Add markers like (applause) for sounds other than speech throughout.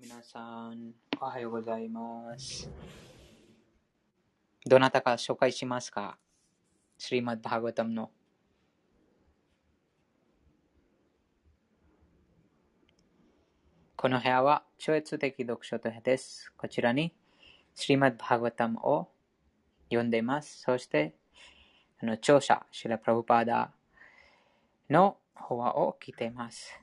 皆さん、おはようございます。どなたか紹介しますか？シリマッド・バーガタムの。この部屋は超越的読書と部屋です。こちらにシリマッド・バーガタムを読んでいます。そして、あの著者、シラ・プラブパーダの法話を聞いています。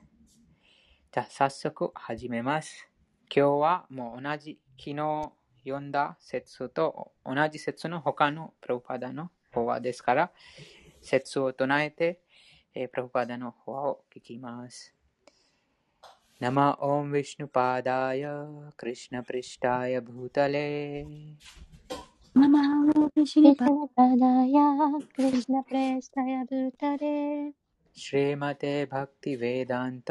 じゃあ早速始めます。今日はもう同じ、昨日読んだ説と同じ説の他のプロパダの法話ですから、説を唱えて、えプロパダの法話を聞きます。नमः ॐ विष्णुपादाय कृष्णपृष्ठाय भूतले नमः ॐ विष्णुपादाय ータレ श्रीमते भक्तिवेदान्त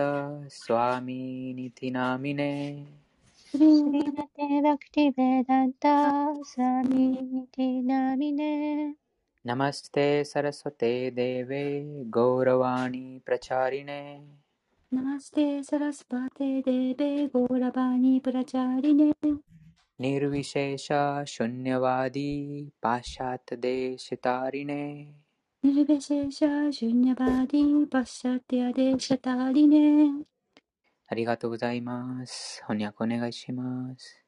स्वामीनिति नामिने श्रीनते भक्तिवेदामिने नमस्ते सरस्वते देवे गौरवाणी प्रचारिणे नमस्ते सरस्वते देवे गौरवाणी प्रचारिणे निर्विशेष शून्यवादी पाश्चात्यदेशतारिणे निर्विशेष शून्यवादी पाश्चात्यदेशतारिणे ありがとうございます。翻訳お願いします。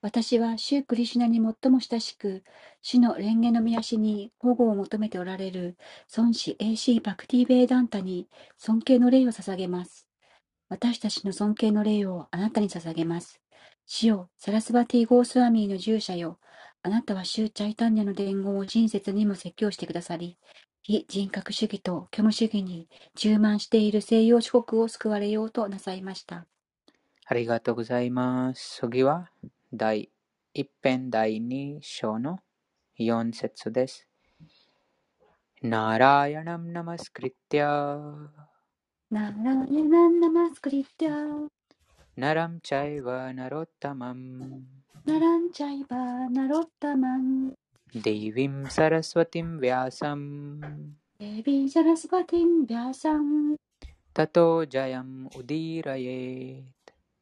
私はシュークリシュナに最も親しく、主の蓮華の御足に保護を求めておられる孫子 AC バクティベーダンタに尊敬の礼を捧げます。私たちの尊敬の礼をあなたに捧げます。主よ、サラスバティ・ゴースワミーの従者よ。あなたはシュー・チャイタンニャの伝言を親切にも説教してくださり、非人格主義と虚無主義に充満している西洋諸国を救われようとなさいました。ありがとうございます。次は第一編第二章の四節です。ナラヤナムナマスクリティアナラヤナンナマスクリティア、naraṁ caiva narottamam naraṁ caiva narottamam、 devīṁ sarasvatīṁ vyāsaṁ devīṁ sarasvatīṁ vyāsaṁ、 tato jayam udīrayet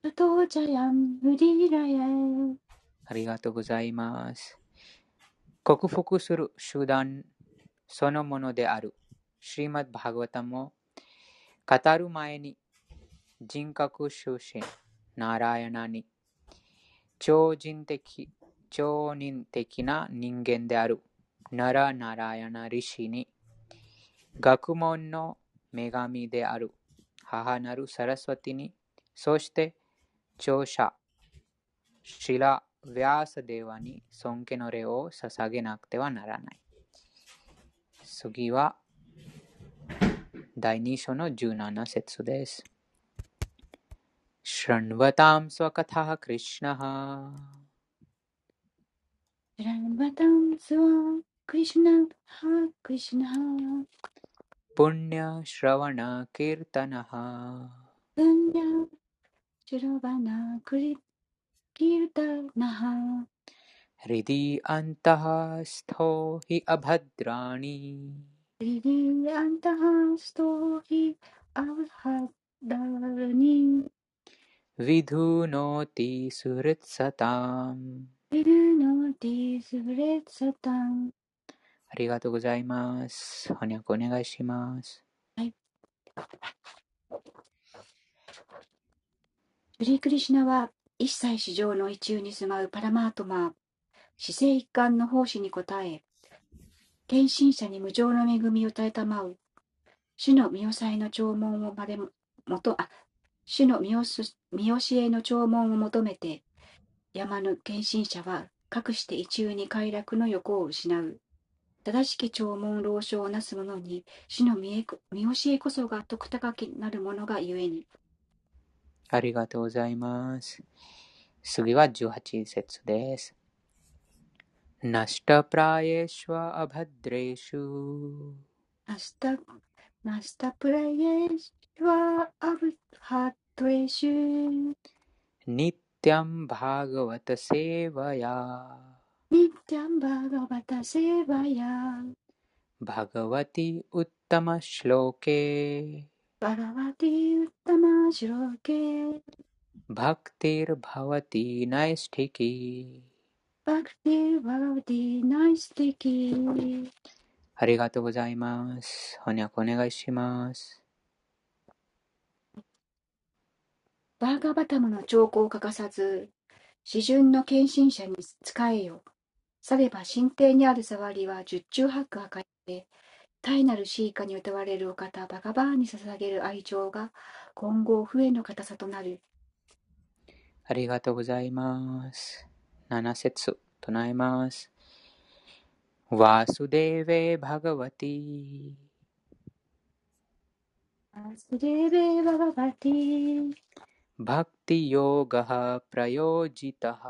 tato jayam udīrayet、ありがとうございます。克服する手段そのものである。シリマッド・バーガワタムを語る前に人格出身、ナラヤナに超人的、超人的な人間であるナラ・ナラヤナ・リシに学問の女神である母なるサラスワティにそして聴者シラ・ヴィアーサデーワに尊敬の礼を捧げなくてはならない。次は第2章の17節です。शृण्वतां स्वकथाः कृष्णः पुण्य श्रवण कृष्ण पुण्य श्रवण कीर्तन हृदि अंत स्थो हि अभद्राणी। हृदि अंत स्थो हि अभद्राणी। विधुनोति सुहृत्सताम्। ビルノディスブレッサタン。ありがとうございます。翻訳お願いします。はい。シュリークリシュナは一切市場の一中に住まうパラマートマー、死生一貫の奉仕に応え、献身者に無常の恵みをたえたまう、主の見教えの弔問をまでも、もと、あ、主の見教えの弔問を求めて、山の献身者は、かくして一中に快楽の欲を失う。正しき弔問老将をなす者に、主の見えこ見教えこそが徳高きなるものがゆえに。ありがとうございます。次は18節です。नष्टप्रायेष्व अभद्रेषु ナスタ、ナ スタプライエシュワアブハトレシュ、 नित्यं भागवतसेवया ニッティャンバーガバタセバヤ、 भगवति उत्तमश्लोके Bhagavati Uttama Shloke Bhaktir Bhavati バクティバガバティナイステキありがとうございます。翻訳お願いします。 バーガバタムの兆候を欠かさず、始旬の献身者に仕えよ。されば神帝にある触りは十中八九測って、大なるシーカに歌われるお方バガバーに捧げる愛情が今後笛の硬さとなる。ありがとうございます。7節唱えます。ワスデーベー・バガワティ。ワスデーベー・バガワティ。भक्तियोगः प्रयोजितः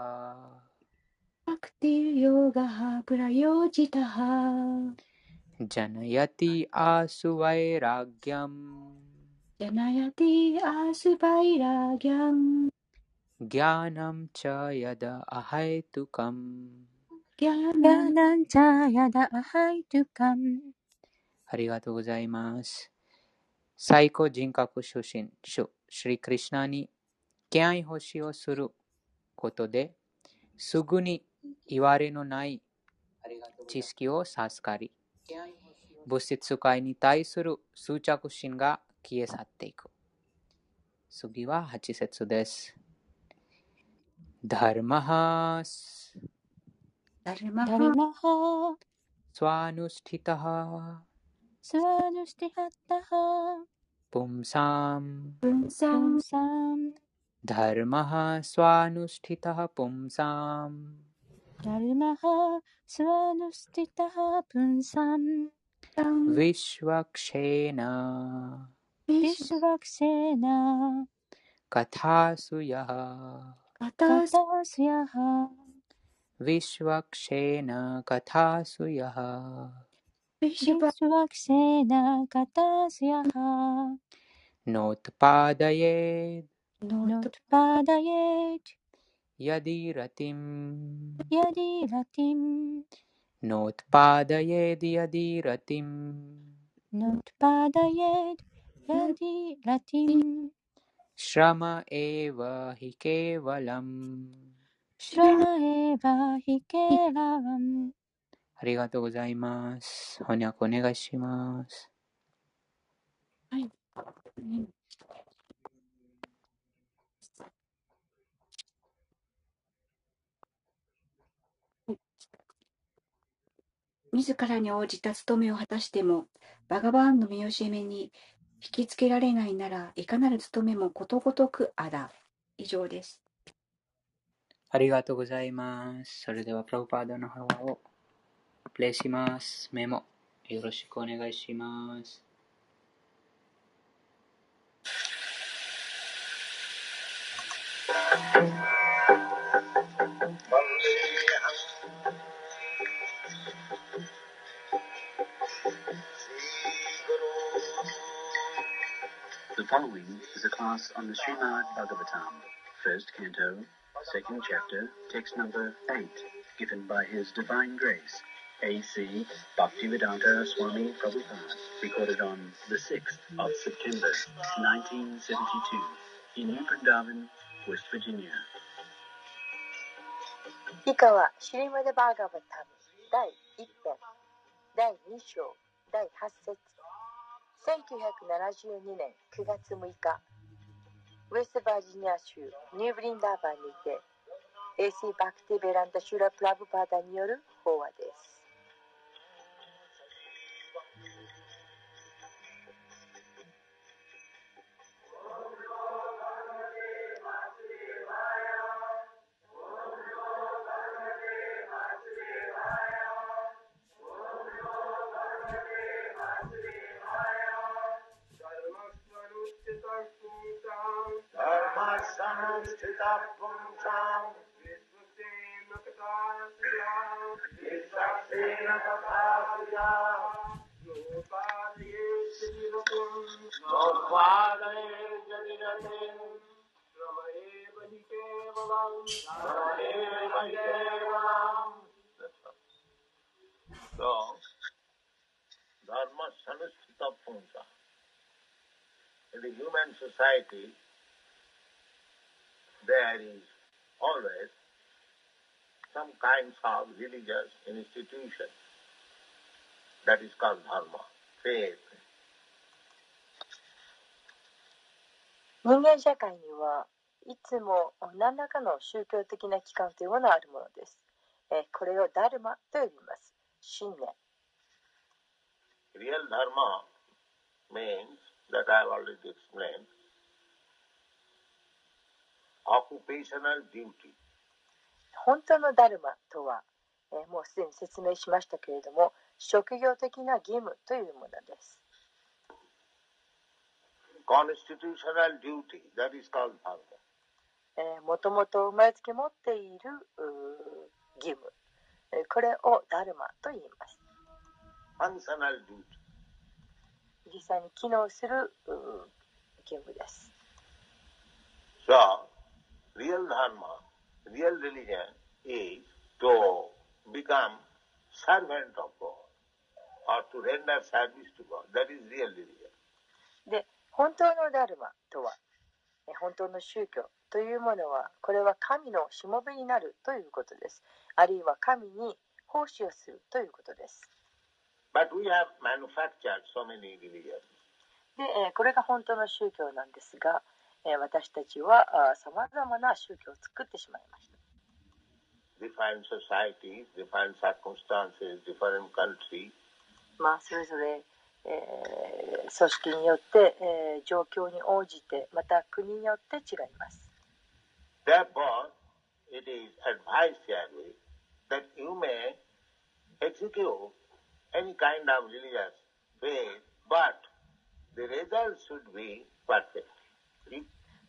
भक्तियोगः प्रयोजितः जनयति आसु वैराग्यम् जनयति आसु वैराग्यम् ज्ञानं च यद अहैतुकम् ज्ञानं च यद अहैतुकम् ありがとうございます。最高人格出身、主、シリクリシナに 付き合い欲しをすることで、すぐに言われのない知識を授かり、物質界に対する執着心が消え去っていく。次は8節です。ダルマハス。ダルマハ。スワヌスティタハ。スワヌスティハタハ。プンサム。プンサム。धर्मः स्वानुष्ठितः पुंसां धर्मः स्वानुष्ठितः पुंसां विश्वक्षेण। विश्वक्षेण। कथासु यः। कथासु यः। विश्वक्षेण कथासु यः। विश्वक्षेण कथासु यः। नोत्पादयेत् नोत्पादयेत् यदि रतिम् यदि रतिम् नोत्पादयेद् यदि रतिम् नोत्पादयेत् यदि रतिम् श्रम एव हि केवलम् シュラエバヒケランありがとうございます。翻訳お願いします。はい。 自らに応じた務めを果たしても、バガバーンの見教えめに引きつけられないならいかなる務めもことごとくあだ。以上です。ありがとうございます。それでは、プラブパードの方をプレイします。メモ、よろしくお願いします。following is a class on the Srimad Bhagavatam, first canto, second chapter, text number 8, given by His Divine Grace, A.C. Bhaktivedanta Swami Prabhupada, recorded on the 6th of September, 1972, in New Vrindavan, West Virginia. 以下はシリマデ・バーガバタム第1編第2章第8節 1972年9月6日ウェストバージニア州ニューブリンダーバーにて AC バクティベランダ・シュラ・プラブパーダによる法話です。Society, there is always some kinds of religious institution that is called dharma, faith. 人間社会にはいつも何らかの宗教的な機関というものがあるものです。えーこれをダルマと呼びます。信念。Real dharma means that I have already explained. 本当のダルマとは、えーもうすでに説明しましたけれども、職業的な義務というものです。Constitutional duty, that is called dharma. えーもともと生まれつき持っている義務。えーこれをダルマと言います。Functional duty. 実際に機能する義務です。So, real dharma, real religion is to become servant of God or to render service to God. That is real religion. で、本当のダルマとは、えー本当の宗教というものは、これは神のしもべになるということです。あるいは神に奉仕をするということです。But we have manufactured so many religions. で、えーこれが本当の宗教なんですが、私たちはさまざまな宗教を作ってしまいました。まあそれぞれ、えー、組織によって、えー、状況に応じてまた国によって違います。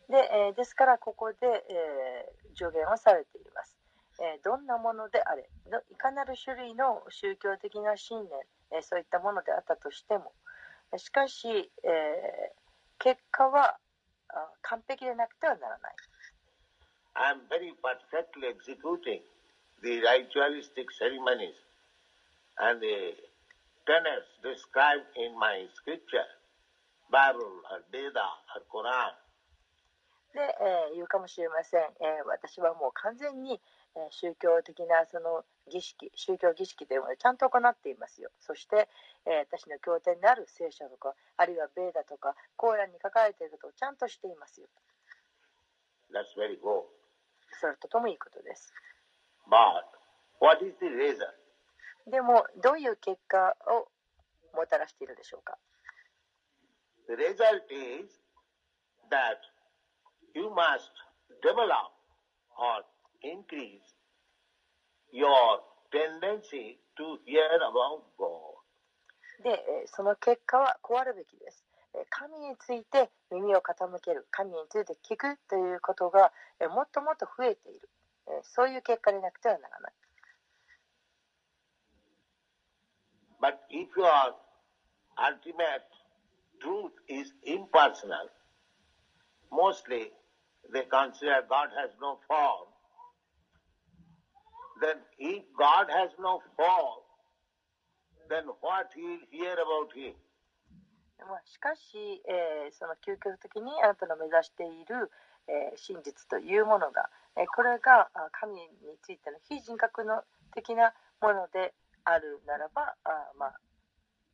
で、えーですからここで、えー助言をされています。えーどんなものであれいかなる種類の宗教的な信念、えそういったものであったとしてもしかし、え結果はあ完璧でなくてはならない。I am very perfectly executing the ritualistic ceremonies and the tenets described in my scripture, Bible or Veda or Quran. で、えー言うかもしれません、えー私はもう完全に、えー宗教的なその儀式宗教儀式というものをちゃんと行っていますよ。そして、えー私の経典である聖書とかあるいはベーダとかコーランに書かれていることをちゃんとしていますよ。That's very good. それはとてもいいことです。But what is the result? でもどういう結果をもたらしているでしょうか？The result is that you must develop or increase your tendency to hear about God. で、えーその結果はこうあるべきです。えー神について耳を傾ける、神について聞くということが、えーもっともっと増えている、えーそういう結果でなくてはならない。But if your ultimate truth is impersonal, mostly they consider God has no form. Then if God has no form, then what he'll hear about him? しかし、えーその究極的にあなたの目指している、えー真実というものが、えーこれが神についての非人格の的なものであるならばあまあ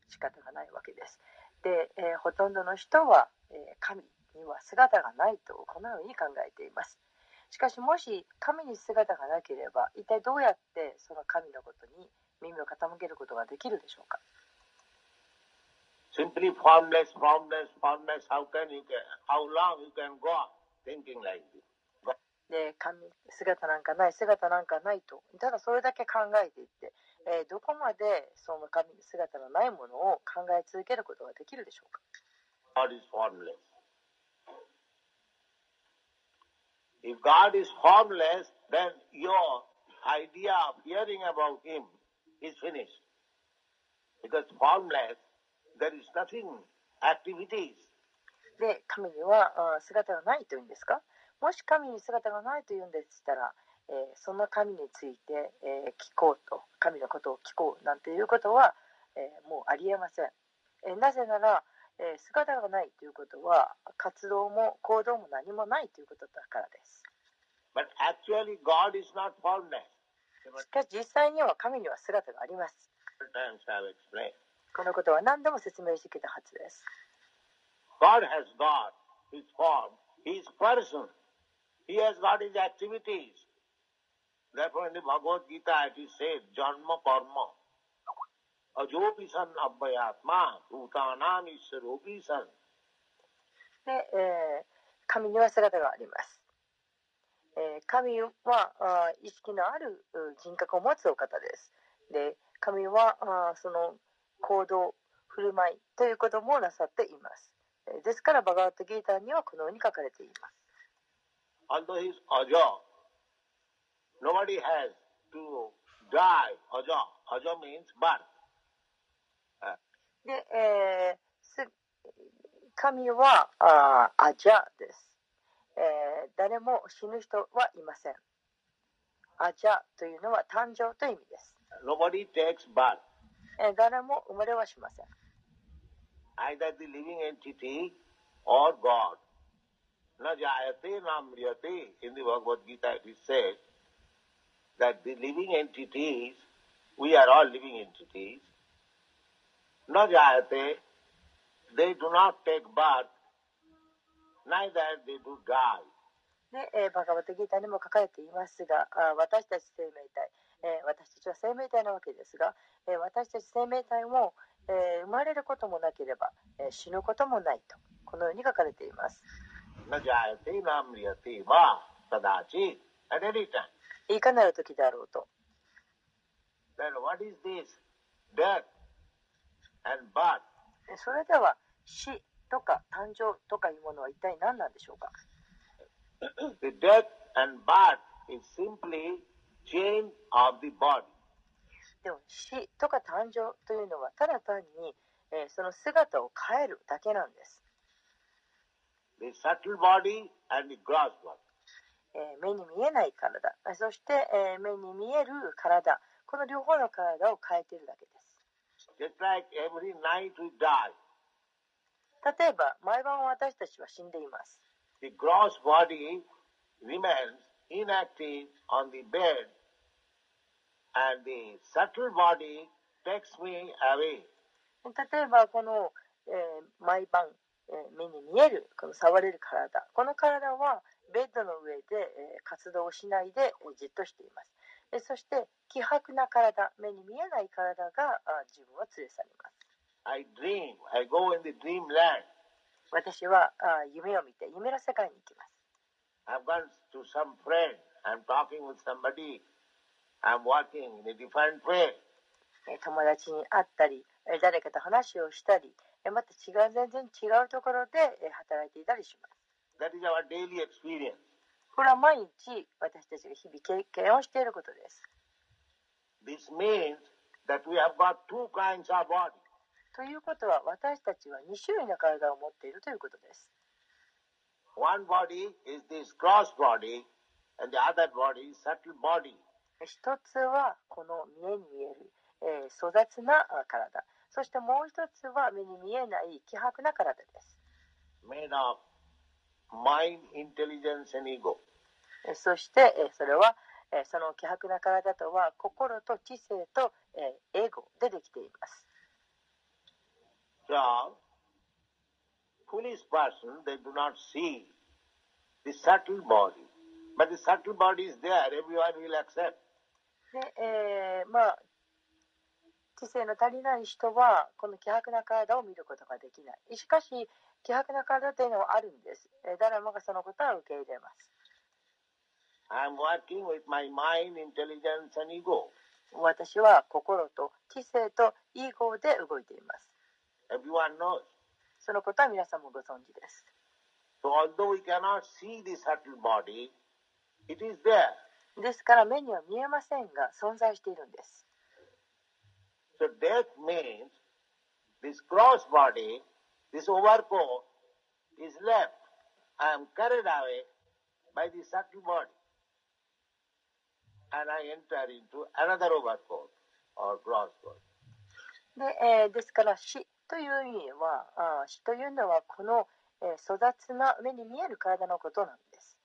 仕方がないわけです。で、えーほとんどの人は、えー神には姿がないとこのように考えています。しかしもし神に姿がなければ一体どうやってその神のことに耳を傾けることができるでしょうか？Simply formless, formless, formless. How can you can, how long you can go on thinking like this? で神姿なんかない姿なんかないとただそれだけ考えていって、えーどこまでその神姿のないものを考え続けることができるでしょうか？God is formless. If God is formless, then your idea of hearing about Him is finished. Because formless, there is nothing, activities. で神には姿がないというんですかもし神に姿がないというんでしたら、えーその神について、えー聞こうと神のことを聞こうなんていうことは、えーもうありえません、えーなぜなら、えー姿がないということは活動も行動も何もないということだからです。But actually, God is not formless. しかし実際には神には姿があります。このことは何度も説明してきたはずです。God has got his form, his person. He has got his activities. Therefore, in the Bhagavad Gita, it is said, Janma Karma. Ajopi san abhayatma, bhutanam issaropi san. で、えー神には姿があります。えー神はあー意識のあるう人格を持つお方です。で、神はあーその行動、振る舞いということもなさっています。えーですから、バガワットギーターにはこのように書かれています。Although Aja, nobody has to die. Aja. Aja means birth. で、えーす神はあーアジャです、えー誰も死ぬ人はいません。アジャというのは誕生という意味です。Nobody takes birth. えー誰も生まれはしません。Either the living entity or God. Na jayate na mriyate. In the Bhagavad Gita it is said that the living entities, we are all living entities, Nagate, they do not take bath, neither いねえ、バカバテギータにも書かれていますがあ私たち生命体、え、私たちは生命体なわけですが、え、私たち生命体も、え、生まれることもなければ、え、死ぬこともないとこのように書かれていますいかなる時であろうと。What is this? Death. それでは死とか誕生とかいうものは一体何なんでしょうか？The death and birth is simply change of the body. でも死とか誕生というのはただ単に、えーその姿を変えるだけなんです、The subtle body and the gross body. えー目に見えない体。えそして、えー目に見える体。この両方の体を変えているだけです例えば、毎晩私たちは死んでいます。例えば、この、毎晩、目に見える、この触れる体、この体はベッドの上で、活動しないでじっとしています。そして希薄な体、目に見えない体が自分を連れ去ります。I dream. I go in the dreamland. 私は夢を見て、夢の世界に行きます。友達に会ったり、誰かと話をしたり、また違う全然違うところで働いていたりします。これは毎日私たちが日々経験をしていることです This means that we have got two kinds of body. ということは私たちは2種類の体を持っているということです。One body is this gross body, and the other body is subtle body. 一つはこの見えに見える、えー粗雑なあ体。そしてもう一つは目に見えない希薄な体です。made of mind, intelligence, and ego. えーそして、えーそれは、えーその希薄な体とは心と知性と、えーエゴでできています。So, foolish person, they do not see the subtle body. But the subtle body is there, everyone will accept. で、えーまあ、知性の足りない人はこの希薄な体を見ることができない。しかし、希薄な体というのはあるんです。えー誰もがそのことは受け入れます。I am working with my mind, intelligence, and ego. 私は心と知性とイーゴで動いています。Everyone knows. そのことは皆さんもご存知です。So, although we cannot see the subtle body, it is there. ですから目には見えませんが存在しているんです。So, death means this gross body, this overcoat is left. I am carried away by the subtle body. And I enter into another overcoat or gross body. で,、えーですから死という意味はあ死というのはこの、えー、粗雑な目に見える体のことなんです。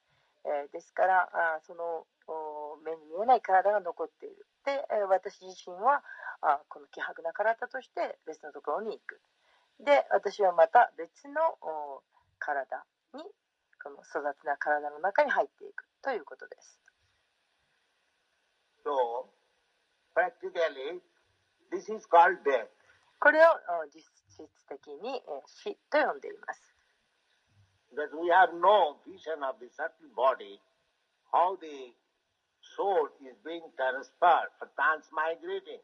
えー、ですからあその目に見えない体が残っている。で、え私自身はあこの希薄な体として別のところに行く。で、私はまた別の体に、この粗雑な体の中に入っていくということです。So, practically, this is called death. これを実質的に死と呼んでいます。That we have no vision of the subtle body, how the soul is being transferred or transmigrating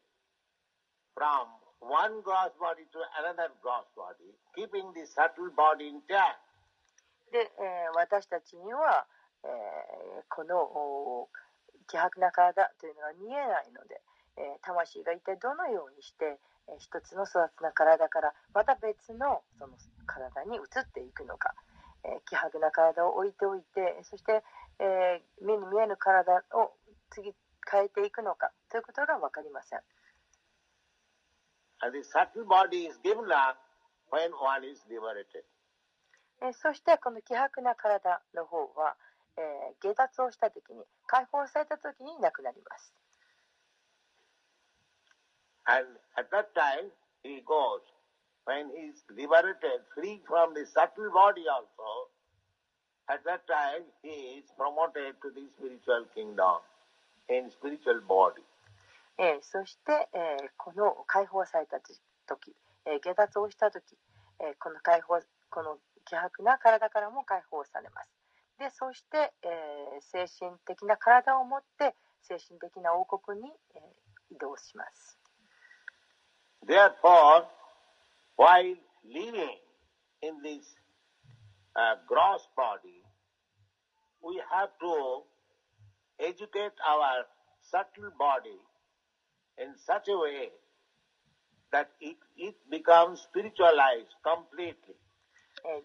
from one gross body to another gross body, keeping the subtle body intact. で、えー、私たちには、えー、この 希薄な体というのが見えないので、えー、魂が一体どのようにして、えー、一つの育つな体からまた別のその体に移っていくのか、えー、希薄な体を置いておいてそして、えー、目に見えぬ体を次変えていくのか。ということが分かりません。そしてこの希薄な体の方は、えー、下脱をした時に解放された時に亡くなります。そして、えー、この解放された時、えー、下脱をした時、えー、この解放この希薄な体からも解放されます。でそして、えー、精神的な体を持って精神的な王国に、えー、移動します。Therefore, while living in this、uh, gross body, we have to educate our subtle body in such a way that it, it becomes spiritualized completely.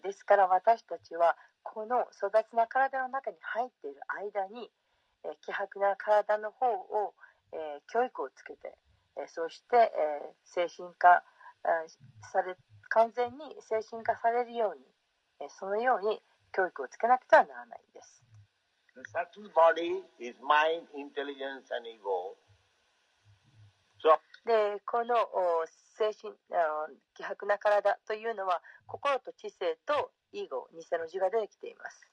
ですから私たちはこの粗雑な体の中に入っている間にえー希薄な体の方をえー教育をつけてえーそしてえ精神化され完全に精神化されるようにえそのように教育をつけなくてはならないんです。The subtle body is mind, intelligence and ego. でこの精神希薄な体というのは心と知性とイーゴ偽の字が出てきています。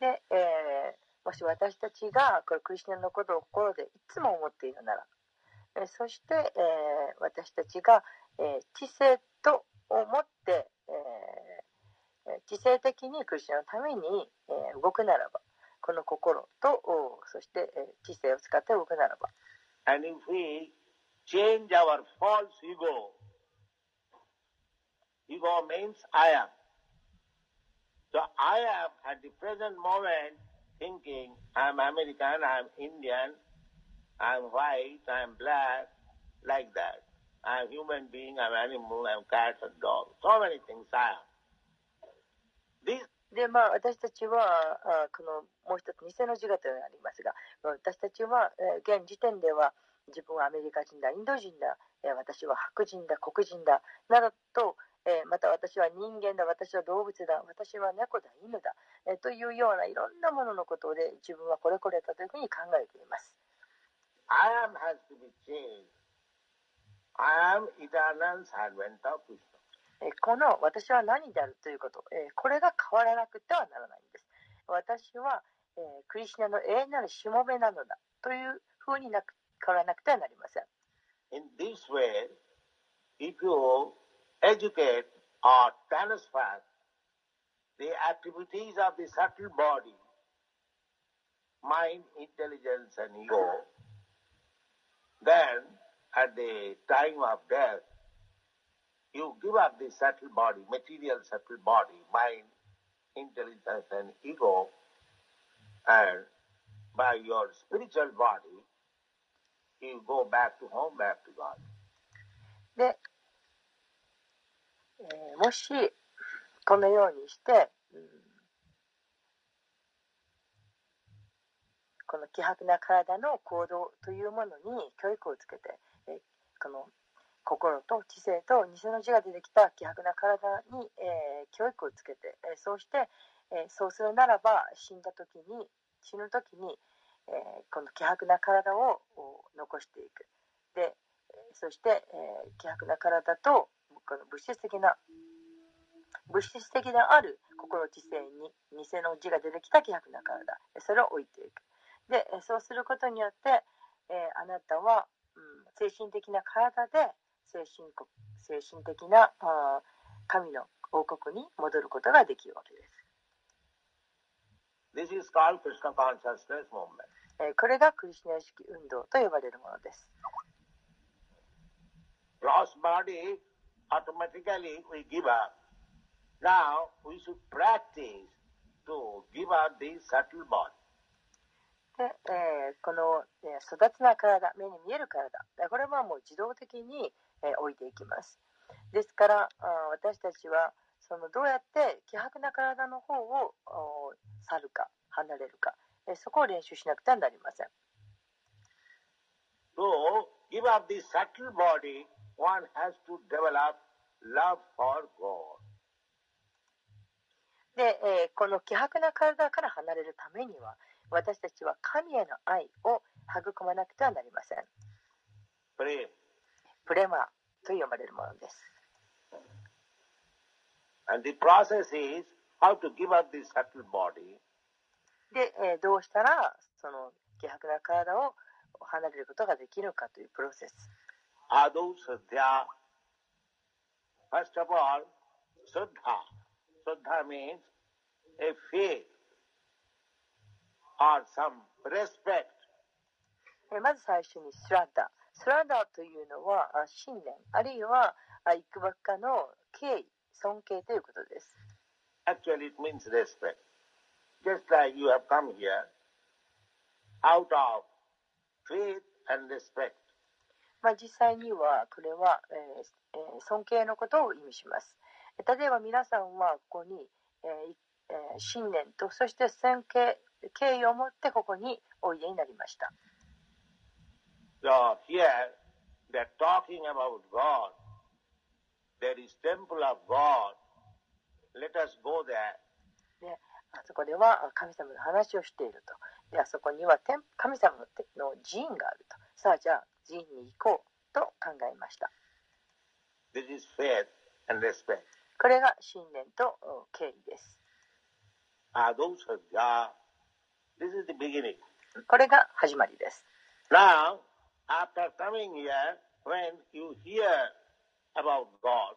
で、え、もし私たちがこれクリスナのことを心でいつも思っているなら。えそして、え、私たちが、え、知性と思って、えー、知性的にクリスチャンのために、え、動くならばこの心とそして、え、知性を使って動くならば And if we change our false ego ego means I am so I am at the present moment thinking I am American I am Indian I'm white, I'm black, like that. I'm human being, I'm animal, I'm cat, a dog. So many things I am. These でまあ、私たちはあこのもう一つ偽の自我というのがありますが私たちは、えー、現時点では自分はアメリカ人だインド人だ、えー、私は白人だ黒人だなどと、えー、また私は人間だ私は動物だ私は猫だ犬だ、えー、というようないろんなもののことで自分はこれこれだというふうに考えています。I am has to be changed. I am eternal servant of Krishna. この私は何であるということ、えこれが変わらなくてはならないんです。私は、えクリシナの永遠なるしもべなのだというふうにな変わらなくてはなりません。In this way, if you educate or transfer the activities of the subtle body, mind, intelligence, and ego, Then, at the time of death, you give up the subtle body, material subtle body, mind, intelligence, and ego, and by your spiritual body, you go back to home, back to God. で、 えーもしこのようにして、 この希薄な体の行動というものに教育をつけて、えこの心と知性と偽の字が出てきた希薄な体に、えー教育をつけて、えそうして、えそうするならば死んだ時に死ぬ時に、えこの希薄な体を残していく。でそして、え希薄な体とこの物質的な物質的である心知性に偽の字が出てきた希薄な体。それを置いていく。でえそうすることによって、えーあなたは、うん、精神的な体で精神国精神的なあー神の王国に戻ることができるわけです、This is called Krishna consciousness movement. えーこれがクリシュナ意識運動と呼ばれるものです Gross body, automatically we give up. Now we should practice to give up the subtle body. で、えーこの、えー育つな体目に見える体。えこれはもう自動的に、えー置いていきます。ですからあー私たちはそのどうやって希薄な体の方をお去るか離れるか、えーそこを練習しなくてはなりません。To give up the subtle body, one has to develop love for God. で、えーこの希薄な体から離れるためには私たちは神への愛を育まなくてはなりません Pray. プレマと呼ばれるものです And the process is how to give up the subtle body で、えーどうしたらその希薄な体を離れることができるかというプロセス Adu Sadhya. First of all, Saddha. Saddha means a faith or some respect. えーまず最初にスラッダスラッダというのはあ信念あるいはあいくばっかの敬意尊敬ということです Actually, it means respect. Just like you have come here out of faith and respect. まあ、実際にはこれは、えーえー尊敬のことを意味します例えば皆さんはここに、えーいえー信念とそして尊敬敬意を持ってここにおいでになりました So here they're talking about God. There is temple of God. Let us go there. であそこではあ神様の話をしているとであそこには天神様の寺院があるとさあじゃあ寺院に行こうと考えました This is faith and respect. これが信念とお敬意です Adu Sadhya. This is the beginning. これが始まりです Now, after coming here, when you hear about God,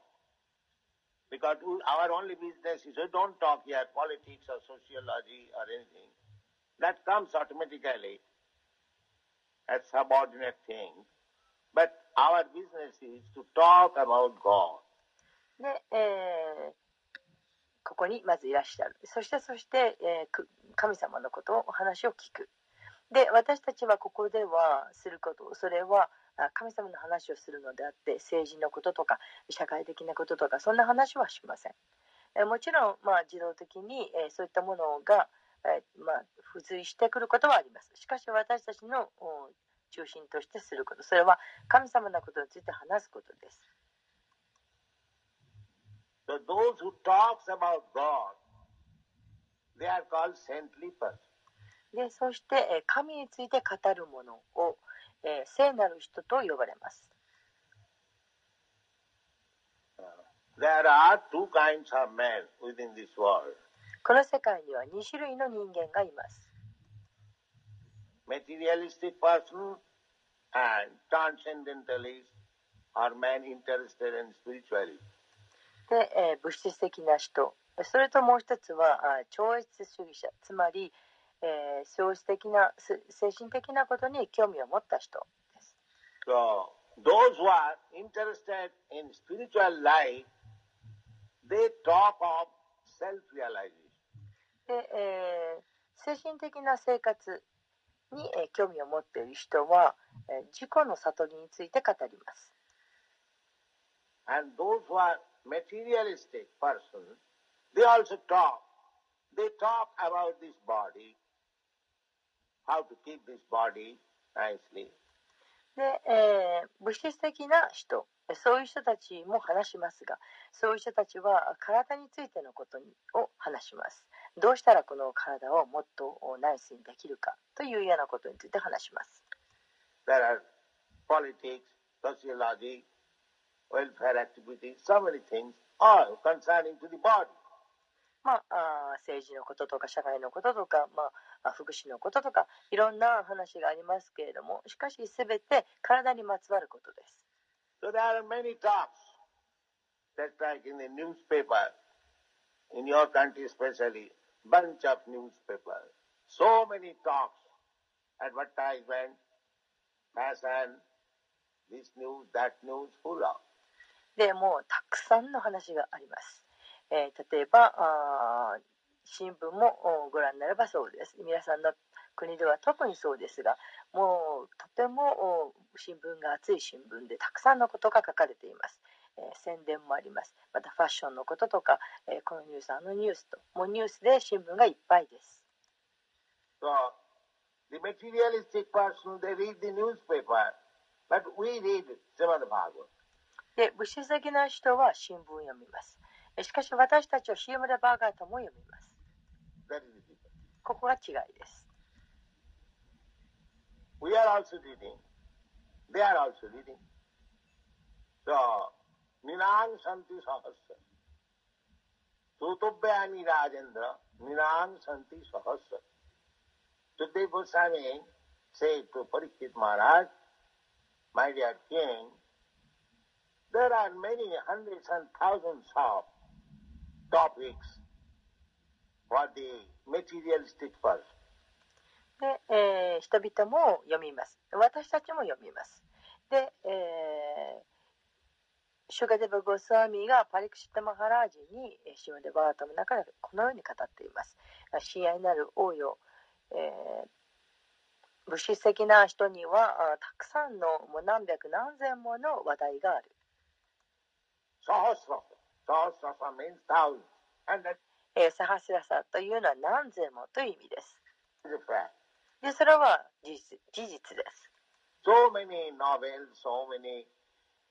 because we, our only business is we don't talk here politics or sociology or anything. That comes automatically as subordinate thing. But our business is to talk about God. で、えー ここにまずいらっしゃる。そしてそして、えー神様のことをお話を聞く。で私たちはここではすることそれは神様の話をするのであって政治のこととか社会的なこととかそんな話はしません。えもちろん、まあ、自動的に、えーそういったものが、えまあ、付随してくることはあります。しかし私たちの中心としてすること。それは神様のことについて話すことです。So those who talks about God, they are called saintly persons. でそして、えー神について語る者を、えー聖なる人と呼ばれます。There are two kinds of men within this world. この世界には2種類の人間がいます。materialistic person and transcendentalist or man interested in spirituality. で、えー物質的な人、それともう一つはあ超越主義者、つまり、えー、消質的なす精神的なことに興味を持った人です。So those who are interested in spiritual life, they talk of self-realization. で、えー精神的な生活に、えー興味を持っている人は、えー自己の悟りについて語ります。And those who are materialistic person, they also talk. They talk about this body, how to keep this body nicely. で、えー物質的な人、そういう人たちも話しますが、そういう人たちは体についてのことにを話します。どうしたらこの体をもっとナイスにできるかというようなことについて話します。There are politics, sociology, welfare activities, so many things, all concerning to the body. まあ、あー政治のこととか社会のこととか、まあ、あ福祉のこととかいろんな話がありますけれどもしかし全て体にまつわることです。So there are many talks. Just like in the newspaper, in your country especially, bunch of newspapers. So many talks, advertisement, fashion, this news, that news, full of. でもうたくさんの話があります。えー例えばあ新聞もご覧になればそうです。皆さんの国では特にそうですがもうとても新聞が熱い新聞でたくさんのことが書かれています。えー宣伝もあります。またファッションのこととか、えーこのニュース、あのニュースと、もうニュースで新聞がいっぱいです。So the materialistic person, they read the newspaper, but we read Srimad Bhagavatam. で、物質的な人は新聞を読みます。しかし私たちはシームラバーガートも読みます。ここが違いです。We are also reading. They are also reading. So, Ninang Santi Sahasra. Sutobhyani Rajendra, Ninan Santi Sahasra. Today Goswami said to Parikshit Maharaj, My dear king, there are many hundreds and thousands of topics for the materialistic person. で、えー人々も読みます。私たちも読みます。で、えーシュガデバ・ゴスワミがパリクシッタ・マハラージにえシュガデバータの中でこのように語っています。親愛なる王よ、えー物質的な人にはあたくさんのもう何百何千もの話題がある。Sahasrasa. Sahasrasa means thousand. And that えーサハスラサというのは何千もという意味です。で、それは事実事実です。So many novels, so many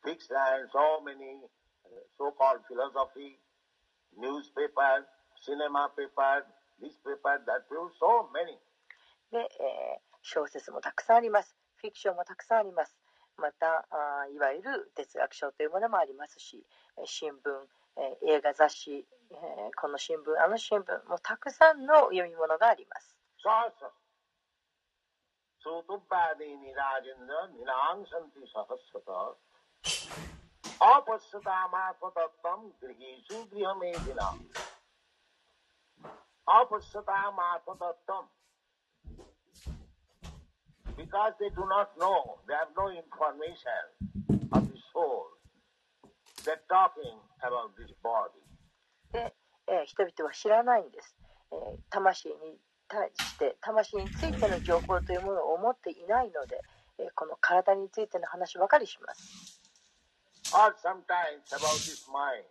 fiction, so many uh, so-called philosophy, newspaper, cinema paper, this paper, that paper, so many. で、えー小説もたくさんあります。フィクションもたくさんあります。また、あいわゆる哲学書というものもありますし、新聞、映画雑誌、この新聞、あの新聞、もうたくさんの読み物があります。Sahasrasa. Sutubhadini Rajendra Ninang Because they do not know, they have no information of the soul. They're talking about this body. で、えー人々は知らないんです。えー魂に対して、魂についての情報というものを持っていないので、えーこの体についての話ばかりします。Or sometimes about this mind.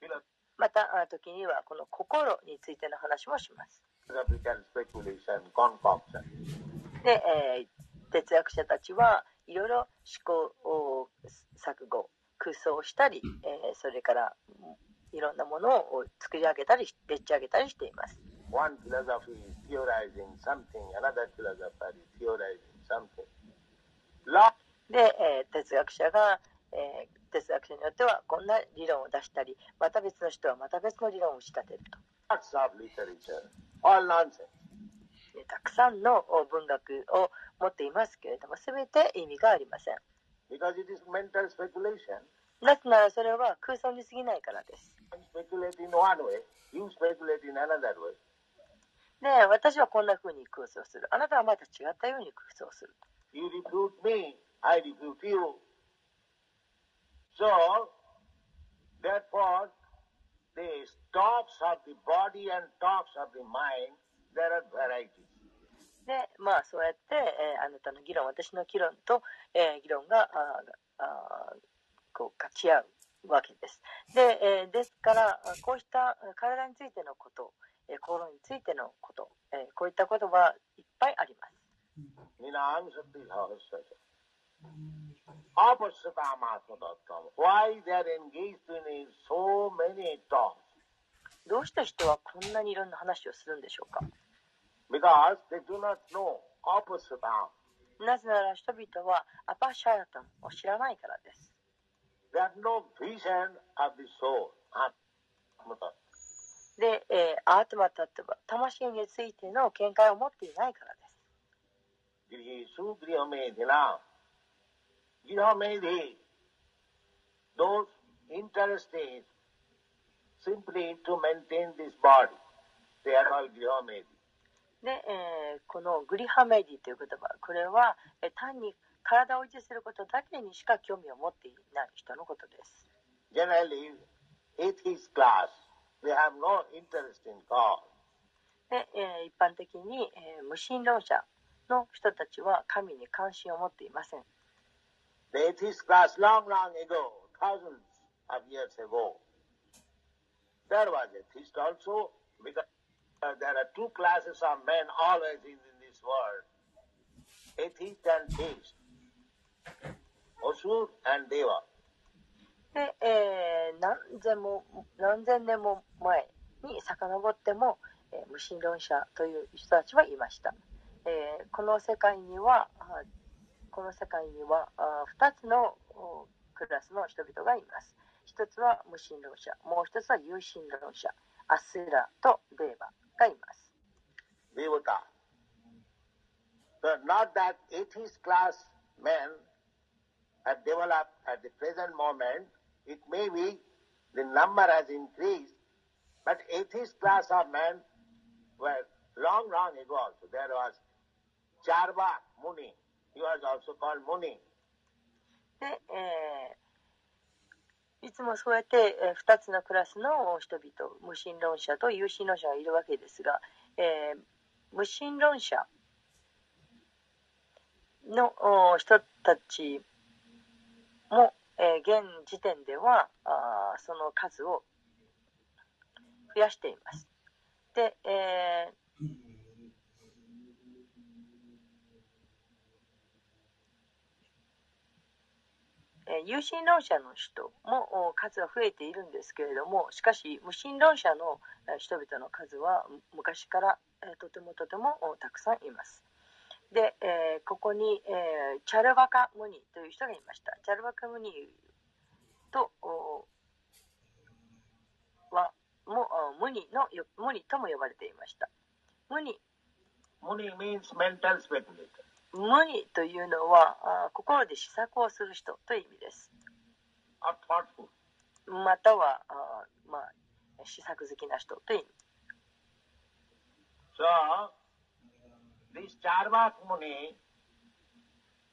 Philosophical また、あ時にはこの心についての話もします。で、えー哲学者たちはいろいろ試行錯誤空想したり、え、それからいろんなものを作り上げたり、でっち上げたりしています。で、え、哲学者が、え、哲学者によってはこんな理論を出したり、また別の人はまた別の理論を仕立てると。でたくさんのお文学を持っていますけれども全て意味がありません。なぜならそれは空想に過ぎないからです。で、私はこんな風に空想する。あなたはまた違ったように空想する。You refute me, I refute you. So, therefore, the talks of the body and talks of the mind, there are varieties. で、まあそうやって、えーあなたの議論、私の議論と、えー議論があーあーこう勝ち合うわけです。で、えーですから、こうした体についてのこと、えー心についてのこと、えーこういったことはいっぱいあります。どうして人はこんなにいろんな話をするんでしょうか？なぜなら人々はアパシャータンを知らないからです。で、え、アートマタとは魂についての見解を持っていないからです。Simply to maintain. で、このグリハメディという言葉これは単に体を維持することだけにしか興味を持っていない人のことです。一般的に、無神論者の人たちは神に関心を持っていません。There are two classes of men always in, in this world, atheist and theist, Asur and Deva. で、えー何千も何千年も前に遡っても、えー無神論者という人たちはいました、えーこの世界にはあこの世界にはあ2つのおクラスの人々がいます。一つは無神論者もう一つは有神論者アスラとデーバ。famous devata. But not that atheist class men have developed at the present moment. It may be the number has increased, but atheist class of men were long, long ago also. There was Charva Muni. He was also called Muni. Uh, いつもそうやって、え2つのクラスの人々無神論者と有神論者がいるわけですが、えー無神論者の人たちも、えー現時点ではあその数を増やしています。で、えー有神論者の人も数は増えているんですけれどもしかし無神論者の人々の数は昔からとてもとてもたくさんいます。で、えここに、えチャルバカムニという人がいました。チャルバカムニとはもムニのムニとも呼ばれていました。ムニ Muni means mental speculator. 無にというのはあ心で試作をする人という意味です。またはあ、まあ、試作好きな人という意味。So, this Charvak Muni,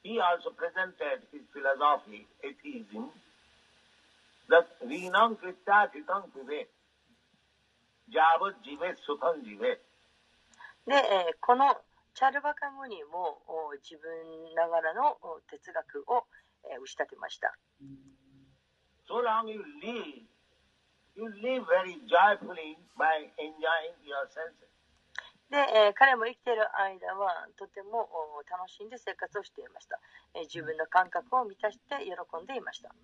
he also presented his philosophy, atheism, that Vinam Kritya Kritam Pive, Javat Jive Sukham Jive. で、えーこのチャルバカムニもお自分ながらのお哲学を、えー打ち立てました。So long you live, you live very joyfully by enjoying your senses. で、えー彼も生きている間はとてもお楽しんで生活をしていました。えー自分の感覚を満たして喜んでいました。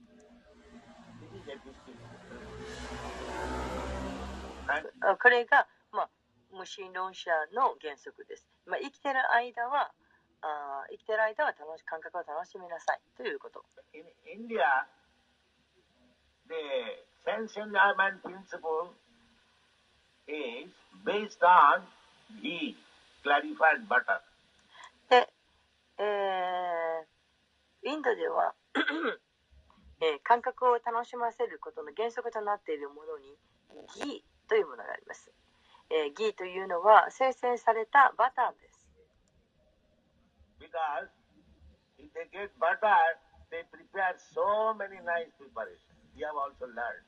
これが、まあ、無神論者の原則です。まあ、生きている間はあー生きている間は楽し感覚を楽しみなさいということ。in India, the sense enjoyment principle is based on ghee, clarified butter. で、えーインドでは、(clears throat) えー感覚を楽しませることの原則となっているものにギーというものがあります。えーギーというのは生成されたバターです。Because if they get butter, they prepare so many nice preparations. We have also learned.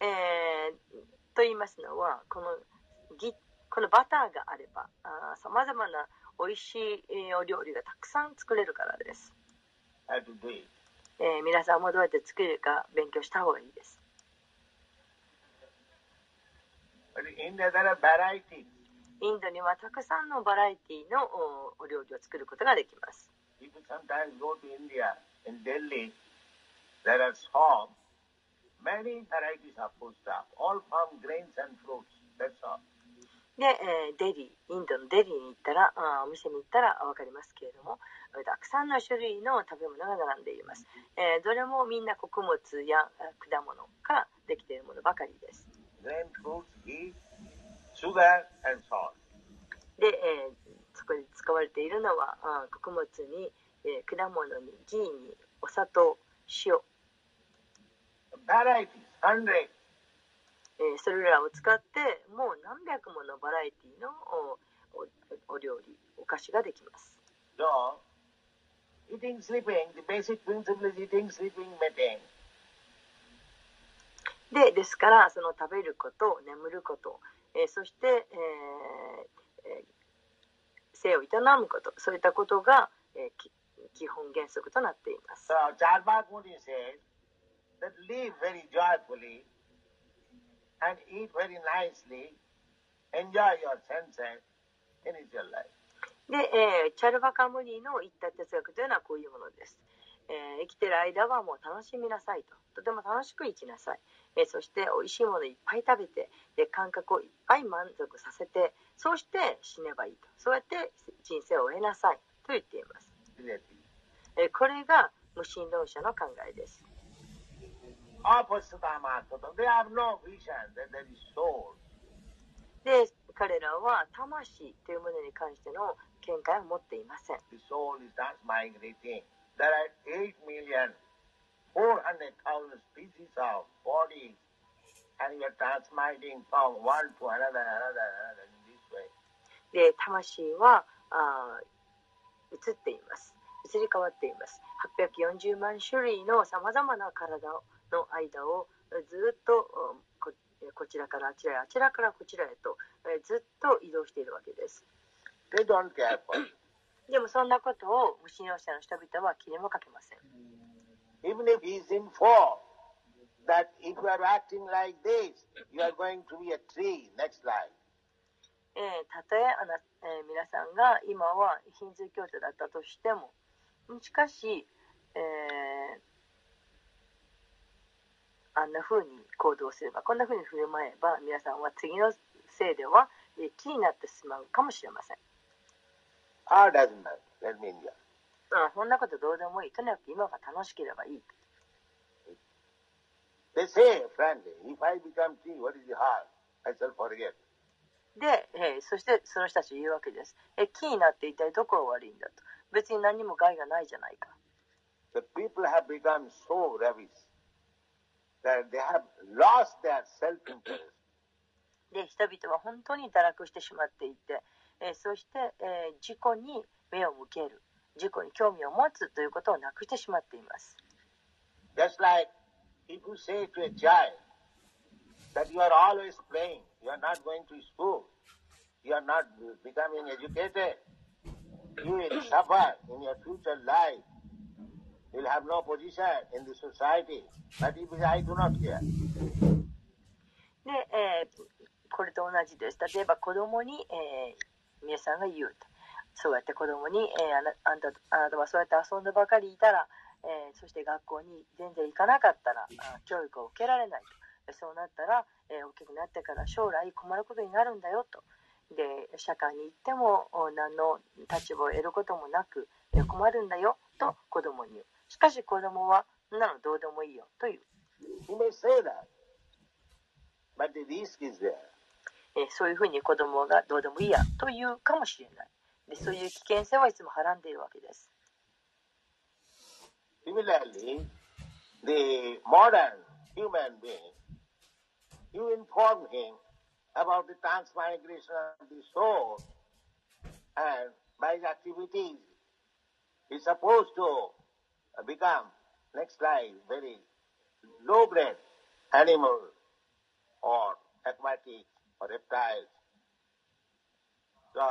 えーと言いますのはこのギこのバターがあればさまざまな美味しいえーお料理がたくさん作れるからです。えー皆さんもどうやって作るか勉強した方がいいです。But in India there are varieties. インドにはたくさんのバラエティのおお料理を作ることができます。で、えーデリー、インドのデリーに行ったら、あーお店に行ったらわかりますけれども、たくさんの種類の食べ物が並んでいます。えーどれもみんな穀物やあ果物からできているものばかりです。全部ギで、え、そこに使われているのはあ穀物に、え、果物にギーにお砂糖塩バラエティーえ、それらを使ってもう何百ものバラエティのお,お,料理お菓子ができます。So, eating, sleeping, the basic principle is eating, sleeping, meeting. でですからその食べること眠ること、えーそして、えーえー性を営むことそういったことが、えーき基本原則となっています。So, Charvak Muni says that live very joyfully and eat very nicely, enjoy your senses, finish your life. で、えーチャルバカムニの言った哲学というのはこういうものです、えー生きてる間はもう楽しみなさいと。とても楽しく生きなさい、えーそして美味しいものいっぱい食べてで感覚をいっぱい満足させてそうして死ねばいいとそうやって人生を終えなさいと言っています.えーこれが無神論者の考えです.で彼らは魂というものに関しての見解を持っていません The soul is transmigrating. There are 8 million 400,000 species of bodies and you are transmigrating from one to another, another, another in this way. で魂はあー移っています移り変わっています840万種類のさまざまな体の間をずっとうんここちらからあちらへあちらからこちらへとえーずっと移動しているわけです They don't care for. (coughs) でもそんなことを無神論者の人々は気にもかけません even if he's in form, that if you are acting like this, you are going to be a tree. Next slide. え、たとえあな、え、皆さんが今はヒンズー教徒だったとしてもしかし、え、あんなふうに行動すればこんなふうに振る舞えば皆さんは次のせいでは気になってしまうかもしれません。Enjoy. あそんなことどうでもいいとにかく今が楽しければいい They say, frankly, if I become tree, what is the harm? I shall forget. で、えーそしてその人たち言うわけですえ木になって一体どこが悪いんだと別に何にも害がないじゃないか The people have become so ravished that they have lost their self-interest. で人々は本当に堕落してしまっていて、えーそして、えー自己に目を向ける事故に興味を持つということをなくしてしまっています。で、えー、これと同じです。例えば子供に、えー、皆さんが言うと。そうやって子供に、えーあなあんたあなたはそうやって遊んでばかりいたら、えーそして学校に全然行かなかったらあ教育を受けられないとそうなったら、えー大きくなってから将来困ることになるんだよとで社会に行ってもお何の立場を得ることもなくえー困るんだよと子供に言うしかし子供はそんなのどうでもいいよという、he may say that. But the risk is there. えーそういうふうに子供がどうでもいいやと言うかもしれないでそういう危険性はいつもはらんでいるわけです Similarly, the modern human being, you inform him about the transmigration of the soul, and by his activities, he's supposed to become, next life, very low-bred animal or aquatic or reptiles. So,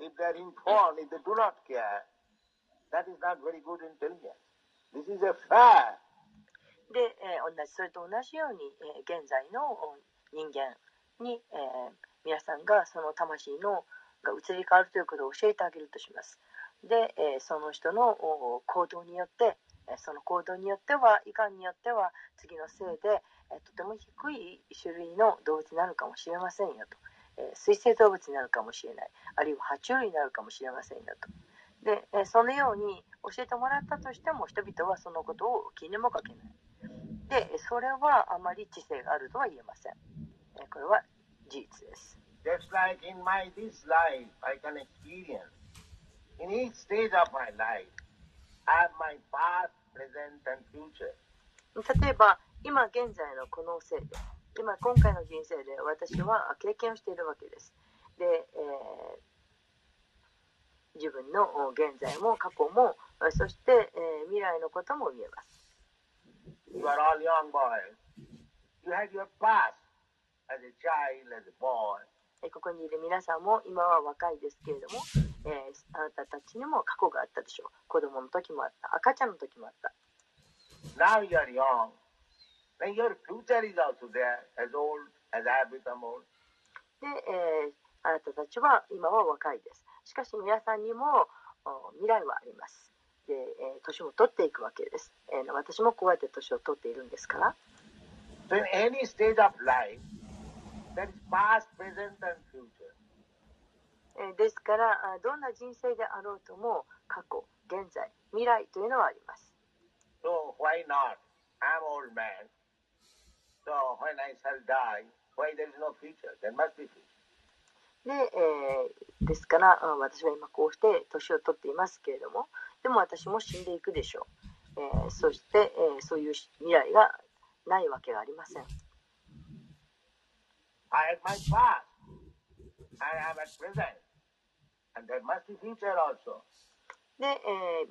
if they are informed, if they do not care, that is not very good intelligence. This is a fact. で、えー同じそれと同じように、えー現在の人間に、えー皆さんがその魂のが移り変わるということを教えてあげるとします。で、えーその人の行動によって、その行動によってはいかんによっては次のせいで、えーとても低い種類の動物になるかもしれませんよと、えー水生動物になるかもしれない。あるいは爬虫類になるかもしれませんよと。で、えーそのように教えてもらったとしても人々はそのことを気にもかけない。でそれはあまり知性があるとは言えません。えーこれは事実です。Just like in my this life, I can experience. In each stage of my life, I have my past, present, and future. 例えば今現在のこのせいで今今回の人生で私は経験をしているわけですで、えー自分のお現在も過去もえそして、えー未来のことも言えます You are all young boys. You had your past as a child, as a boy. えーここにいる皆さんも今は若いですけれども、えーあなたたちにも過去があったでしょう子供の時もあった赤ちゃんの時もあった Now you are young. Then your future is also there, as old as I have become old. で、えーあなたたちは今は若いですしかし皆さんにもお未来はありますで、えー年も取っていくわけです、えー私もこうやって年を取っているんですから So in any stage of life, there is past, present, and future. えーですからあどんな人生であろうとも過去現在未来というのはあります So why not? I'm old man. So when I shall die, why there is no future? There must be future. で、えーですからあ私は今こうして年を取っていますけれどもでも私も死んでいくでしょう、えーそして、えーそういう未来がないわけがありません I have my past. I am at present. And there must be future also. で、え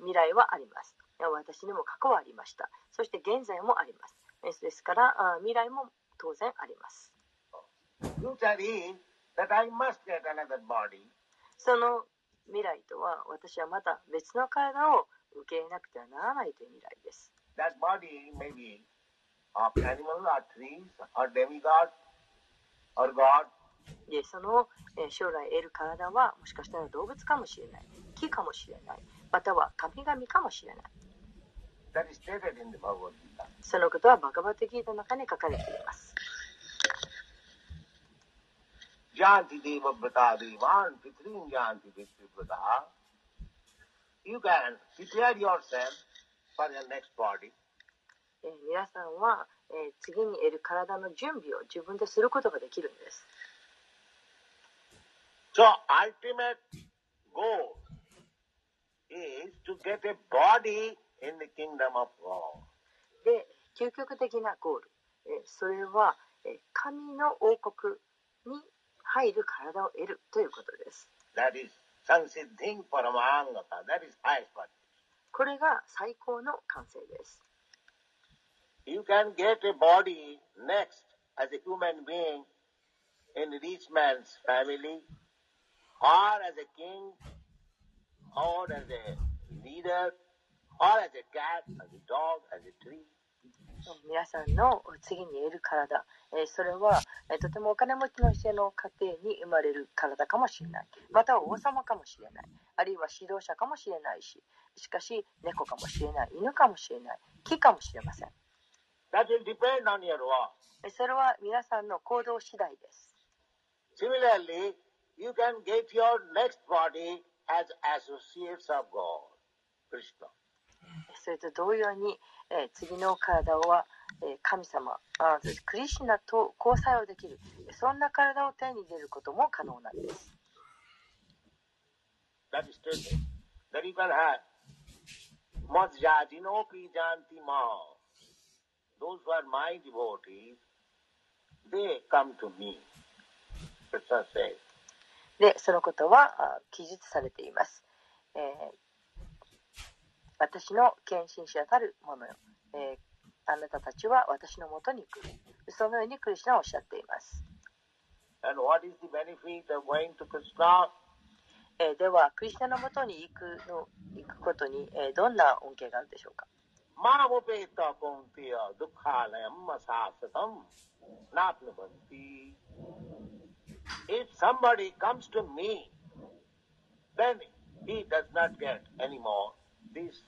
ー未来はあります私にも過去はありましたそして現在もありますえーですからあ未来も当然あります.その未来とは私はまた別の体を受け入れなくてはならないという未来です。That body may be of animal or trees or demigod or God. でその、えー将来得る体はもしかしたら動物かもしれない。木かもしれない。または神々かもしれないそのことはバカバテギーの中に書かれています。皆さんは、えー、次に得る体の準備を自分ですることができるんです。So, ultimate goal is to get a body in the kingdom of God. で究極的なゴール、えーそれは、えー神の王国に入る体を得るということです That is sansiddhing paramangata. That is highest body. これが最高の完成です You can get a body next as a human being in rich man's family, or as a king, or as a leader, 皆さんの次に得る体、えーそれは、えーとてもお金持ちの人の家庭に生まれる体かもしれない。または王様かもしれない。あるいは指導者かもしれないししかし猫かもしれない。犬かもしれない。木かもしれません。That will depend on your work. えーそれは皆さんの行動次第です。Similarly, you can get your next body as associates of God, Krishna. それと同様に、え、次の体は、えー、神様あ、クリシナと交際をできる、そんな体を手に入れることも可能なんです。で、そのことは記述されています。え私の献身者たるものよ、え、あなたたちは私のもとに来る。そのようにクリスナはおっしゃっています、え、ではクリスナのもとに行く,の行くことに、え、どんな恩恵があるでしょうか？マラボペイトコンティアドカーレンマサーサタムナプルバンティ If somebody comes to me, then he does not get any more this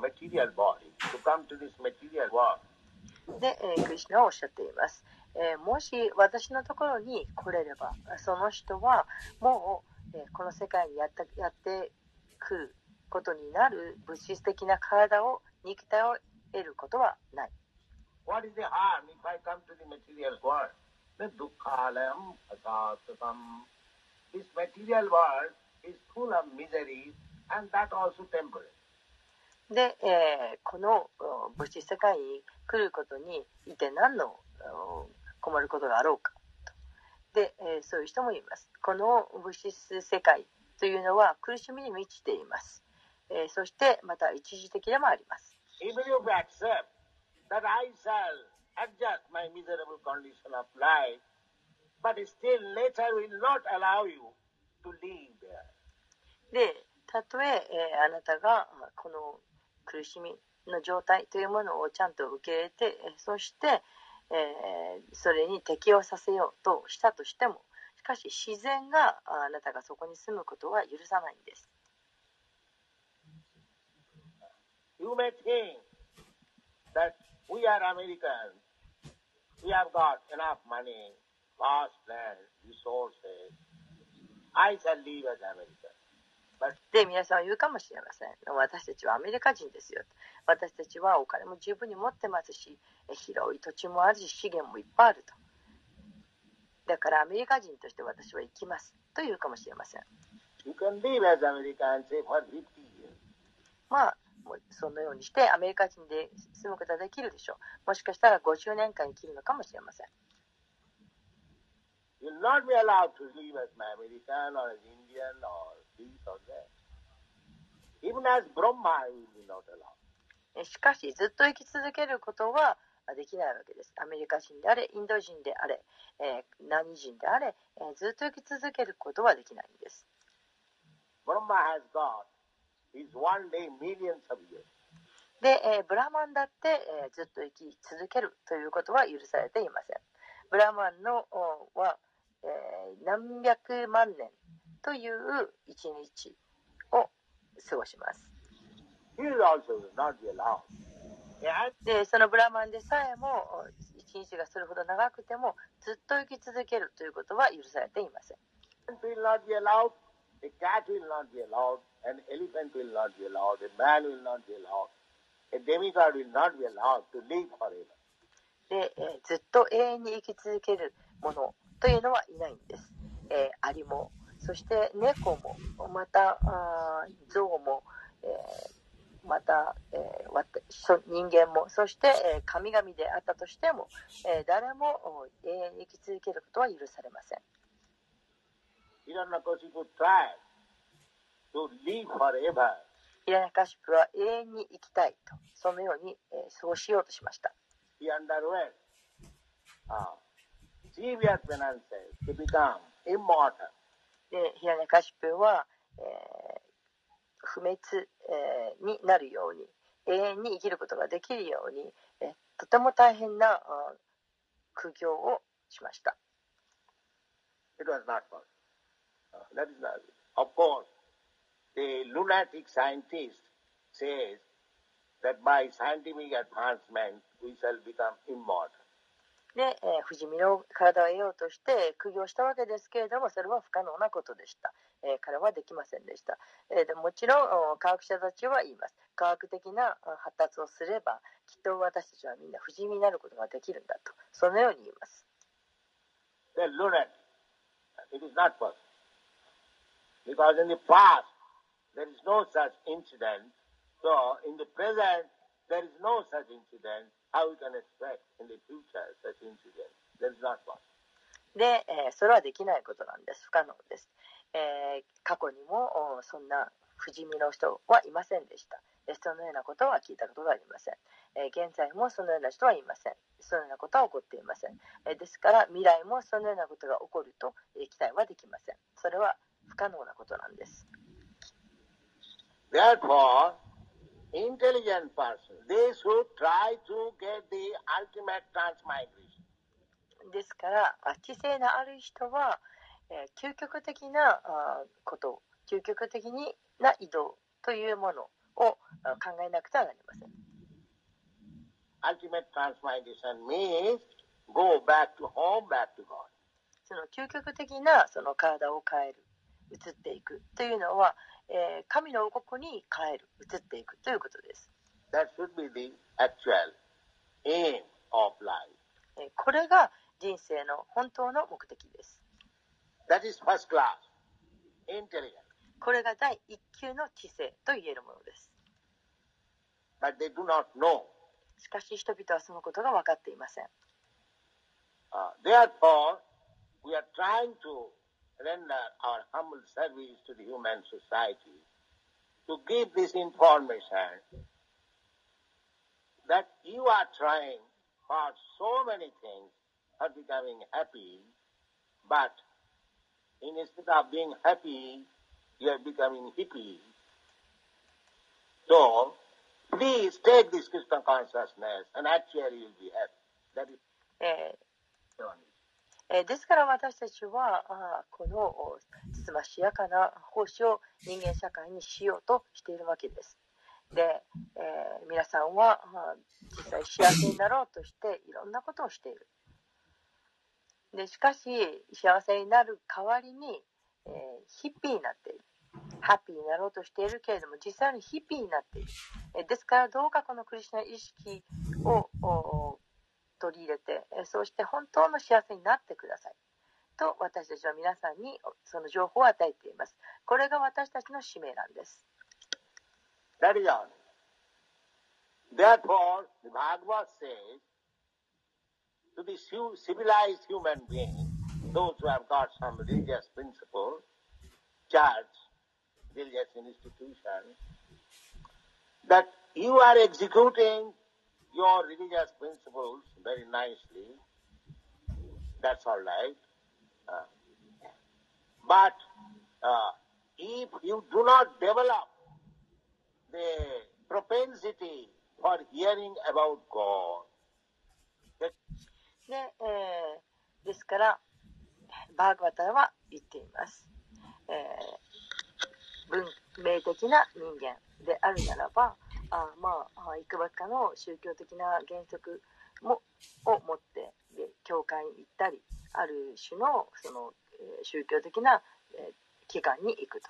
material body, to come to this material world. で、えークリシュナはおっしゃっています。えーもし私のところに来れれば、その人はもう、えーこの世界にやったやってくることになる物質的な体を、肉体を得ることはない。What is the harm if I come to the material world? The dukkhalayam asasatam. This material world is full of misery and that also temporary. で、えーこのお物質世界に来ることにいて何のお困ることがあろうかと。で、えーそういう人もいます。この物質世界というのは苦しみに満ちています。えーそしてまた一時的でもあります。で、たとええーあなたがあこの苦しみの状態というものをちゃんと受け入れて、そして、えーそれに適応させようとしたとしても、しかし自然があなたがそこに住むことは許さないんです。You may think that we are Americans, we have got enough money, vast land, resources. I shall live as American. で、皆さんは言うかもしれません。私たちはアメリカ人ですよ。私たちはお金も十分に持ってますし、え広い土地もあるし、資源もいっぱいあると。だからアメリカ人として私は行きます。と言うかもしれません。you can live as American, say, for 50 years. まあ、そのようにしてアメリカ人で住むことはできるでしょう。もしかしたら50年間生きるのかもしれません。You'll not be allowed to live as an American or as Indian or しかし、ずっと生き続けることはできないわけです。アメリカ人であれ、インド人であれ、えー何人であれ、えーずっと生き続けることはできないんです。Brahma has got his one day millions of years. で、えーブラマンだって、えーずっと生き続けるということは許されていません。ブラマンのおは、えー何百万年という一日を過ごします。でそのブラマンでさえも一日がそれほど長くてもずっと生き続けるということは許されていません。でえ、ずっと永遠に生き続けるものというのはいないんです。えー、アもそして猫も、また象も、えーまた、えー人間も、そして、えー神々であったとしても、えー誰もお永遠に生き続けることは許されません。Hiranyakashipu tried to live forever. ヒラナカシプは永遠に生きたいと、そのように、えーそうしようとしました。He で、ヒラナカシプは、えー不滅、えーになるように、永遠に生きることができるように、えーとても大変なあ苦行をしました。It was not possible. That is not. Of course, the lunatic scientist says that by scientific advancement we shall become immortal. で、えー不死身の体を得ようとして苦行したわけですけれども、それは不可能なことでした。えー彼はできませんでした。えーでもちろん、お科学者たちは言います。科学的なあ発達をすれば、きっと私たちはみんな不死身になることができるんだと、そのように言います。They're lunatic. It is not possible. Because in the past, there is no such incident. So, in the present, there is no such incident. How we can expect in the future such incident? That is not possible. で、えーそれはできないことなんです。不可能です。えー過去にもおそんな不死身の人はいませんでした。えーそのようなことは聞いたことがありません。えー現在もそのような人はいません。そのようなことは起こっていません。えーですから未来もそのようなことが起こると、えー期待はできません。それは不可能なことなんです。Therefore, intelligent person, they should try to get the ultimate transmigration. ですから、あ知性のある人は、えー究極的なあこと、究極的にな移動というものをあ考えなくてはなりません。Ultimate transmigration means go back to home, back to God. その究極的なその体を変える、移っていくというのは、えー神の王国に変える、移っていくということです。That should be the actual aim of life. えーこれが人生の本当の目的です。That is first class, intelligent. これが第一級の知性と言えるものです。But they do not know. しかし人々はそのことが分かっていません。Uh, therefore, we are trying to render our humble service to the human society to give this information that you are trying for so many things for becoming happy, but instead of being happy, you are becoming hippie. So, please take this Krishna consciousness and actually you'll be happy. That is えー the only. えですから私たちはあこのつつましやかな奉仕を人間社会にしようとしているわけです。で、えー皆さんは実際幸せになろうとしていろんなことをしている。でしかし幸せになる代わりに、えーヒッピーになっている。ハッピーになろうとしているけれども実際にヒッピーになっている。えですからどうかこのクリスチャン意識を取り入れて、えそうして本当の幸せになってください。と私たちは皆さんにその情報を与えています。これが私たちの使命なんです。That is all. Therefore, the Bhagavad says to the civilized human being, those who have got some religious principle, church, religious institution, that you are executing your religious principles very nicely. That's all right. Uh, but uh, if you do not develop the propensity for hearing about God, で、えーですから、バーグバターは言っています。えー文明的な人間であるならば、 あまあ、いくばくかの宗教的な原則もを持ってで教会に行ったり、ある種のその、えー宗教的な、えー機関に行くと。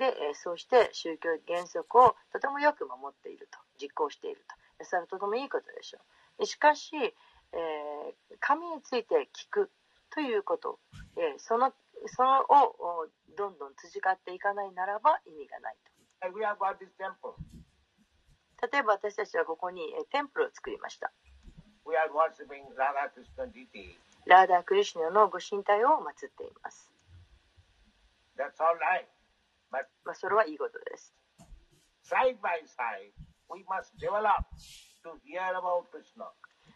で、えーそうして宗教原則をとてもよく守っていると、実行していると。それはとてもいいことでしょう。しかし、え神について聞くということ、えそのそのをどんどん培っていかないならば意味がないと。例えば私たちはここにえーテンプルを作りました。ラーダー・クリシュナのご神体を祀っています。まあ、それはいいことです。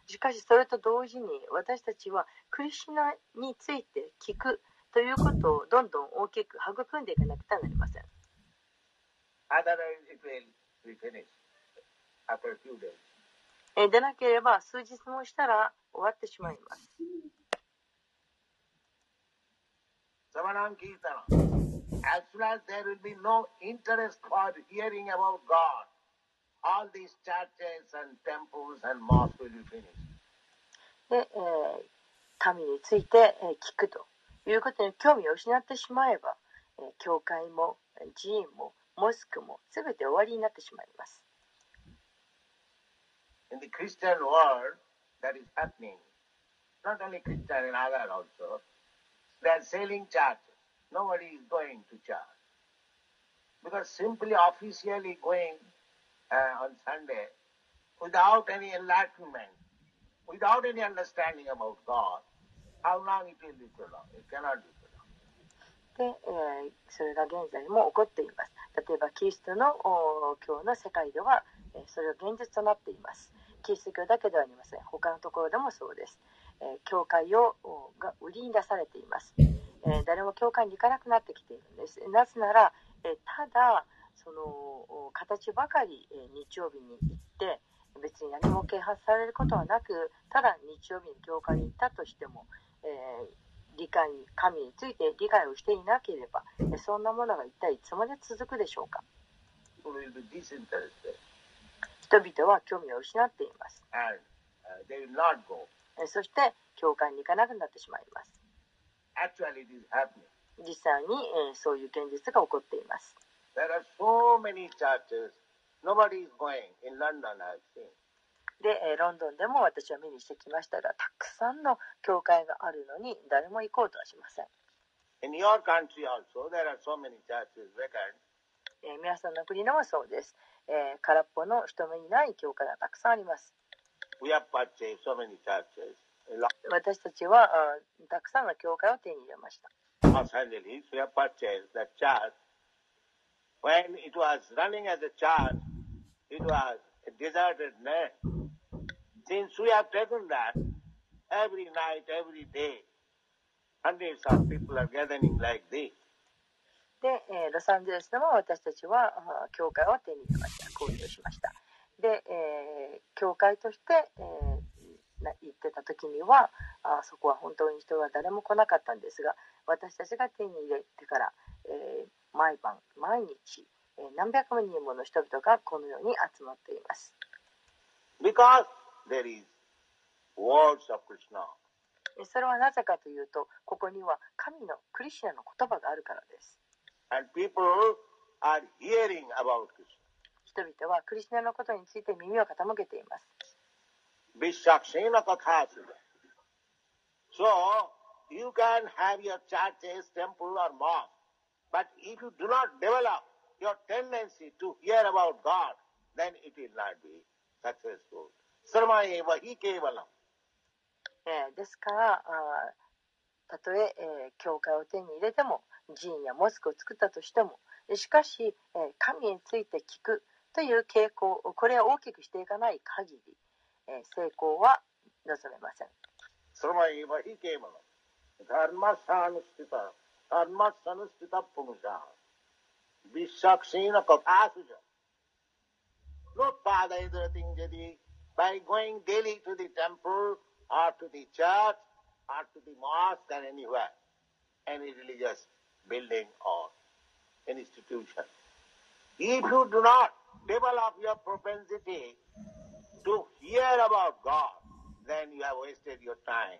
しかしそれと同時に私たちはクリシュナについて聞くということをどんどん大きく育んでいかなくてはなりません。Otherwise, it will be finished でなければ数日もしたら終わってしまいます。で、えー、民について聞くということに興味を失ってしまえば、教会も寺院もモスクもすべて終わりになってしまいます。In the Christian world, that is happening. Not only Christian and other also. They are selling churches. Nobody is going to church. Because simply officially going uh, on Sunday without any enlightenment, without any understanding about God, how long it will be prolonged? It cannot be prolonged. で、えーそれが現在も起こっています。例えばキリストのお教の世界では、えーそれが現実となっています。 キリスト教だけではありません。他のところでもそうです。えー教会をが売りに出されています。えー誰も教会に行かなくなってきているんです。なぜなら、えーただその形ばかり、えー日曜日に行って別に何も啓発されることはなくただ日曜日に教会に行ったとしても、えー理解神について理解をしていなければえーそんなものが一体いつまで続くでしょうか People will be disinterested 人々は興味を失っています。そして、教会に行かなくなってしまいます。実際に、え、そういう現実が起こっています。で、え、ロンドンでも私は目にしてきましたが、たくさんの教会があるのに、誰も行こうとはしません。皆さんの国でもそうです。えー空っぽの人のいない教会がたくさんあります私たちはたくさんの教会を手に入れました. When it was running as a church, it was a deserted land. Since we have taken that, every night, every day, hundreds of people are gathering like this. で、えーロサンゼルスでも私たちは教会を手に入れました。購入しました。で、えー教会として、えーな行ってた時にはあーそこは本当に人が誰も来なかったんですが私たちが手に入れてから、えー毎晩毎日、えー何百人もの人々がこのように集まっています。Because there is words of Krishna. えそれはなぜかというとここには神のクリシナの言葉があるからです人々はクリスナのことについて耳を傾けています。ですから、たとえ教会を手に入れても、寺院やモスクを作ったとしてもしかし神について聞くという傾向これを大きくしていかない限り成功は望めません。ーマッサーステタダルマッサーステタッムジャービシャクシーのコパスジャーロパーダイドラティンジディ by going daily to the temple or to the church or to the mosque or building or institution. If you do not develop your propensity to hear about God, then you have wasted your time.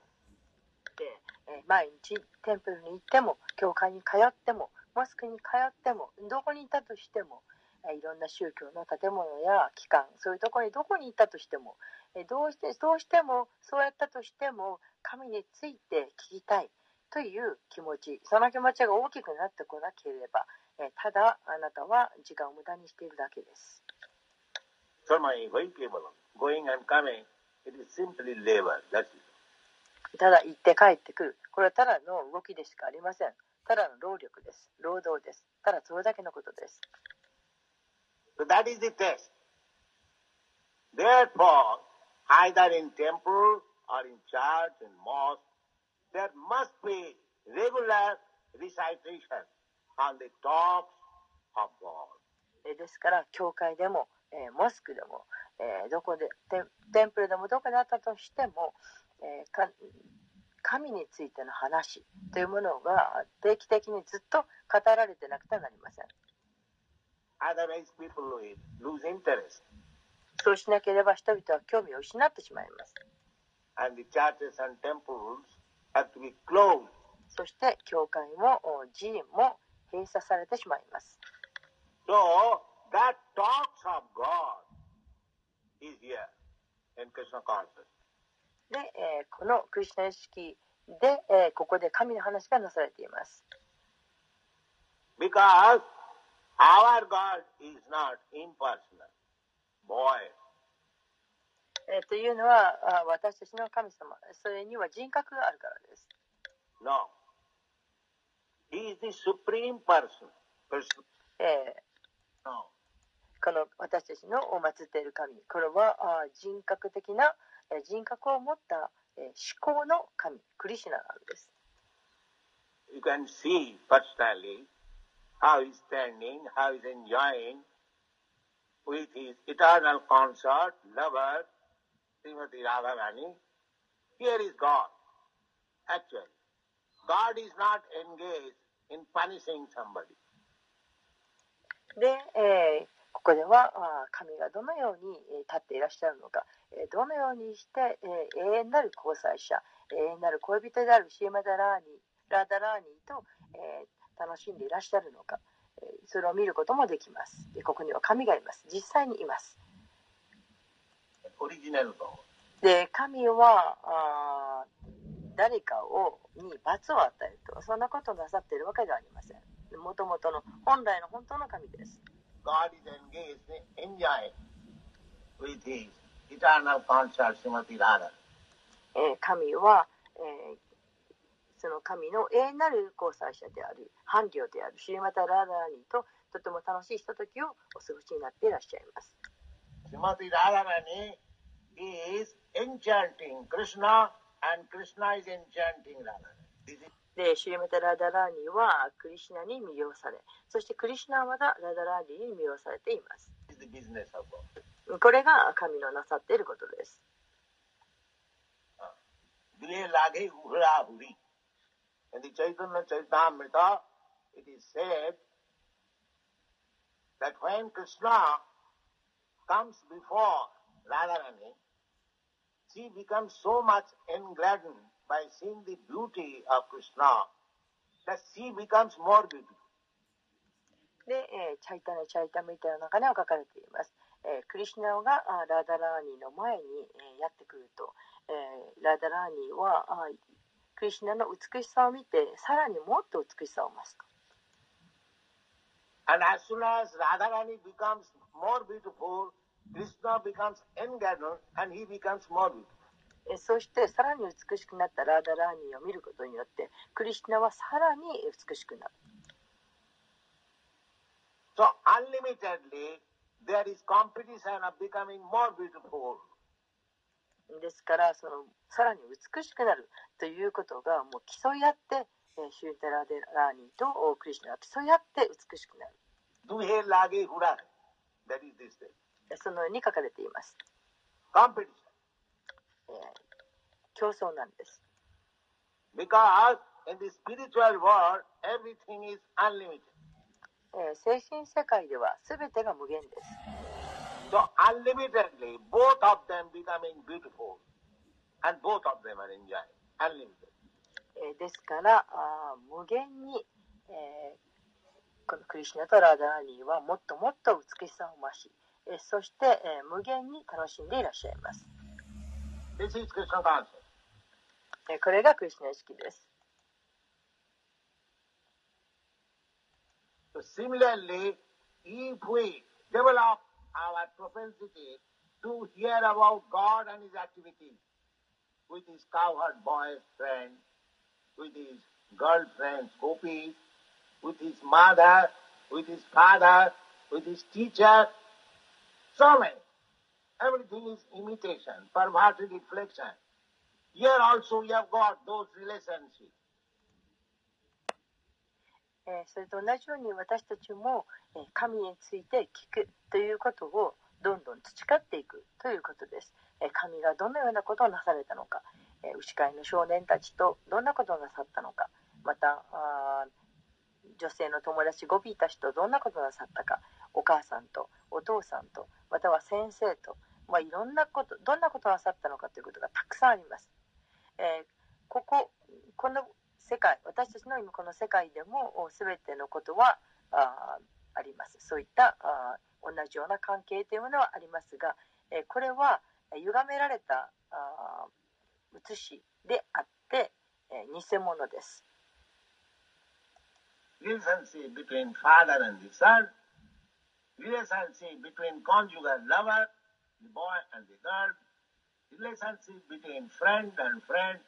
え毎日テンプルに行っても教会に通ってもモスクに通ってもどこにいたとしても、えいろんな宗教の建物や機関そういうところにどこに行ったとしても、えどうしてどうしてもそうやったとしても神について聞きたいという気持ち。その気持ちが大きくなってこなければただあなたは時間を無駄にしているだけです。ただ行って帰ってくる。これはただの動きでしかありません。ただの労力です。労働です。ただそれだけのことです。So that is the test. Therefore, either in temple or in church and mosque, there must be regular recitation on the talks of God. えーですから、教会でも、えーモスクでも、えーどこでテン、テンプルでもどこであったとしても、えーか神についての話というものが定期的にずっと語られてなくてはなりません。Otherwise, people lose interest. そうしなければ人々は興味を失ってしまいます。And the churches and temples そして、教会もお寺院も閉鎖されてしまいます。So, that talks of God is here in Krishna consciousness. で、えーこのクリスチャン意識で、えーここで神の話がなされています。Because our God is not impersonal. Boy, えーというのはあ私たちの神様それには人格があるからです、no. He is the supreme person. person. え No. ーこの私たちの祀っている神これはあ人格的なえー人格を持った、えー思考の神クリシュナなんです、You can see personally how he's standing, how he's enjoying with his eternal consort, lover, Srimati Radharani. Here is God, actually. God is not engaged in punishing somebody. で、えーここでは神がどのように立っていらっしゃるのか、どのようにして、えー永遠なる交際者永遠なる恋人であるシーマダラーニラダラーニと、えー楽しんでいらっしゃるのか、それを見ることもできますでここには神がいます実際にいますオリジナルの。で、神は、あ誰かをに罰を与えると、そんなことなさっているわけではありません。もともとの、本来の本当の神です。神は、えー、その神の永遠なる交際者である、伴侶である、シリマタ・ラーダーニととても楽しいひとときをお過ごしになっていらっしゃいます。シリマタ・ラーダー。he is enchanting Krishna and Krishna で、シュレメタ・ラダラーニはクリシナに魅了され、そしてクリシナはまだラダラーニに魅了されています。これが神のなさっていることです。グレーラゲ・ウーラー・ブリ Radharani, she becomes so much engladdened by seeing the beauty of Krishna that she becomes more beautiful. で、えーチャイタネ・チャイタミタの中には書かれています。えークリシナがあラダラーニの前に、えーやってくると、えーラダラーニはあクリシナの美しさを見てさらにもっと美しさを増すと。And as soon as Radharani becomes more beautiful, そしてさらに美しくなったラダラーニーを見ることによってクリシナはさらに美しくなる。ですからそのさらに美しくなるということがもう競い合って、え、シューテラデラーニーとクリスナは競い合って美しくなる。Duhe lage えーそのように書かれています。えー競争なんです。Because in the spiritual world, everything is unlimited. えー精神世界では全てが無限です。So unlimitedly, both of them becoming beautiful. And both of them are enjoying. Unlimited. えーですからあー無限に、えーこのクリシュナとラダラーニーはもっともっと美しさを増し、えーそして、えー無限に楽しんでいらっしゃいます。えーこれがクリシュナ意識です。So similarly, if we develop our propensity to hear about God and His activities with his cowherd boy friend, with his girlfriend Gopi, with his mother, with his father, with his teacher, so many. Everything is imitation, perverted reflection. Here also we have got those relationships. えーそれと同じように私たちも、えー神について聞くということをどんどん培っていくということです。えー神がどのようなことをなされたのか、え牛飼いの少年たちとどんなことをなさったのか、また女性の友達ゴビーたちとどんなことをなさったか、お母さんとお父さんと、または先生と、まあ、いろんなこと、どんなことをなさったのかということがたくさんあります。えーここ、この世界私たちの今この世界でもお全てのことはああります。そういったあ同じような関係というものはありますが、えーこれはえー歪められたあ写しであって、えー偽物です、relationship between father and the son, relationship between conjugal lover, the boy and the girl, relationship between friend and friend,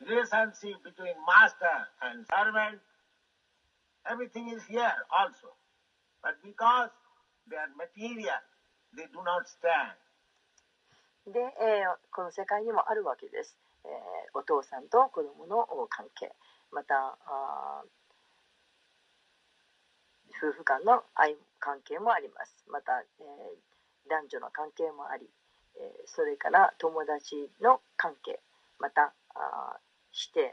relationship between master and servant, everything is here also. But because they are material, they do not stand. で、えーこの世界にもあるわけです、えーお父さんと子供の関係またあ夫婦間の愛関係もありますまた、えー、男女の関係もあり、えー、それから友達の関係またあ師弟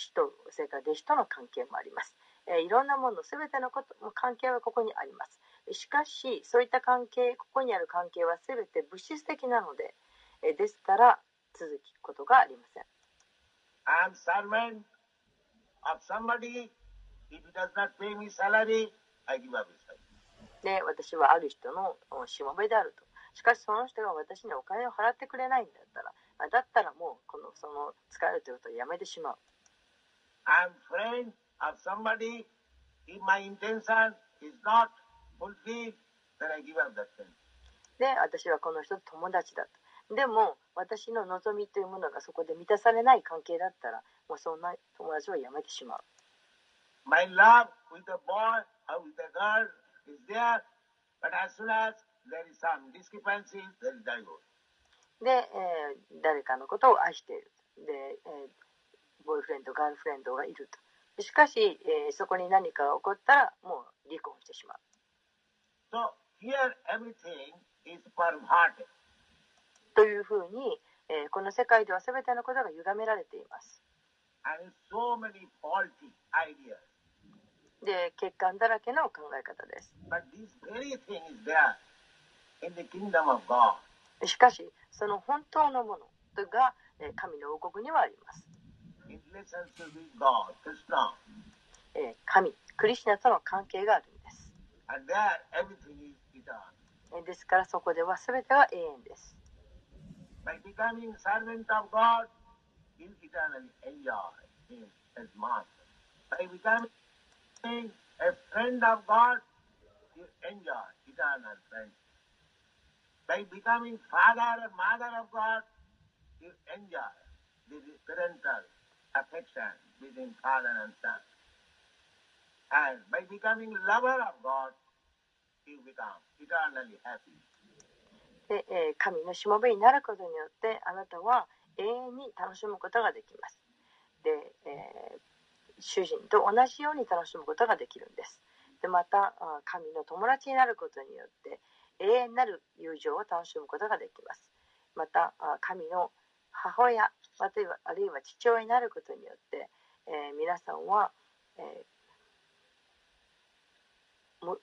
師とそれから弟子との関係もあります、えいろんなもの全てのこと関係はここにありますしかしそういった関係ここにある関係は全て物質的なので、えですから続くことがありません I'm servant of somebody. If he does not pay me salary, I give up his life. で私はある人のしもべであるとしかしその人が私にお金を払ってくれないんだったらだったらもうこのその使えるということをやめてしまう I'm friend of somebody. If my intention is not fulfilled, then I give up that friend. で私はこの人と友達だとでも私の望みというものがそこで満たされない関係だったらもうそんな友達をやめてしまう My love with a boy or with a girl で、えー、誰かのことを愛している。で、えー、ボーイフレンド、ガールフレンドがいると。しかし、えー、そこに何かが起こったら、もう離婚してしまう。というふうに、えー、この世界ではすべてのことが歪められています。で欠陥だらけの考え方です。しかしその本当のものが神の王国にはあります。神クリシナとの関係があるんです。ですからそこでは全ては永遠です。神のしもべになることによってあなたは永遠に楽しむことができます。主人と同じように楽しむことができるんです。でまたあ神の友達になることによって永遠なる友情を楽しむことができます。また神の母親またあるいは父親になることによって、えー皆さんは、えー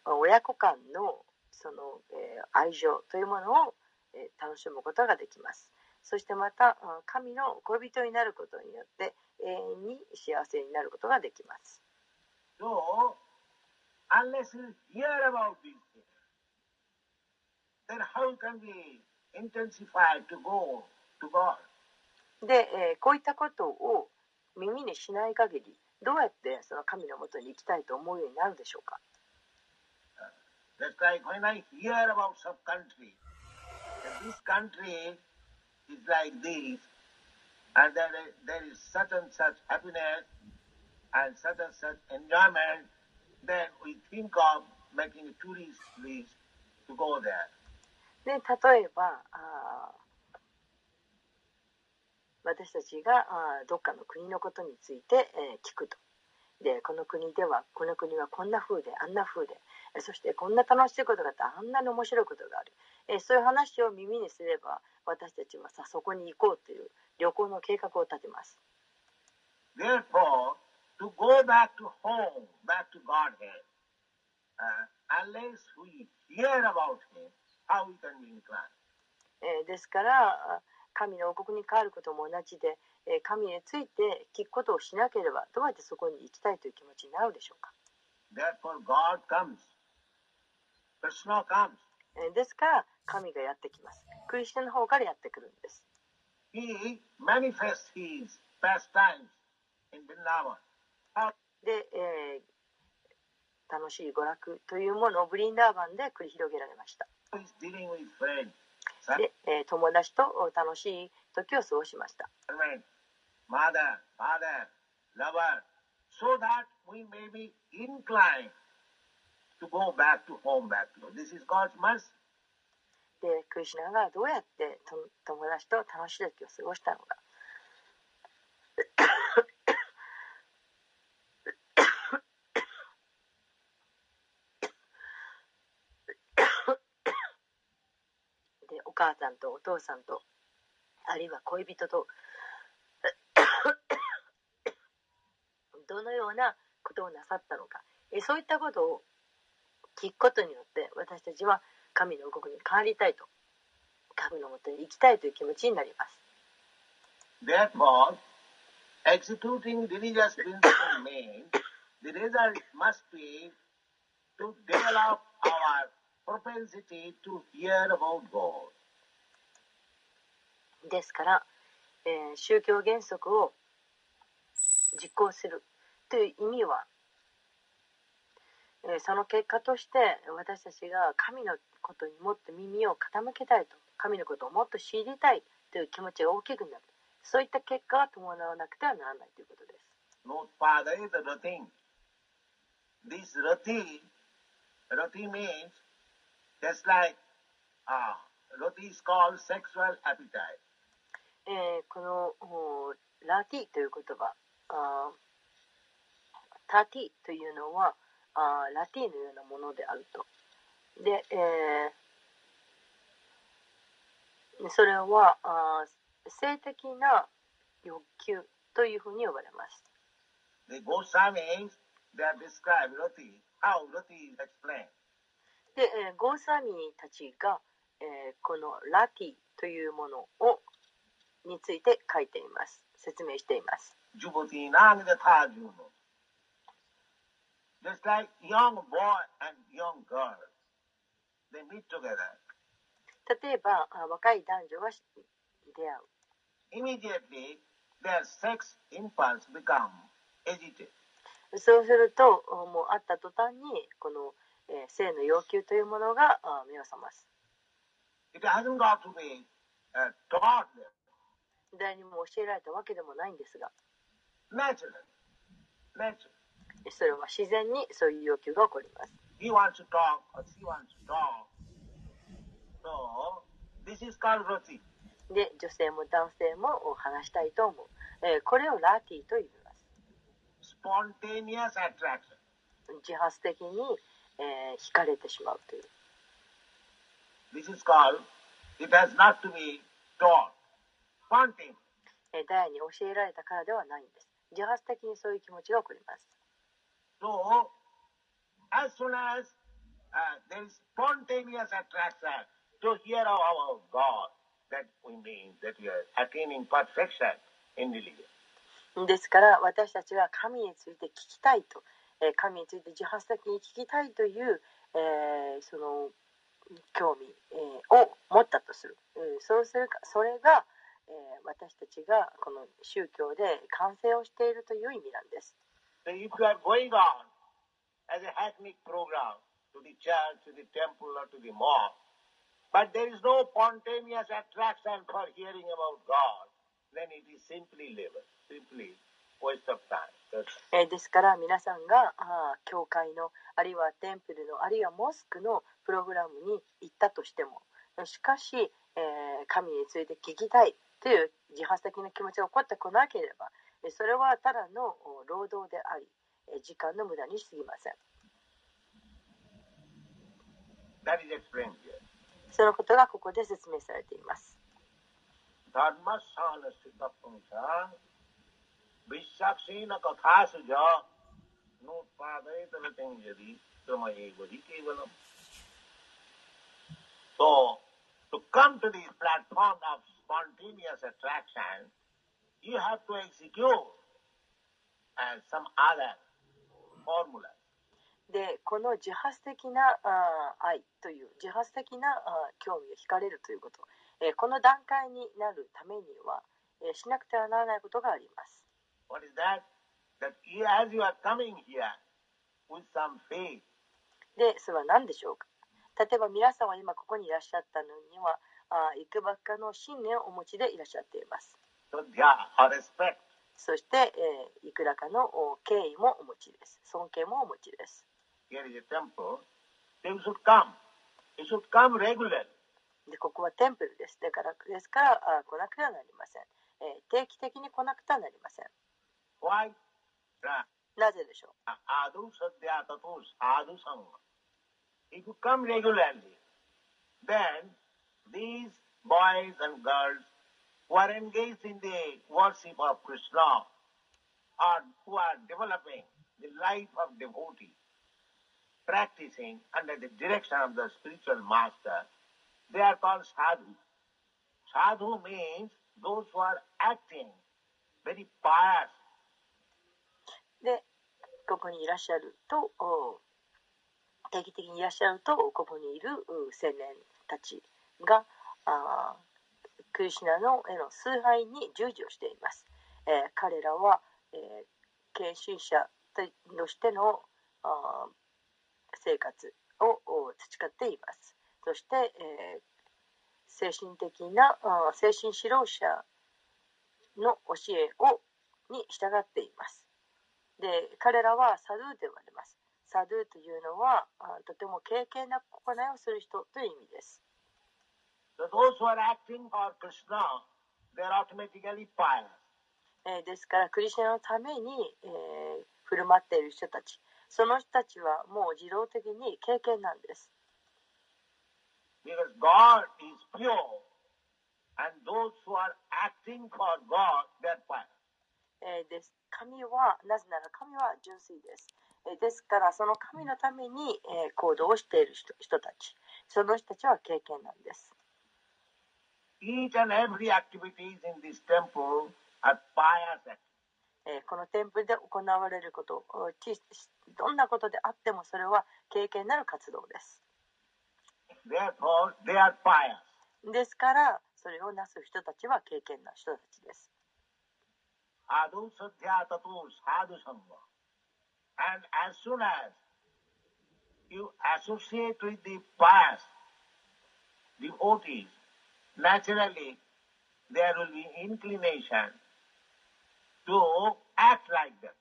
親子間のその、えー愛情というものを、え楽しむことができます。そしてまたあ神の恋人になることによって永遠に幸せになることができます So, unless you hear about these things, then how can we intensify to go to God? で、えーこういったことを耳にしない限りどうやってその神のもとに行きたいと思うようになるでしょうか Just like when I hear about some country, that this country is like this, and there there is such and such happiness and such and such enjoyment, then we think of making a tourist list to go there. で例えばあ私たちがあどっかの国のことについて、えー聞くとでこの国ではこの国はこんな風であんな風でそしてこんな楽しいことがあってあんなに面白いことがあるえ、そういう話を耳にすれば私たちはさそこに行こうという旅行の計画を立てます。ですから神の王国に帰ることも同じで神について聞くことをしなければどうやってそこに行きたいという気持ちになるでしょうか？ですから神がやってきます。クリスチの方からやってくるんです。で、え、楽しい娯楽というものをブリンダーバンで繰り広げられました。で、え、友達と楽しい時を過ごしました。to go back で、クリシナがどうやってと友達と楽しい時を過ごしたのか。で、お母さんとお父さんと、あるいは恋人と、どのようなことをなさったのか。えそういったことを聞くことによって私たちは神の動きに変わりたいと神のもとに行きたいという気持ちになります。ですから、えー、宗教原則を実行するという意味はえーその結果として私たちが神のことにもっと耳を傾けたいと神のことをもっと知りたいという気持ちが大きくなるそういった結果が伴わなくてはならないということです No father is a roti. This roti, roti means just like uh, roti is called sexual appetite. えーこのおラティという言葉あータティというのはあーラティのようなものであるとで、えーそれはあー性的な欲求というふうに呼ばれます The Goswamis, they have described roti, how roti is explained. で、えーゴーサミーたちが、えーこのラティというものをについて書いています説明しています Juvati nang yatha juno. Just like young boy and young girl, they meet together. 例えばあ若い男女がし出会う Immediately, their sex impulse become agitated. そうするとおもう会った途端にこの、えー性の要求というものがあ目を覚ます It hasn't got to be uh, taught them. 誰にも教えられたわけでもないんですが Naturally. Naturally. それは自然にそういう要求が起こります He wants to talk or she wants to talk. So, this is called roti. で女性も男性もお話したいと思う、えーこれをラティと言います Spontaneous attraction. 自発的に、えー惹かれてしまうという This is called, it has not to be taught. Spontaneous. えー誰に教えられたからではないんです自発的にそういう気持ちが起こります So, as soon as uh, there is spontaneous attraction to hear about God, that we mean that we are attaining perfection in religion. ですから私たちが神について聞きたいと、えー神について自発的に聞きたいという、えーその興味、えーを持ったとする、えーそうするかそれが、えー私たちがこの宗教で完成をしているという意味なんです。So if you are going on as a hackneyed program to the church, to the temple, or to the mosque, but there is no spontaneous attraction for hearing about God, then it is simply labor, simply waste of time. えーですから皆さんがあ教会のあるいはテンプルのあるいはモスクのプログラムに行ったとしてもしかし、えー神について聞きたいという自発的な気持ちが起こってこなければそれはただのお労働でありえー時間の無駄に過ぎません that is explained here. そのことがここで説明されています धर्मस्थानस्थितपुंसां विश्वाक्षीण कथासु च नोत्पादयतरतिं यदि क्रमयैव हि केवलम् So, to come to this platform of spontaneous attraction, you have to execute uh, some other formula. でこの自発的なあー愛という自発的なあー興味を惹かれるということ、えーこの段階になるためには、えーしなくてはならないことがあります。What is that? That you, as you are coming here with some faith, でそれは何でしょうか？例えば皆さんは今ここにいらっしゃったのにはあーいくばっかの信念をお持ちでいらっしゃっています。そして、えー、いくらかの敬意もお持ちです。尊敬もお持ちです。でここはテンプルです。だからですからあ来なくてはなりません、えー。定期的に来なくてはなりません。Why? なぜでしょう？アドサディアタトゥス、アドサム。If you come regularly, then these boys and girls who are engaged in the worship of Krishna or who are developing the life of devotee, practicing under the direction of the spiritual master, they are called sadhu. Sadhu means those who are acting very pious で、ここにいらっしゃると、定期的にいらっしゃると、ここにいる青年たちが、あクリシナのへの崇拝に従事をしています。えー彼らは、えー献身者としての生活を培っています。そして、えー精神的なあ精神指導者の教えをに従っています。で彼らはサドゥと呼ばれます。サドゥというのはあとても敬虔な行いをする人という意味です。ですから、クリシナのために、振る舞っている人たち、その人たちはもう自動的に経験なんです。神は、なぜなら神は純粋です。え、ですから、その神のために、え、行動をしている人,人たち、その人たちは経験なんです。Each and every activities in this temple are pious activities. えーこのテンプルで行われることどんなことであってもそれは敬虔なる活動です。ですからそれをなす人たちは敬虔な人たちです。And as soon as you associate with the pious devotees, naturally there will be inclination to act like them.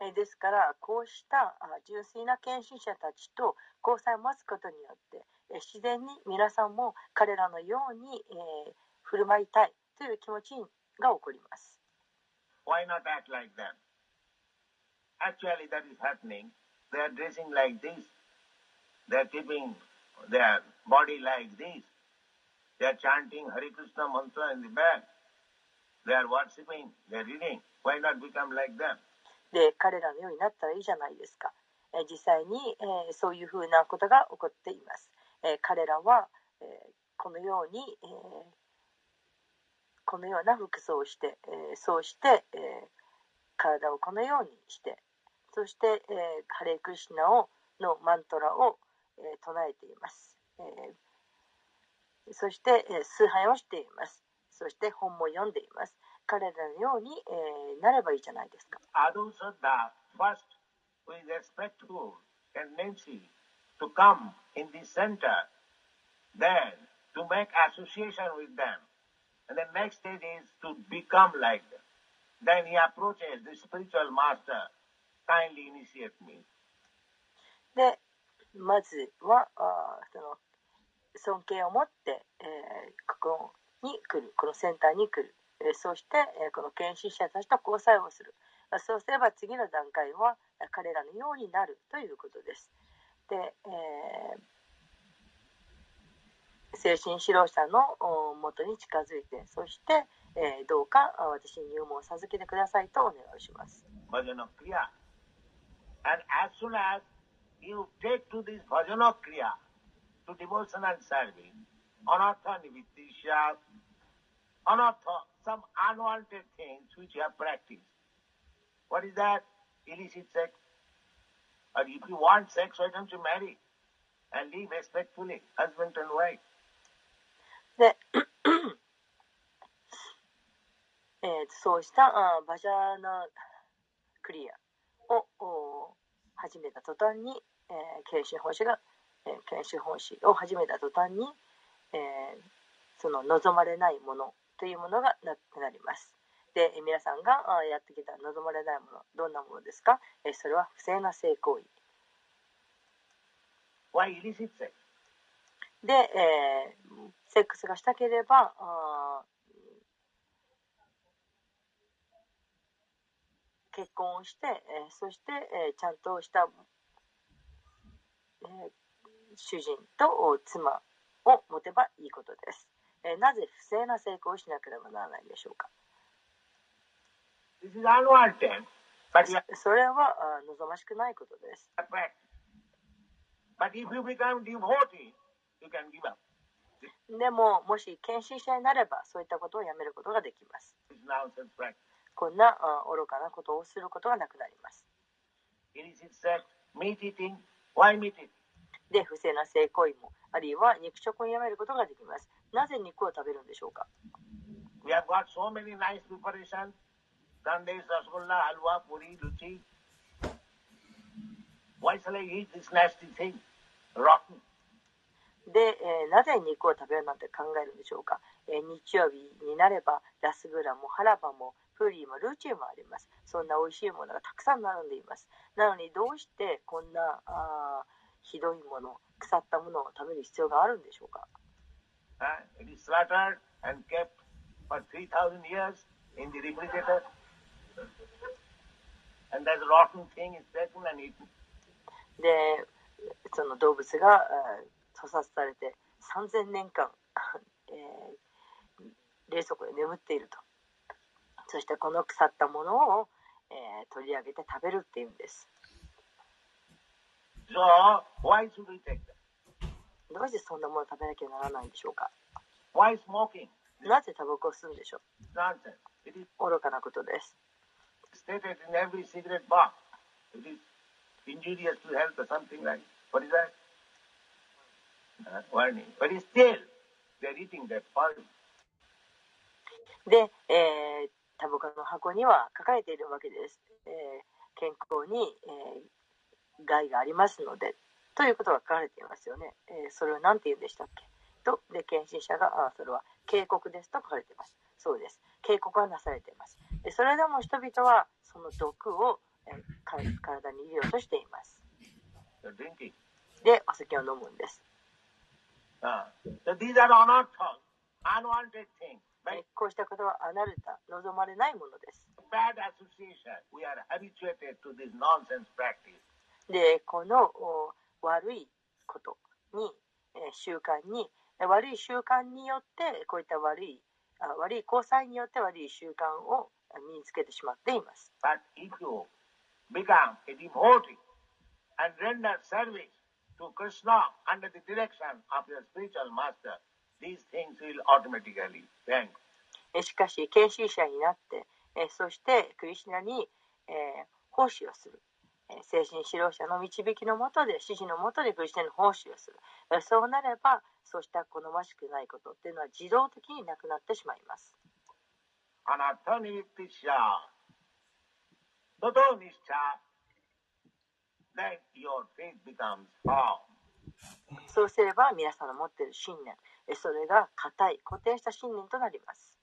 えーですからこうしたあ純粋な献身者たちと交際を待つことによってえー自然に皆さんも彼らのように、えー振る舞いたいという気持ちが起こります。Why not act like them? Actually, that is happening. They are dressing like this. They are keeping their body like this. They are chanting Hare Krishna mantra in the back. They are worshipping. They are reading. Why not become like them? で彼らのようになったらいいじゃないですか。えー実際に、えーそういうふうなことが起こっています。えー彼らは、えーこのように、えーこのような服装をして、えーそうして、えー体をこのようにしてそして、えーハレークリシナをのマントラを、えー唱えています、えーそして、崇拝をしています。そして本も読んでいます。彼らのように、え、なればいいじゃないですか。で、まずはあその尊敬を持って、えーここに来るこのセンターに来る、えそして、えこの献身者たちと交際をする。そうすれば次の段階は彼らのようになるということです。で、えー精神指導者のお元に近づいてそして、えどうか私に入門を授けてくださいとお願いします。Bhajana Kriya. And as soon as you take to this Bhajana Kriya, to devotion and service, anartha nivittisya, anartha, some unwanted things which you have practiced. What is that? Illicit sex. Or if you want sex, why don't you marry? And live respectfully, husband and wife. で、(coughs) えーそうしたあバジャーナクリアをお始めた途端に、えー、研修奉仕が、 えー研修奉仕を始めた途端に、えーその望まれないものというものがなくなります。で、えー皆さんがあやってきた望まれないもの、どんなものですか、えーそれは不正な性行為。で、えーセックスがしたければあー結婚をして、えーそして、えーちゃんとした、えー主人とお妻を持てばいいことです。えーなぜ不正な成功をしなければならないんでしょうか？それはあ望ましくないことです。でも、もし献身者になれば、そういったことをやめることができます。こんなあ愚かなことをすることがなくなります。で、不正な性行為も、あるいは肉食をやめることができます。なぜ肉を食べるんでしょうか？We have got so many nice preparations. Sandesh, rasgulla, halwa, puri, luchi. Why shall I eat this nasty thing? Rotten. で、えーなぜ肉を食べるなんて考えるんでしょうか、えー日曜日になればラスグラもハラバもプリーもルーチーもありますそんな美味しいものがたくさん並んでいますなのにどうしてこんなあーひどいもの腐ったものを食べる必要があるんでしょうか？でその動物が屠殺されて3000年間、(laughs) えー、冷蔵庫で眠っていると。そしてこの腐ったものを、えー、取り上げて食べるっていうんです。So, why should we take that? どうしてそんなものを食べなきゃならないんでしょうか Why smoking? なぜタバコを吸うんでしょう Nonsense. It is 愚かなことです。stated in every cigarette box. It is injurious to health or something like What is that? Uh, warning. But still, they're eating that poison. で、えータバコの箱には書かれているわけです。えー健康に、えー害がありますので、ということが書かれていますよね。えーそれを何て言うんでしたっけ？と、で、検診者が、あそれは警告ですと書かれています。そうです。警告がなされています。でそれでも人々はその毒を、えーか体に入れようとしています。で、お酒を飲むんです。Uh, so こうしたことはアナルタ、望まれないものです。bad association, we are habituated to this nonsense practice. でこの悪いことに習慣に悪い習慣によってこういった悪い悪い交際によって悪い習慣を身につけてしまっています。しかし、研修者になって、そしてクリスナに奉仕をする。精神指導者の導きのもとで指示のもとでクリシュナに奉仕をする、えーそうなればそうした好ましくないことっていうのは自動的になくなってしまいます。Anartha nivittisya. Tato nischa. Then your faith becomes firm. そうすれば皆さんの持っている信念、えそれが固い、固定した信念となります。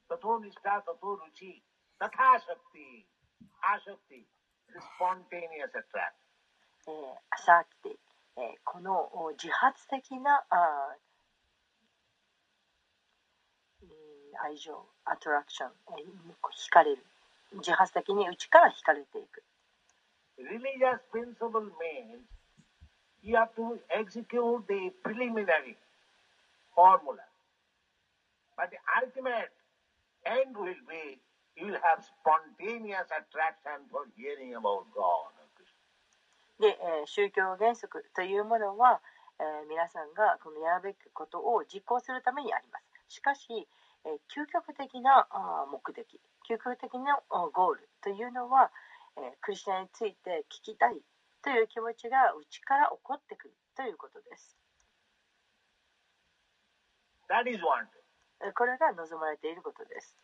Spontaneous attraction. えー、アシャーキティ、この自発的なあーうん愛情、アトラクション、惹かれる。自発的に内から惹かれていく。Religious principle means you have to execute the preliminary formula. But the ultimate end will be you have spontaneous attraction for hearing about God. で、えー宗教原則というものは、えー皆さんがこのやるべきことを実行するためにあります。しかし、えー究極的なあー目的、究極的なゴールというのは、えークリスチャンについて聞きたいという気持ちが内から起こってくるということです。That is ーこれが望まれていることです。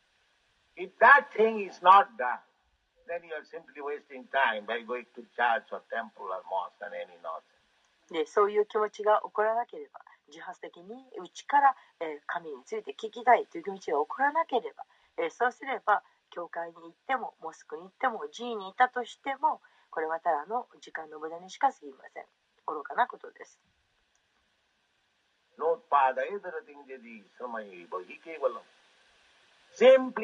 If that thing is not done, then you are simply wasting time by going to church or temple or mosque and any nonsense. でそういう気持ちが起こらなければ自発的に内から、えー神について聞きたいという気持ちが起こらなければ、えーそうすれば教会に行ってもモスクに行っても寺院にいたとしてもこれはただの時間の無駄にしか過ぎません愚かなことです全部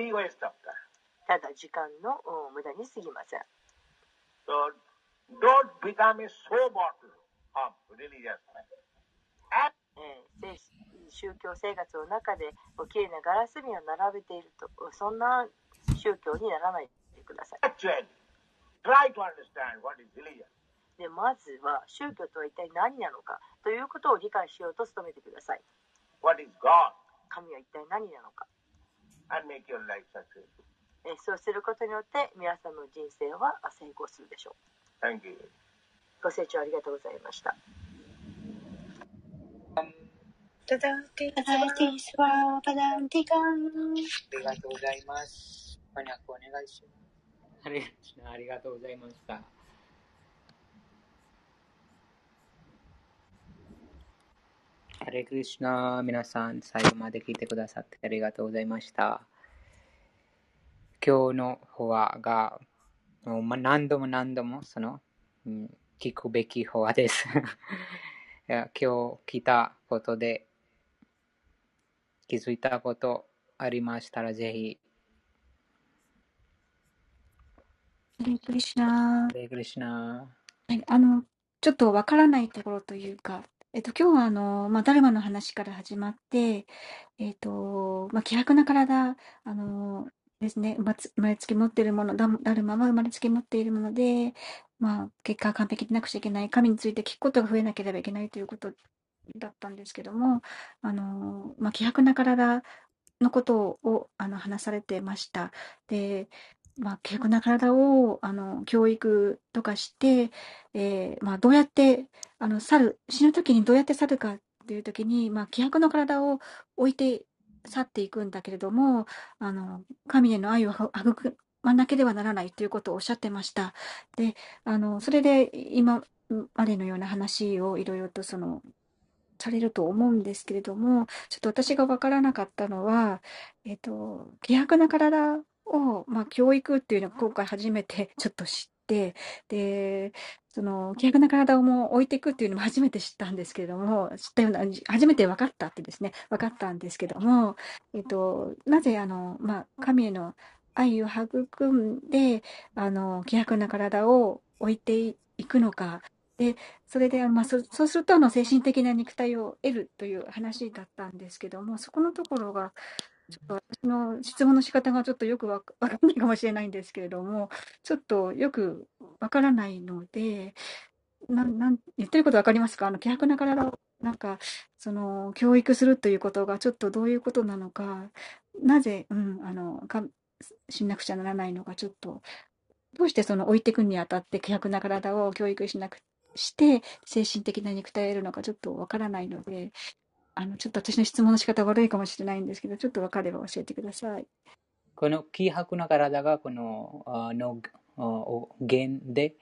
ただ時間の無駄にすぎません。宗教生活の中でおきれいなガラス瓶を並べているとそんな宗教にならないでください。でまずは宗教とは一体何なのかということを理解しようと努めてください。神は一体何なのか。And make your life successful. えそうすることによって皆さんの人生は成功するでしょう Thank you. ご清聴ありがとうございました.ありがとうございます。翻訳お願いします。ありがとうございました。ハレクリシナ、皆さん、最後まで聞いてくださってありがとうございました。今日の法話が、もうま何度も何度もその、うん、聞くべき法話です。(laughs) 今日来たことで気づいたことありましたら、ぜひ、ハレクリシナハレクリシナ。はい、あの、ちょっとわからないところというか、えっと、今日はあの、まあ、ダルマの話から始まって、えっと、まあ、希薄な体、あの、ですね、生まつ生まれつき持っているもの、ダダルマは生まれつき持っているもので、まあ、結果完璧でなくちゃいけない、神について聞くことが増えなければいけないということだったんですけども、あの、まあ、希薄な体のことをあの話されてました。で、まあ、希薄な体をあの教育とかして、えーまあ、どうやってあの去る、死ぬ時にどうやって去るかっていう時に、まあ、希薄な体を置いて去っていくんだけれども、あの神への愛をは育まなければならないということをおっしゃってました。で、あのそれで今までのような話をいろいろとそのされると思うんですけれども、ちょっと私が分からなかったのは、えっと、希薄な体を、まあ、教育っていうのを今回初めて (laughs) ちょっと知って、で、その、希薄な体をもう置いていくっていうのも (laughs) 初めて知ったんですけれども、知ったような、初めて分かったってですね、分かったんですけども、えっと、なぜ、あの、まあ、神への愛を育んで、あの、希薄な体を置いていくのか、で、それで、まあ、そそうすると、あの、精神的な肉体を得るという話だったんですけども、そこのところが、ちょっと私の質問の仕方がちょっとよくわかわかんないかもしれないんですけれども、ちょっとよくわからないので、なん、なん、言ってることわかりますか？あの、希薄な体を、なんか、その、教育するということがちょっとどういうことなのか、なぜ、うん、あの、か、しなくちゃならないのか、ちょっと、どうしてその置いていくにあたって希薄な体を教育しなくして、精神的な肉体を得るのかちょっとわからないので、あの、ちょっと私の質問の仕方悪いかもしれないんですけど、ちょっとわかれば教えてください。この希薄な体がこののあお源で、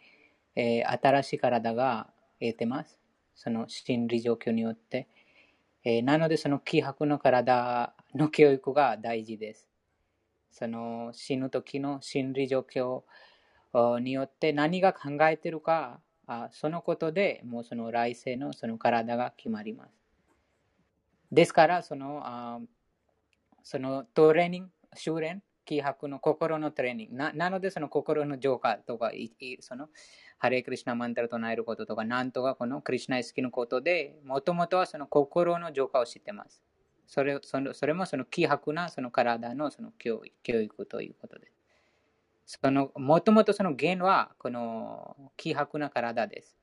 えー新しい体が得てます。その心理状況によって。えーなので、その希薄な体の教育が大事です。その死ぬ時の心理状況によって何が考えてるか、あそのことでもうその来世のその体が決まります。ですから、そのあそのトレーニング、修練、気迫の心のトレーニング。ななので、その心の浄化とか、いそのハレクリシナマンタラ唱えることとか、なんとかこのクリシナ意識のことで、もともとはその心の浄化を知ってます。それそのそれもその気迫なその体のその教育教育ということです。そのもともとその源はこの気迫な体です。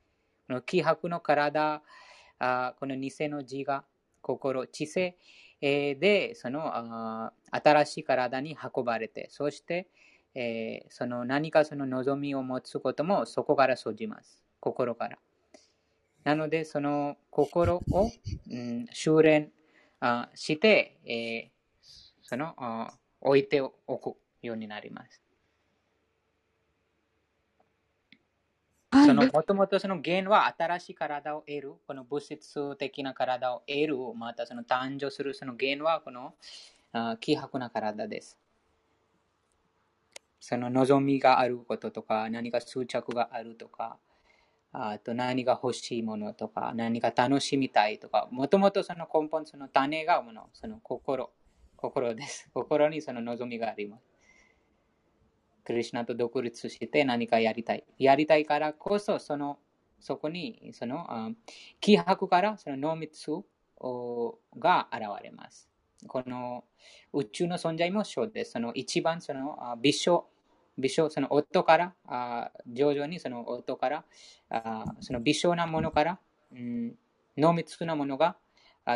この気迫の体、あこの偽の字が心、知性でその新しい体に運ばれて、そして、その何かその望みを持つこともそこから生じます。心から。なので、その心を、うん、修練あして、えーその置いておくようになります。はい。そのもともとその源は新しい体を得る、この物質的な体を得る、またその誕生するその源はこの希薄な体です。その望みがあることとか、何か執着があるとか、あと何が欲しいものとか、何か楽しみたいとか、もともとその根本、その種がもの、その心、心です。心にその望みがあります。クリシナと独立して何かやりたい。やりたいからこそ、その、そこに、その、あ希薄からその濃密が現れます。この宇宙の存在もそうです。その一番その微小、微小、その音から、徐々にその音から、その微小なものから、うん、濃密なものが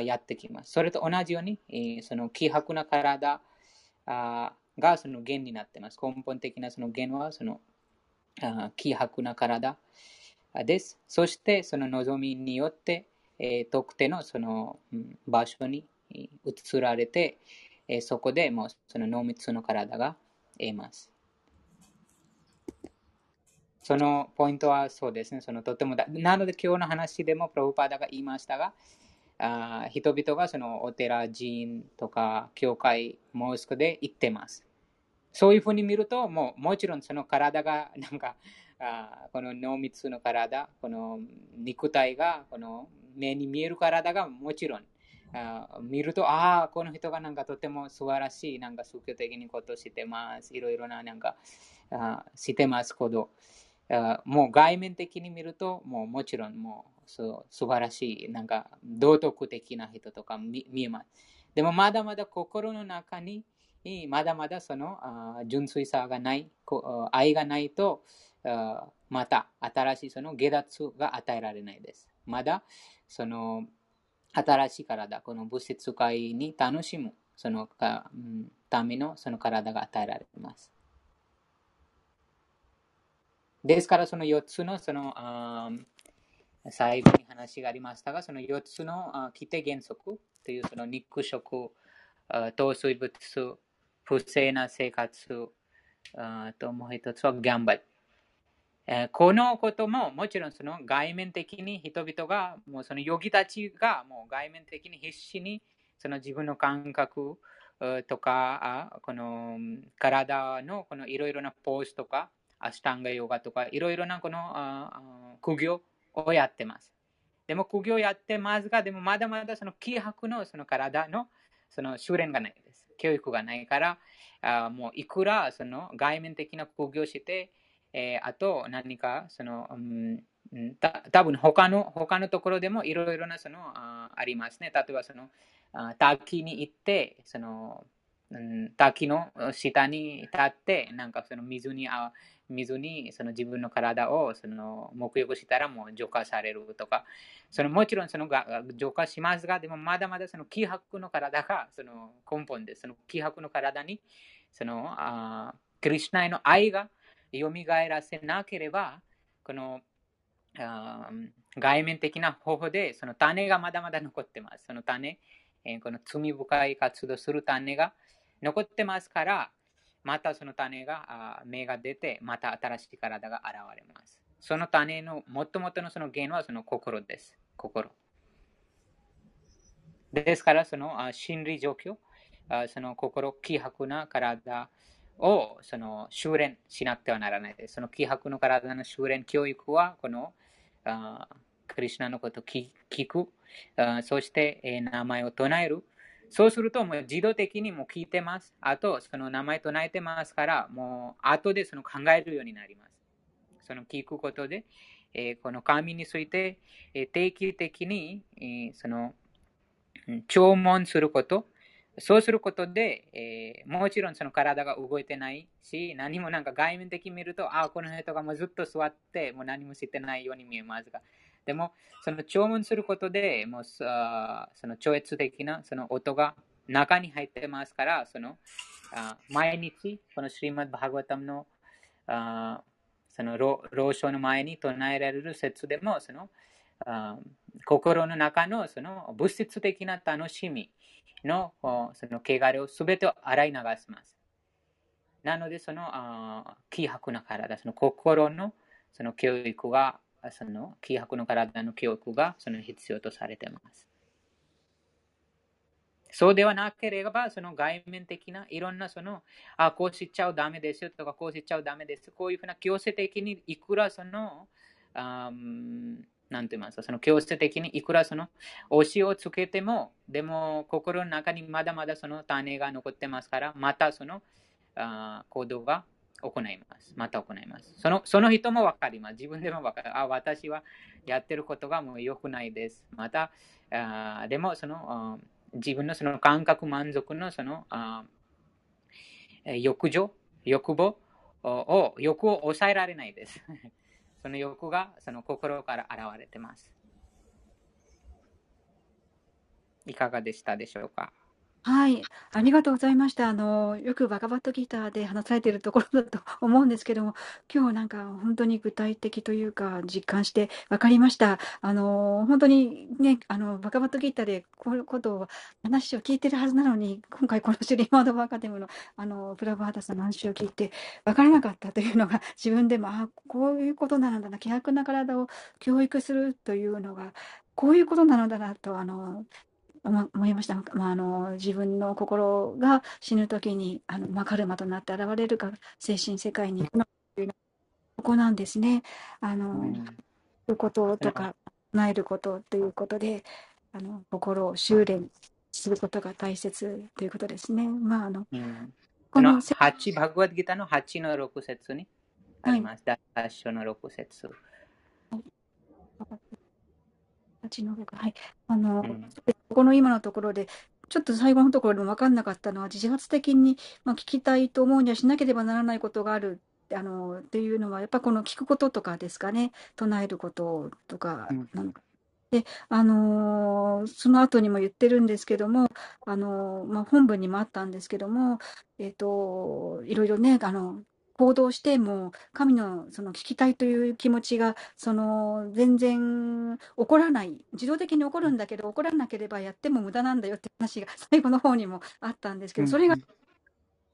やってきます。それと同じように、その希薄な体がその源になってます。根本的なその源はその希薄な体です。そしてその望みによって、えー、特定のその、場所に移られて、えー、そこでもうその濃密の体が得ます。そのポイントはそうですね。そのとてもだなので今日の話でもプロフパーダが言いましたが、あ人々がそのお寺、寺院とか教会、モスクで行ってます。そういうふうに見ると、もうもちろんその体が (laughs) なんかあこの濃密の体、この肉体がこの目に見える体がもちろんあ見ると、ああ、この人がなんかとても素晴らしい、なんか宗教的にことしてます。いろいろななんかあしてますこと。もう外面的に見ると、もうもちろんもうそう素晴らしい、なんか道徳的な人とか見えます。でもまだまだ心の中に、まだまだその純粋さがない、愛がないと、また新しいその下脱が与えられないです。まだその新しい体、この物質界に楽しむそのか、うん、ためのその体が与えられます。ですから、その4つのその最後に話がありましたが、その4つの規定原則というその肉食、糖水物、不正な生活、ともう一つはギャンブル。このことももちろんその外面的に人々が、もうそのヨギたちがもう外面的に必死にその自分の感覚とか、この体のこのいろいろなポーズとか、アスタンガヨガとか、いろいろなこの苦行をやってます。でも苦行やってますが、でもまだまだその気迫のその体のその修練がない。教育がないから、あもういくらその外面的な工業して、えー、あと何かその、うん、た多分他の他のところでもいろいろなそのあありますね。例えばそのあ滝に行ってその、うん、滝の下に立ってなんかその水にあ水にその自分の体をその沐浴したらもう浄化されるとか、そのもちろんそのが浄化しますが、でもまだまだその気迫の体がその根本で。その気迫の体にそのあクリュナへの愛が蘇らせなければ、このあ外面的な方法でその種がまだまだ残ってます。その種、えー、この罪深い活動する種が残ってますから、またその種が芽が出て、また新しい体が現れます。その種のもともとのその源はその心です。心。ですから、その心理状況、その心、希薄な体をその修練しなくてはならないです。その希薄の体の修練教育は、このクリュナのことを聞く、そして名前を唱える、そうすると、もう自動的にも聞いてます。あと、その名前唱えてますから、もう後でその考えるようになります。その聞くことで、えー、この神について、えー、定期的に、えー、その、聴聞すること、そうすることで、えー、もちろんその体が動いてないし、何もなんか外面的に見ると、ああ、この人がもうずっと座って、もう何もしてないように見えますが、でも、その聴聞することで、もうその超越的なその音が中に入ってますから、その毎日、このシリマッバーガタムのその老書の前に唱えられる説でも、その心の中のその物質的な楽しみのその汚れをすべて洗い流します。なので、そのあ気迫な体、その心のその教育がその気迫の体の記憶がその必要とされています。そうではなければ、その外面的ないろんなその、あ、こうしちゃうダメですよとか、こうしちゃうダメです。こういうふうな強制的にいくらその、あなんて言いますか、その強制的にいくらその推しをつけても、でも心の中にまだまだその種が残ってますから、またそのあ行動が行います。また行います。そのその人もわかります。自分でもわかる。あ、私はやってることがもう良くないです。また、あでもその自分のその感覚満足のそのあ欲情、欲望を、欲を抑えられないです。(laughs) その欲がその心から現れてます。いかがでしたでしょうか？はい、ありがとうございました。あの、よくバカバットギターで話されているところだと (laughs) 思うんですけども、今日なんか本当に具体的というか、実感して分かりました。あの、本当にね、あの、バカバットギターでこういうことを、話を聞いてるはずなのに、今回このシュリーマードバーカデムの、あの、プラバーダさんの話を聞いて分からなかったというのが、(laughs) 自分でも、あ、こういうことなんだな、希薄な体を教育するというのが、こういうことなのだなと、あの、思いました。まあ、あの自分の心が死ぬ時にあの、まあ、カルマとなって現れるか精神世界に行くのというのここなんですね。あの、うん、いうこととか唱えることということであの心を修練することが大切ということですね。まああの、うん、この8バグワッドギターの8の6節にあります。はい、第8章の6節。はい8の6、はい。あの、うん、ここの今のところで、ちょっと最後のところでも分かんなかったのは、自発的に、まあ、聞きたいと思うにはしなければならないことがあるあのっていうのは、やっぱこの聞くこととかですかね、唱えることとかなのか。うん、で、あのー、その後にも言ってるんですけども、あのー、まあ、本文にもあったんですけども、えっ、ー、と、いろいろね、あの、行動しても神のその聞きたいという気持ちがその全然起こらない自動的に起こるんだけど起こらなければやっても無駄なんだよって話が最後の方にもあったんですけどそれが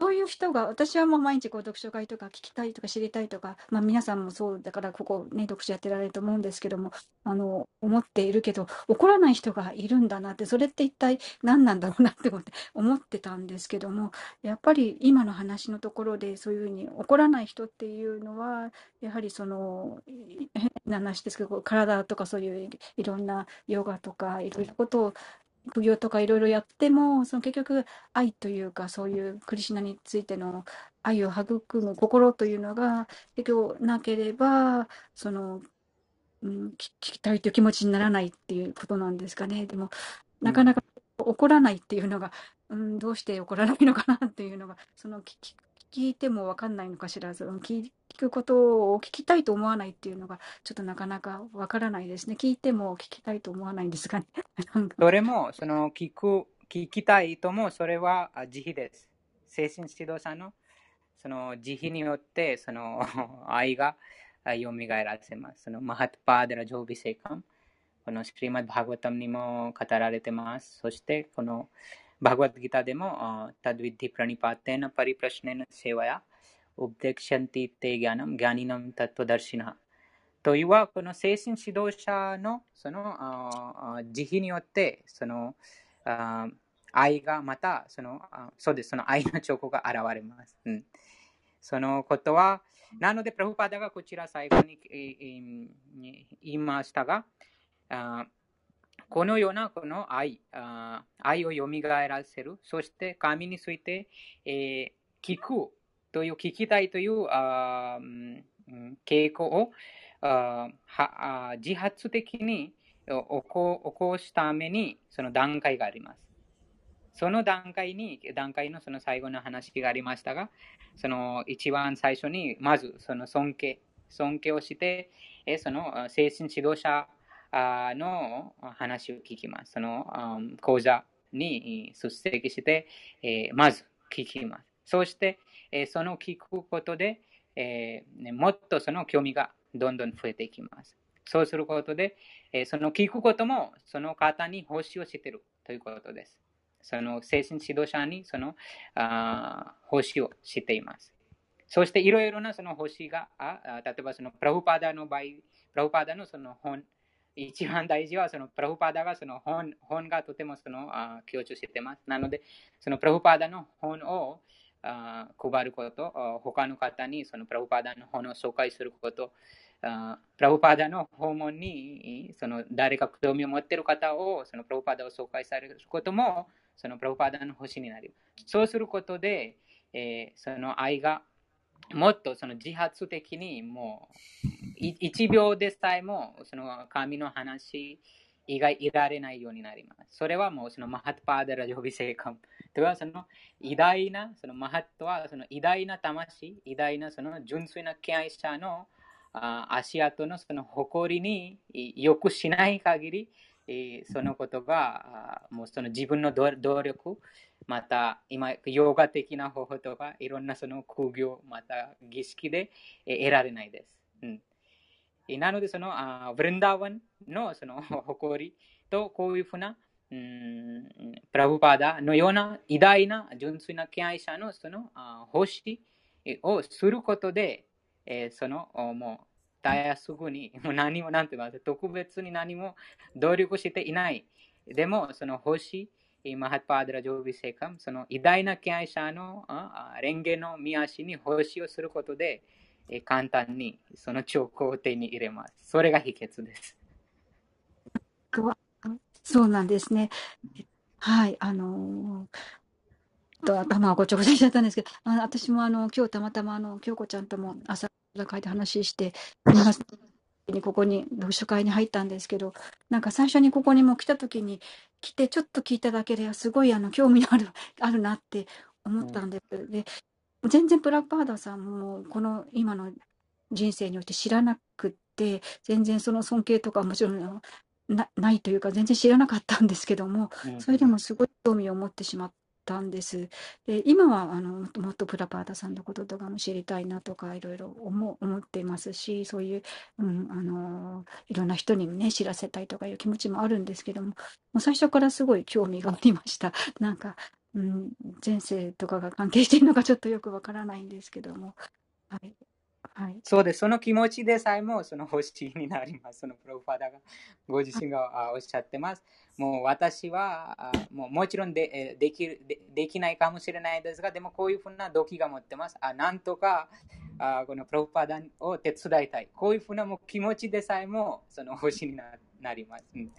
そういう人が、私はもう毎日こう読書会とか聞きたいとか知りたいとか、まあ皆さんもそうだからここね、読書やってられると思うんですけども、あの、思っているけど、怒らない人がいるんだなって、それって一体何なんだろうなって思って、思ってたんですけども、やっぱり今の話のところでそういうふうに怒らない人っていうのは、やはりその、変な話ですけど、体とかそういういろんなヨガとかいろいろことを副業とかいろいろやっても、その結局愛というか、そういうクリシュナについての愛を育む心というのが、結局なければ、その、うん、聞きたいという気持ちにならないっていうことなんですかね。でも、なかなか怒らないっていうのが、うん、どうして怒らないのかなっていうのが、その聞聞いても分かんないのかしら、その聞くことを聞きたいと思わないっていうのが、ちょっとなかなか分からないですね。聞いても聞きたいと思わないんですかね。(laughs) それも、その聞く、聞きたいとも、それは慈悲です。精神指導者のその慈悲によって、その (laughs) 愛が蘇らせます。そのマハトパーデラ・ジョービセカム。このシリマッバーガタムにも語られてます。そして、このバグワッドギターでも、タドウィッディプラニパテナパリプラシネのセワや、ウブデクシャンティテギャナム、ギャニナムタトダルシナ。というは、この精神指導者のその慈悲によって、その愛がまた、そのそうです、その愛の兆候が現れます。うん、そのことは、なので、プラフパダがこちら最後に言いましたが、このようなこの愛あ愛をよみがえらせる、そして神について、えー、聞くという、聞きたいというあ傾向をあは自発的に起こ起こすためにその段階があります。その段階に、段階のその最後の話がありましたが、その一番最初に、まずその尊敬、尊敬をして、その精神指導者の話を聞きます。その講座に出席して、まず聞きます。そして、その聞くことで、もっとその興味がどんどん増えていきます。そうすることで、その聞くこともその方に奉仕をしているということです。その精神指導者にその奉仕をしています。そしていろいろなその奉仕が、例えばそのプラフパダの場合、プラフパダのその本一番大事はそのプラフパーダがその本本がとてもそのあ強調してます。なので、そのプラフパーダの本をあ配ること、他の方にそのプラフパーダの本を紹介すること、あプラフパーダの訪問にその誰か興味を持っている方をそのプラフパーダを紹介されることもそのプラフパーダの星になる。そうすることで、えー、その愛がもっとその自発的にもう1秒でさえもその神の話以外いられないようになります。それはもうそのマハッパーダラジョビセイカム。とはその偉大な、そのマハットはその偉大な魂、偉大なその純粋な敬愛者のあ足跡のその誇りによくしない限り、そのことがもうその自分の努力、また今、ヨガ的な方法とか、いろんなその苦行、また儀式で得られないです。うんなので、そのあブリンダーワンのその誇りとこういうふうな、うん、プラブパーダのような偉大な純粋な敬愛者のそのあ奉仕えをすることで、えーそのおもうたやすぐに、もう何もなんて言います特別に何も努力していない。でも、その星、マハッパーダラジョービセカム、その偉大な敬愛者のああ蓮華の見足に星をすることで、えー簡単にその兆候を手に入れます。それが秘訣です。そうなんですね。はい、あのーと頭をごちゃごちゃしちゃったんですけど、あの私もあの今日たまたまあの京子ちゃんとも朝会で話して、ここに読書会に入ったんですけど、なんか最初にここにも来た時に来てちょっと聞いただけですごいあの興味のあるあるなって思ったんです。で、全然プラッパーダさんもこの今の人生において知らなくって、全然その尊敬とかはもちろんなないというか全然知らなかったんですけども、うんそれでもすごい興味を持ってしまったんです。で、今はあのもっともっとプラパーダさんのこととかも知りたいなとかいろいろ思う思っていますし、そういう、うん、あのいろんな人にね、知らせたいとかいう気持ちもあるんですけども、もう最初からすごい興味がありました。なんか、うん、前世とかが関係しているのかちょっとよくわからないんですけども、はい。はい。そうです。その気持ちでさえもその星になります。そのプロファダがご自身があおっしゃってます。もう私はあもうもちろんでえーできるでできないかもしれないですが、でもこういうふうな動機が持ってます。あなんとかあこのプロファダを手伝いたい。こういうふうなもう気持ちでさえもその星にななります。うん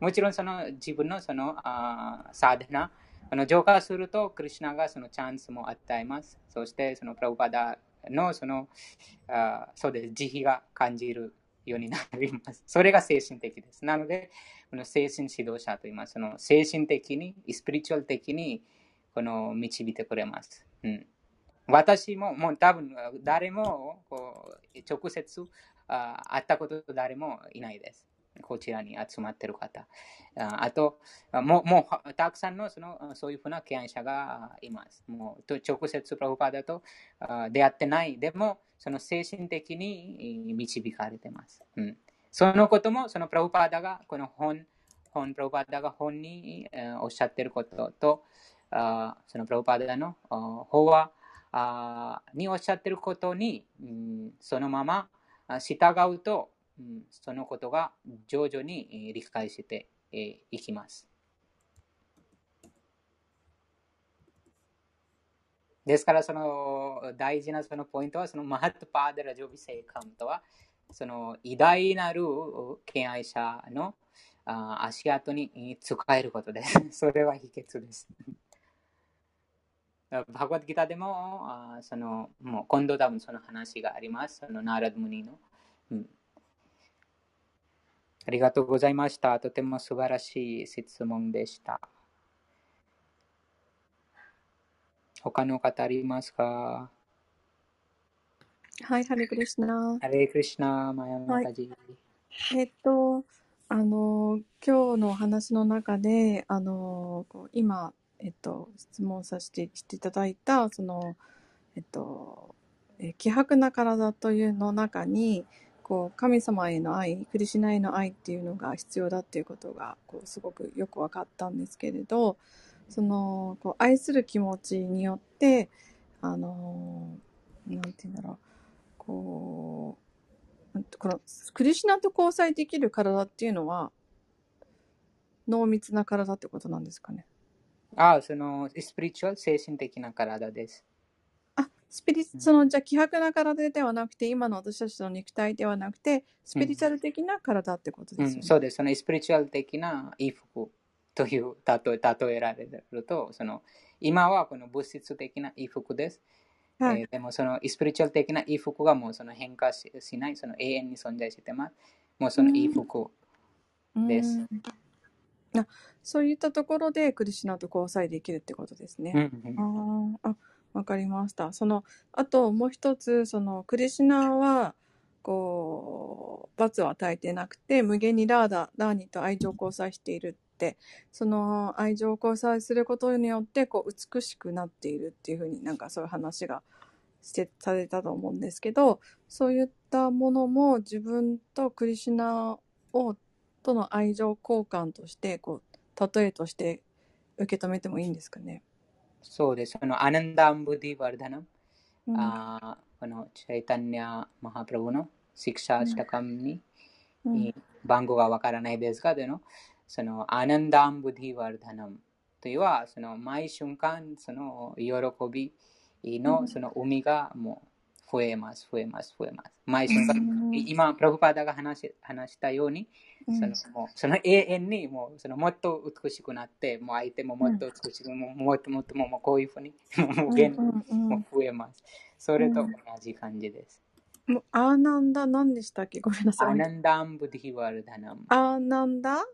もちろんその自分のそのあサーダナ、あの浄化すると、クリュナがそのチャンスも与えます。そして、そのプラブパダのそのあそうです慈悲が感じるようになります。それが精神的です。なので、この精神指導者と言います。その精神的に、スピリチュアル的にこの導いてくれます。うん、私も、もう多分誰もこう直接あ会ったこと誰もいないです。こちらに集まっている方。ああと、あもうもうたくさんのそのそういうふうな敬愛者がいます。もうと直接プラブパダとあ出会ってない。でも、その精神的に導かれてます。うん、そのことも、そのプラブパダが、この本、本プラブパダが本に、えーおっしゃっていることと、あそのプラブパダの法話あにおっしゃっていることに、うんそのままあ従うと、うんそのことが徐々に理解していきます。ですから、その大事なそのポイントは、そのマハットパーデラジョビセイカムとは、その偉大なる敬愛者の足跡に使えることです。(laughs) それは秘訣です。(laughs) バガバッドギターでも、あそのもう今度多分その話があります。そのナーラドムニの。うんありがとうございました。とても素晴らしい質問でした。他の方ありますか？はい、ハレクリシナ。ハレークリシナ、マヤマはい。タジ。えっと、あの、今日のお話の中で、あの、今、えっと、質問させてしていただいた、その、えっと、え希薄な体というの中に、こう、神様への愛、クリシナへの愛っていうのが必要だっていうことが、こう、すごくよく分かったんですけれど、その、こう、愛する気持ちによって、あの、なんて言うんだろう、こう、このクリシナと交際できる体っていうのは濃密な体ってことなんですかね。あ、そのスピリチュアル、精神的な体です。あ、スピリ、うんそのじゃあ希薄な体ではなくて今の私たちの肉体ではなくてスピリチュアル的な体ってことうん、ですよね。そうです。そのスピリチュアル的な衣服という例え例えられると、その今はこの物質的な衣服です。はい。えーでもそのスピリチュアル的ないい服がもうその変化ししない、その永遠に存在してます。もうそのいい服うです。ん。あ、そういったところでクリシュナと交際できるってことですね。うんうあんーあ、わかりました。その、あともう一つ、その、クリシュナは、こう、罰を与えてなくて、無限にラーダ、ラーニと愛情交際しているって、その愛情交際することによって、こう、美しくなっているっていうふうになんかそういう話がして、されたと思うんですけど、そういったものも自分とクリシュナを、との愛情交換として、こう、例えとして受け止めてもいいんですかね？そうです。そのアナンダンブディワルダナム、うん。あのチャイタニア・マハプラブのシクシャーシタカムに、うん。えー番号がわからないですが、でのそのアナンダンブディワルダナムというのは、その毎瞬間、その喜びのその海がもう増えます、増えます、増えます。毎瞬間、うん今、プラブパーダが話し話したように、うんそのもうその永遠にもうそのもっと美しくなって、もう相手ももっと美しく、もうもっともっともうこういうふうに、もう無限にうんうんもう増えます。それと同じ感じです。もうアーナンダ何でしたっけ？ごめんなさい。アナンダアンブディワルダナム。アーナンダ？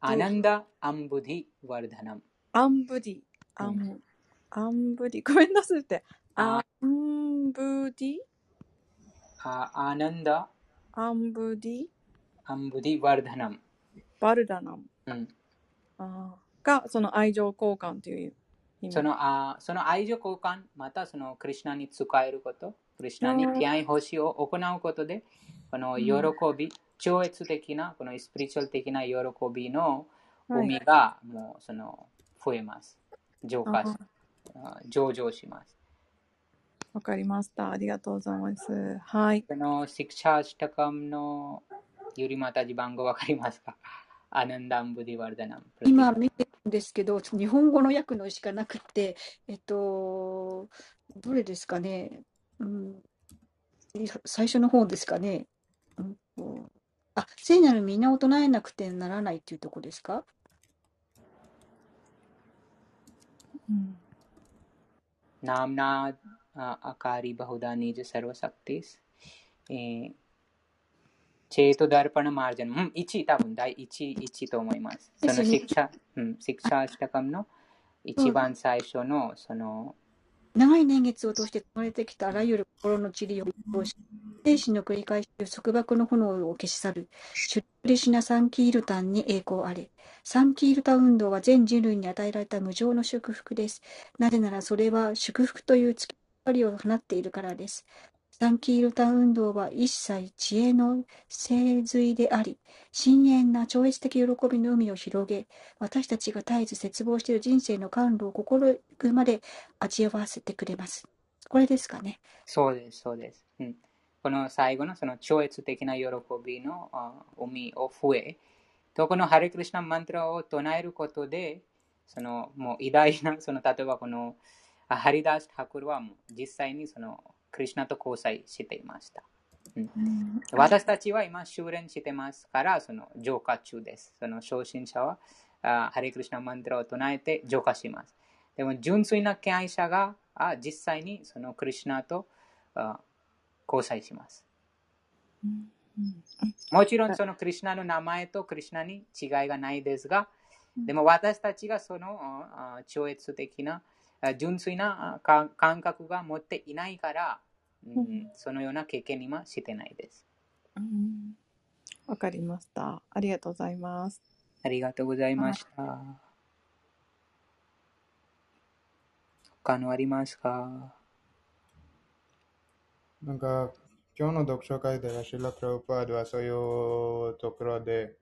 アナンダアンブディワルダナム。アンブディ。アうン、アンブディ。ごめんなさいって。あアンブディあアナンダ？アンブディアンブディ？ワルダナム。バルダナム。うん、あー。が、その愛情交換という意味。そのあその愛情交換、またそのクリュナに使えること、クリュナに気合い星を行うことで、この喜び、超越的な、このスピリチュアル的な喜びのはい。海がもうその増えます。浄化しああ上場します。わかりました。ありがとうございます。はい。あの、シクシャーシタカムのゆりまたじ番号わかりますか？アナンダンブディワルダナム。今見てるんですけど、日本語の訳のしかなくて、えっと、どれですかね？うん、最初の方ですかね？うん、あ、聖なる皆を唱えなくてならないっていうとこですか、うん、ナムナジャン、うん、1多分第1、1と思います。そのですねシクシャ、うん、シクシャーシタカムの一番最初の、その、長い年月を通して生まれてきたあらゆる心の塵を通し、生死の繰り返しで束縛の炎を消し去る、シュックリシュナ・サンキールタンに栄光あれ。サンキールタ運動は全人類に与えられた無常の祝福です。なぜならそれは祝福という月光を放っているからです。サンキールタ運動は一切知恵の精髄であり、深遠な超越的喜びの海を広げ、私たちが絶えず絶望している人生の感動を心ゆくまで味わわせてくれます。これですかね。そうです、そうです。うん、この最後のその超越的な喜びの海を増え、とこのハレクリシナマントラを唱えることで、そのもう偉大な、その例えばこのハリダース・ハクルはもう実際にそのクリシナと交際していました。うんうん私たちは今修練してますから、その浄化中です。その初心者は、あハレクリシナマントラを唱えて浄化します。でも純粋な敬愛者があ実際にそのクリシナとあ交際します。もちろんそのクリシナの名前とクリシナに違いがないですが、でも私たちがそのあ超越的なあ純粋な感覚が持っていないから、うんうんそのような経験にはしてないです。うんわかりました。ありがとうございます。ありがとうございました。他のありますか？なんか、今日の読書会では、シラ・プラウパードはそういうところで、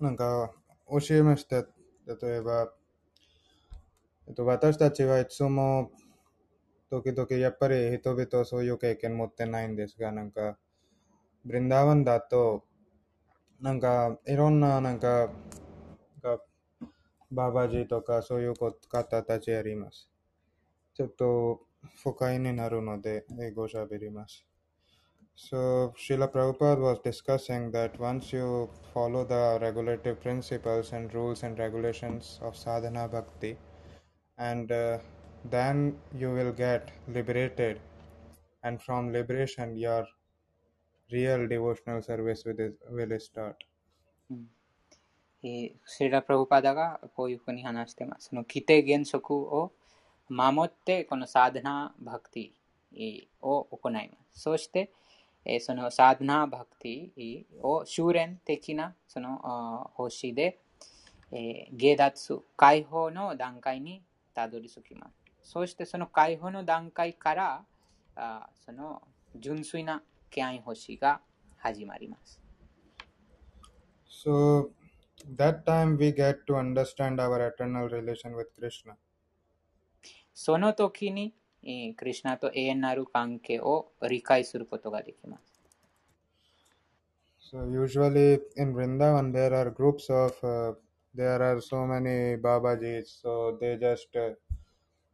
なんか、教えました。例えば、えっと、私たちはいつも、時々やっぱり人々はそういう経験持ってないんですが、なんか、ブリンダーワンだと、なんか、いろんな、なんか、がババジーとかそういう方たちあります。ちょっと不快になるので、英語喋ります。So, Srila Prabhupada was discussing that once you follow the regulative principles and rules and regulations of sadhana bhakti, and uh, then you will get liberated, and from liberation, your real devotional service will, will start. うんえーシリラ・プラブパダがこういうふうに話しています。その規定原則を守って、このサーダナ・バクティえーを行います。そして、えーそのサーダナ・バクティを修練的なそのあー方針で、えー下脱、解放の段階に たどり着きます。そしてその解放の段階から、あーその純粋な敬愛欲しが始まります。So, that time we get to understand our eternal relation with Krishna. その時に、えークリシュナと永遠なる関係を理解することができます。So, usually in Vrindavan, there are groups of, uh, there are so many Babajis, so they just uh,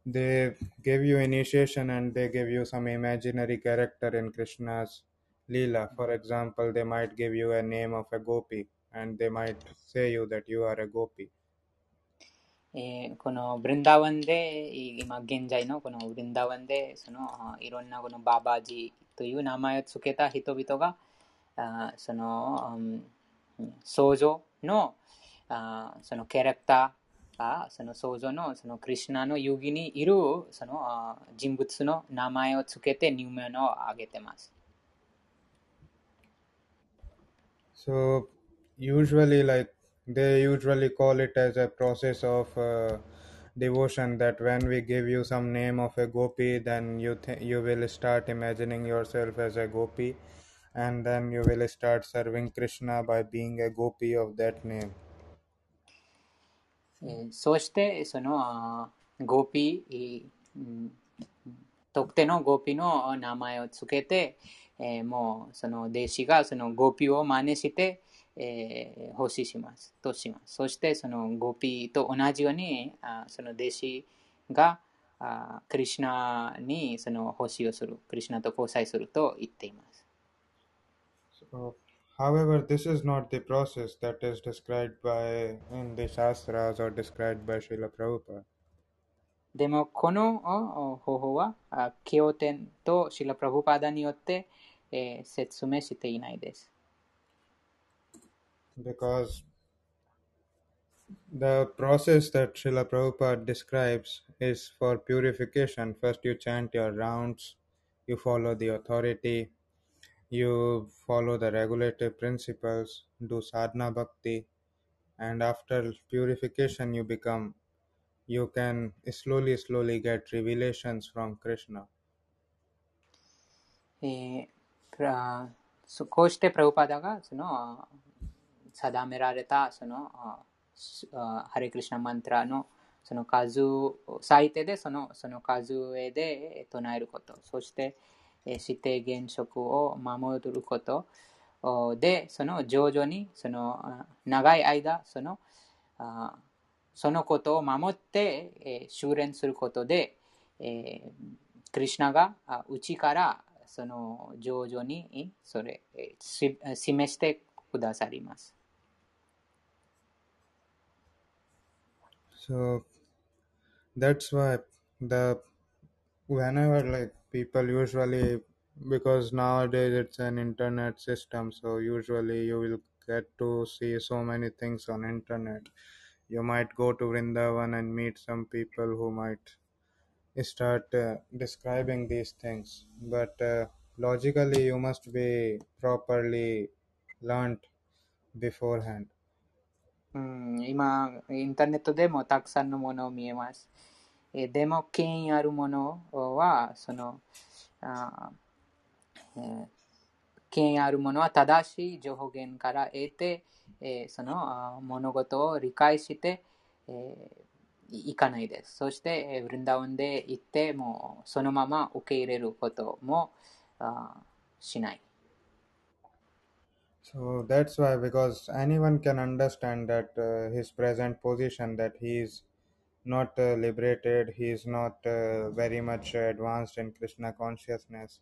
they give you initiation and they give you some imaginary character in Krishna's Leela. For example, they might give you a name of a gopi and they might say you that you are a gopi. えー、このブリンダワンで今現在のこのブリンダワンでそのいろんなこのババジという名前を付けた人々があその、うん、創造の、えー、そのキャラクターあその想像のそのクリシュナの遊戯にいるそのあ人物の名前を付けて入門を挙げてます。 So, usually, like they usually call it as a process of uh, devotion. That when we give you some name of a gopi, then you th- you will start imagining yourself as a gopi, and then you will start serving Krishna by being a gopi of that name. そして、そのゴピ、特定のゴピの名前をつけて、えもうその弟子がそのゴピを真似して、えー奉仕します。とします。そしてそのゴピと同じように、あその弟子があクリシュナにその奉仕をする、クリシュナと交際すると言っています。So, however, this is not the process that is described by in the Shastras or described by Srila Prabhupada. でも、このおお方法は、あ経典とシラ・プラブパダによって、えー説明していないです。 because the process that Srila Prabhupada describes is for purification. First, you chant your rounds, you follow the authority, you follow the regulative principles, do sadhana bhakti, and after purification, you become, you can slowly, slowly get revelations from Krishna. えープラそこうしてプラブパダがそのあ定められたそのあすあハレクリシナマントラのその数最低でそのその数えで唱えることそして えー指定原則を守ることでその徐々にその長い間そのそのことを守って、修練することで、クリュナが内からその徐々にそれ示してくださります。So that's why the whenever like people usually because nowadays it's an internet system so usually you will get to see so many things on internet you might go to vrindavan and meet some people who might start uh, describing these things but uh, logically you must be properly learnt beforehand うん、今、インターネットでもたくさんのものを見えます。 えでも、権威あるものは、その、あーえー権威あるものは正しい情報源から得て、えーそのあ物事を理解して、えーいかないです。そして、えーブリンダウンで行って、もうそのまま受け入れることもあしない。So that's why, because anyone can understand that uh, his present position, that he is not uh, liberated, he is not uh, very much advanced in Krishna consciousness.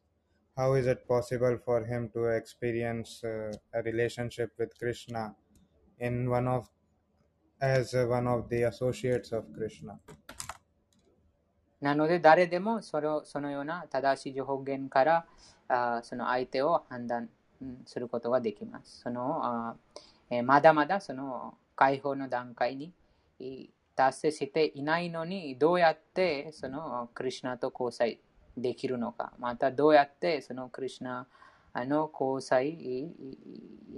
How is it possible for him to experience uh, a relationship with Krishna in one of as uh, one of the associates of Krishna? なので、誰でもそれをそのような正しい情報源からあその相手を判断することができます。そのあえまだまだその解放の段階に 達成していないのに、どうやってそのクリュナと交際できるのか、またどうやってそのクリュナの交際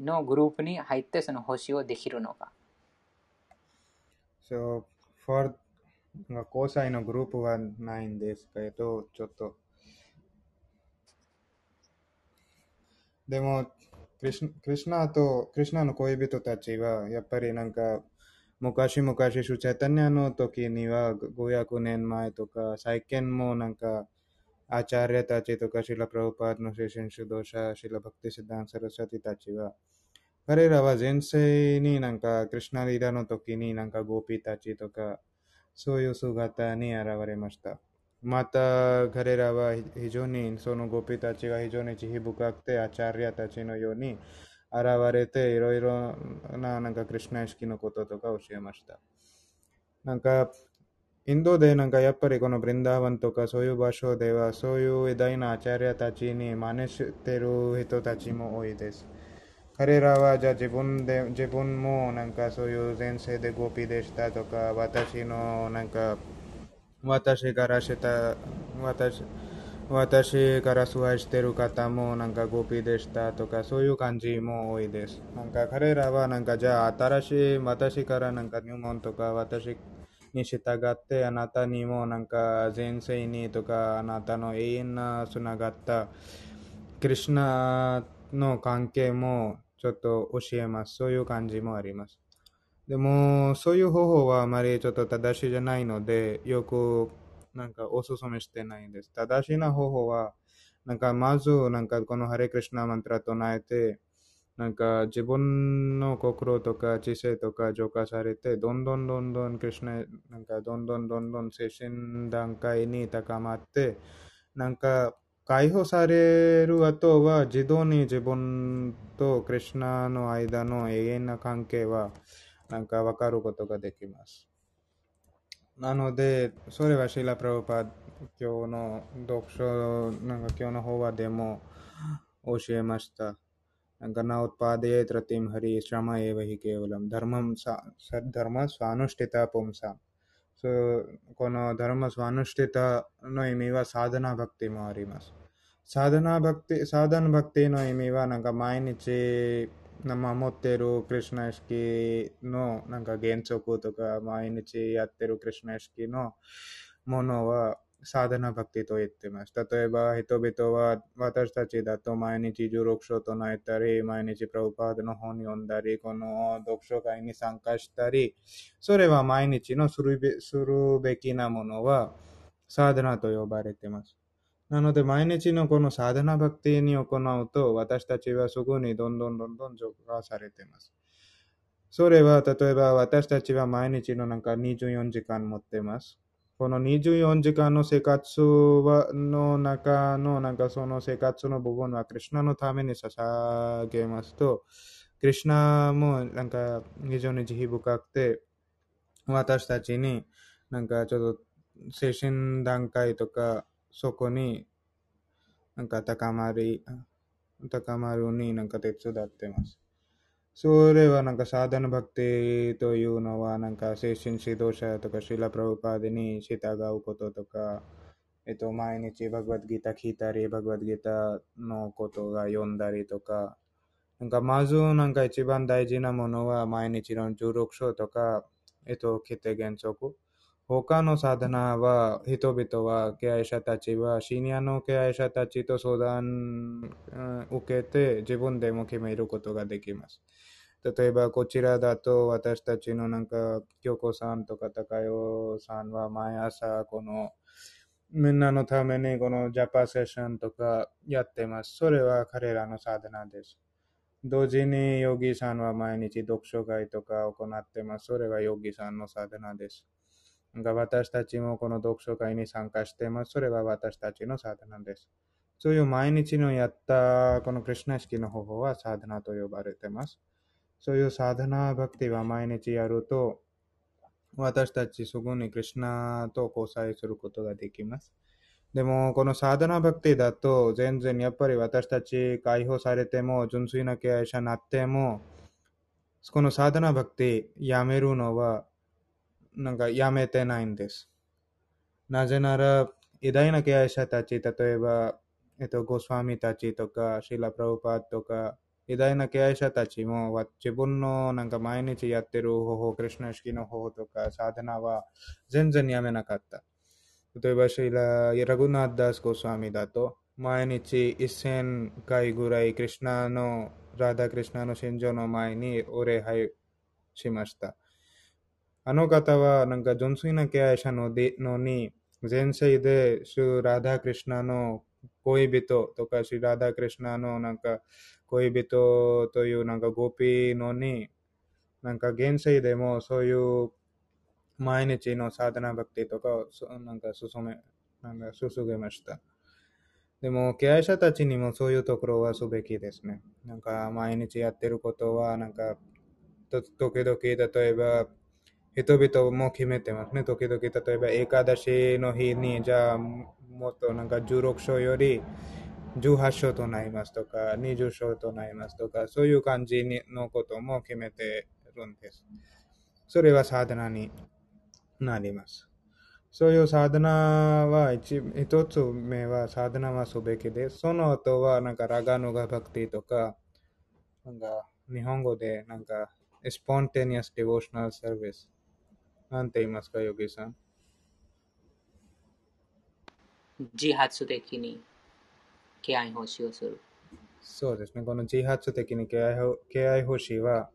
のグループに入ってその星をできるのか。So, for 交際のグループはないんですけど、ちょっと。でも、クリシクリシナと、クリシナの恋人たちは、やっぱりなんか、昔々、シュチャタニアの時には、500年前とか、最近もなんか、アチャリアたちとか、シラ・プラウパーの精神指導者、シラ・バクティシダン・サラサティたちは、彼らは前世になんか、クリシナリーダの時になんか、ゴピーたちとか、そういう姿に現れました。また、彼らは非常に、そのゴピたちが非常に慈悲深くて、アチャリアたちのようにれて、いろいろな、なんか、クリュナ意識のこととか教えました。なんか、インドでなんかやっぱりこのブリンダーワンとかそういう場所ではそういう偉大なアチャリアたちに真似してる人たちも多いです。彼らはじゃあ自分で自分もなんかそういう前世でゴピでしたとか私のなんか私からした私私から崇拝してる方もなんかゴピでしたとかそういう感じも多いです。なんか彼らはなんかじゃあ新しい私からなんか入門とか私に従ってあなたにもなんか前世にとかあなたの永遠なつながったクリュナの関係もちょっと教えます。そういう感じもあります。でも、そういう方法はあまりちょっと正しいじゃないので、よくなんかお勧めしてないんです。正しいな方法は、なんかまず、なんかこのハレクリシナマントラ唱えて、なんか自分の心とか知性とか浄化されて、どんどんどんどんクリシナ、なんかどんどんどんどん精神段階に高まって、なんか解放される後は自動に自分とクリュナの間の永遠な関係はなんか分かることができます。なので、それはシーラ・プラブパ今日の読書、なんか今日の方はでも教えました。なんか、ナウパデートラ守っているクリュナ意識のなんか原則とか毎日やってるクリュナ意識のものはサーダナバクティと言ってます。例えば人々は私たちだと毎日16章と泣いたり、毎日プラウパードの本読んだり、この読書会に参加したり、それは毎日のするべするべきなものはサーダナと呼ばれてます。なので、毎日のこのサーダナバクティに行うと、私たちはすぐにどんどんどんどん浄化されています。それは、例えば私たちは毎日のなんか24時間持っています。この24時間の生活はの中のなんかその生活の部分はクリュナのために捧げますと、クリュナもなんか非常に慈悲深くて、私たちになんかちょっと精神段階とかそこになんか高まり、高まるになんか手伝ってます。それはなんかサーダナバクティというのはなんか精神指導者とかシーラプラブパーデに従うこととか、えっと、毎日バグワッドギター聞いたり、バグワッドギターのことが読んだりとか、なんかまずなんか一番大事なものは毎日の16章とか、えっと、決定原則。他のサダナは、人々は、経営者たちは、シニアの経営者たちと相談を受けて、自分でも決めることができます。例えば、こちらだと、私たちのなんか、京子さんとか高代さんは、毎朝、この、みんなのために、このジャパセッションとかやってます。それは彼らのサダナです。同時に、ヨギさんは毎日読書会とか行ってます。それはヨギさんのサダナです。が私たちもこの読書会に参加しています。それは私たちのサーダナです。そういう毎日のやったこのクリュナ式の方法はサーダナと呼ばれています。そういうサーダナバクティは毎日やると、私たちすぐにクリュナと交際することができます。でも、このサーダナバクティだと、全然やっぱり私たち解放されても、純粋な敬愛者になっても、このサーダナバクティやめるのは、なんかやめてないんです。なぜなら、偉大な敬愛者たち、例えば、えっと、ゴスワミたちとか、シーラ・プラブパーとか、偉大な敬愛者たちも自分のなんか毎日やってる方法、クリュナ式の方法とか、サーダナは全然やめなかった。例えば、シーラ・ラグナッダス・ゴスワミだと、毎日1000回ぐらいクリュナの、ラダ・クリュナの信条の前にお礼拝しました。あの方はなんか純粋な敬愛者のでのに、前世でシュラダ・クリュナの恋人とか、シュラダ・クリュナのなんか恋人というなんかゴピーのに、なんか現世でもそういう毎日のサーダナバクティとかをそなんか進め、なんか進げました。でも、敬愛者たちにもそういうところはすべきですね。なんか毎日やってることは、なんか、と時々、例えば、人々も決めてますね。時々、例えば、エカダシの日に、じゃあ、もっとなんか16章より18章となりますとか、20章となりますとか、そういう感じのことも決めてるんです。それはサーダナになります。そういうサーダナは一一つ目はサーダナはすべきです。その後はなんかラガヌガバクティとか、なんか日本語でなんかスポンテニアスディボーショナルサービス。なんて言いますか、ヨギさん？自発的に敬愛奉仕をする。そうですね。この自発的に敬愛ほ敬愛奉仕は、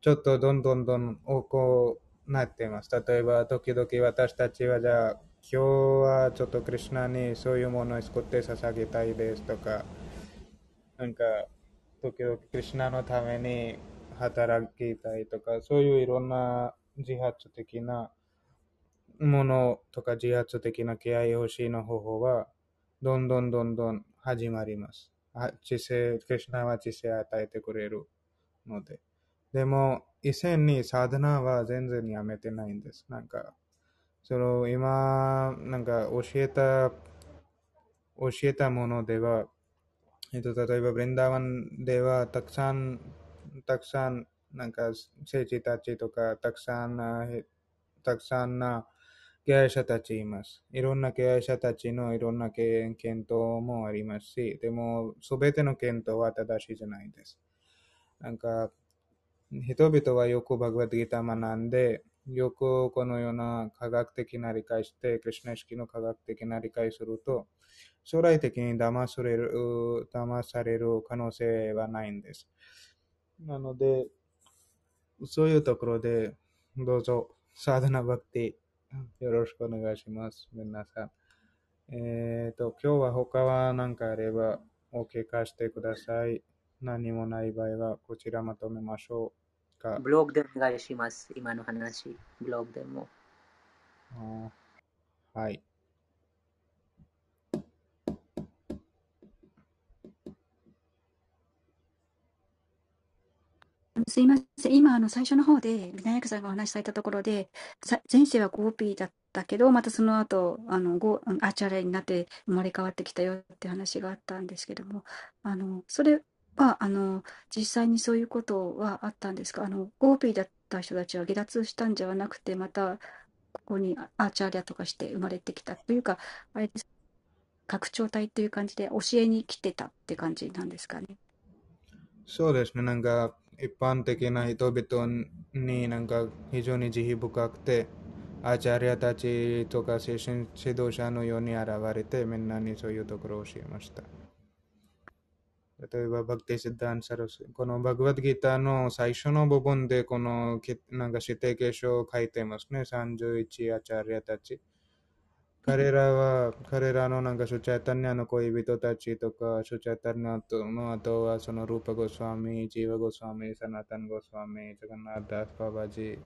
ちょっとどんどんどん多くなっています。例えば、時々私たちは、じゃあ、今日はちょっとクリュナにそういうものを作って捧げたいですとか、なんか、時々クリュナのために働きたいとか、そういういろんな自発的なものとか自発的な敬愛奉仕の方法は、どんどんどんどん始まります。あ知性、クリュナは知性を与えてくれるので。でも、以前にサーダナは全然やめてないんです。なんか、その今、なんか教えた、教えたものでは、えっと、例えば、ブレンダーワンでは、たくさん、たくさん、なんか、聖地たちとか、たくさんな、たくさんな敬愛者たちいます。いろんな敬愛者たちのいろんな見見当もありますし、でも、すべての見当は正しいじゃないです。なんか、人々はよくバグワッドギター学んで、よくこのような科学的な理解して、クリュナ意識の科学的な理解すると、将来的に騙される、騙される可能性はないんです。なので、そういうところで、どうぞ、サーダナバクティ、よろしくお願いします。皆さん。えっ、と、今日は他は何かあればお聞かせてください。何もない場合は、こちらまとめましょうか。ブログでお願いします。今の話、ブログでも。はい。すいません。今、あの、最初の方で、ビナヤクさんがお話しされたところで、前世はゴーピーだったけど、またその後、あの、ゴアーチャーリヤになって生まれ変わってきたよって話があったんですけども、あの、それは、あの、実際にそういうことはあったんですか？あの、ゴーピーだった人たちは解脱したんじゃなくて、また、ここにアーチャーリアとかして生まれてきたというか、あれです。拡張体という感じで教えに来てたって感じなんですかね？そうですね。なんか、一般的な人々になんか非常に慈悲深くて、アーチャリアたちとか精神指導者のように現れて、みんなにそういうところを教えました。例えば、バクティシッダンサラス。このバグワッドギターの最初の部分で、このきなんか指定継承を書いてますね。31アーチャリアたち。彼らは、彼らのなんかシュチャイタニアの恋人たちとか、シュチャイタニアの後は、そのルーパゴスワミ、ジーワゴスワミ、サナタンゴスワミ、ジャガナーダスババジ、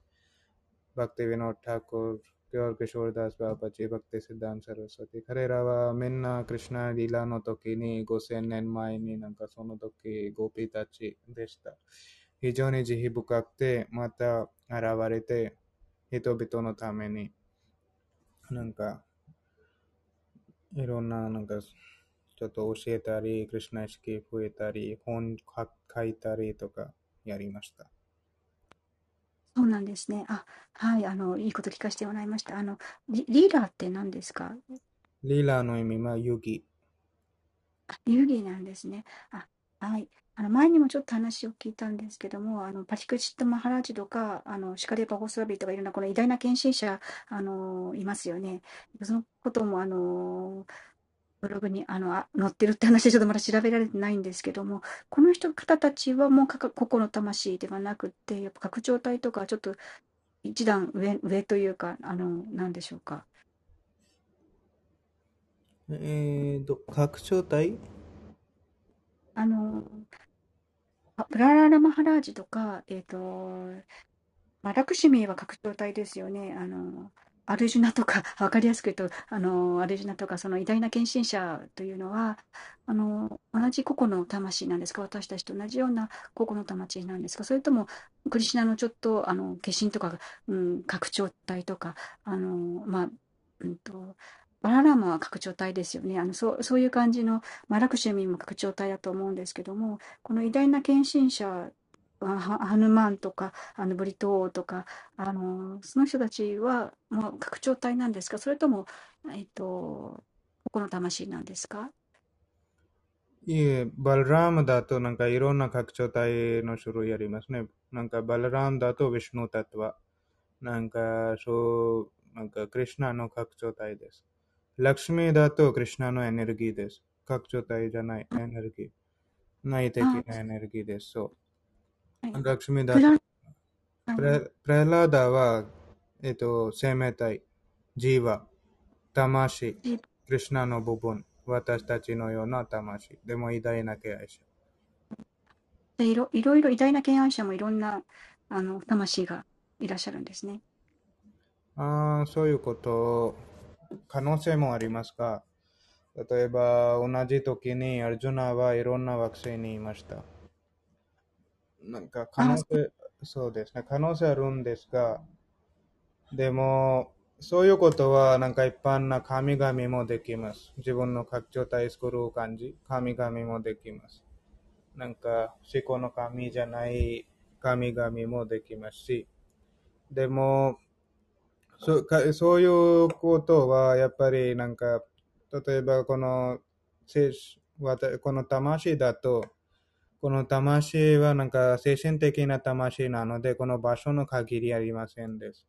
バクティヴィノタコ、ピョーキショーダスババジ、バクティシダンサルソティ。彼らはみんなクリシュナリラの時に5000年前になんかその時ゴピたちでした。非常に慈悲深くて、また現れて、人々のために、なんか、いろんな、なんか、ちょっと教えたり、クリュナ意識増えたり、本書いたりとかやりました。そうなんですね。あ、はい、あの、いいこと聞かせてもらいました。あの、リリーダーって何ですか？リーラーの意味は遊戯。あ、遊戯なんですね。あ、はい。あの、前にもちょっと話を聞いたんですけども、あの、パティクチット・マハラジとか、あの、シカレ・パゴスラビとかいろんなこの偉大な献身者、あの、いますよね。そのことも、あの、ブログにあのあ載ってるって話でちょっとまだ調べられてないんですけども、この人方たちはもう個々の魂ではなくって、やっぱ拡張体とかちょっと一段上上というか、あの、なんでしょうか。えーと、拡張体？あの、あプラララマハラージとか、えっ、と、まあ、ラクシミは拡張体ですよね。あの、アルジュナとか、(laughs) わかりやすく言うと、あの、アルジュナとか、その偉大な献身者というのは、あの、同じ個々の魂なんですか？私たちと同じような個々の魂なんですか？それとも、クリシュナのちょっと、あの、化身とか、うん、拡張体とか、あの、まあ、うんと、バララーマは拡張体ですよね。あの、そう、そういう感じの、まあ、ラクシュミーも拡張体だと思うんですけども、この偉大な献身者ハヌマンとか、あのブリトーとか、あの、その人たちは、もう拡張体なんですか？それとも、えっと、ここの魂なんですか？いえ、バルラームだとなんかいろんな拡張体の種類ありますね。なんかバルラームだとヴィシュヌタトワ。なんかそう、なんかクリシュナの拡張体です。ラクシュミーだとクリシュナのエネルギーです。拡張体じゃないエネルギー。内的なエネルギーです。そう。はい。ラクシュミーだプラ、と、プレプレラーダは、えっと、生命体、ジーワ、魂、ジクリシュナの部分、私たちのような魂。でも偉大な敬愛者。でいろいろいろ偉大な敬愛者もいろんな、あの、魂がいらっしゃるんですね。ああ、そういうこと、可能性もありますが、例えば同じ時にアルジュナはいろんな惑星にいました。なんか可あ、能そ性、そうですね、可能性あるんですが、でも、そういうことはなんか一般な神々もできます。自分の拡張体作る感じ、神々もできます。なんか思考の神じゃない神々もできますし、でも、そうかそういうことは、やっぱりなんか、例えばこの、この魂だと、この魂はなんか精神的な魂なので、この場所の限りありませんです。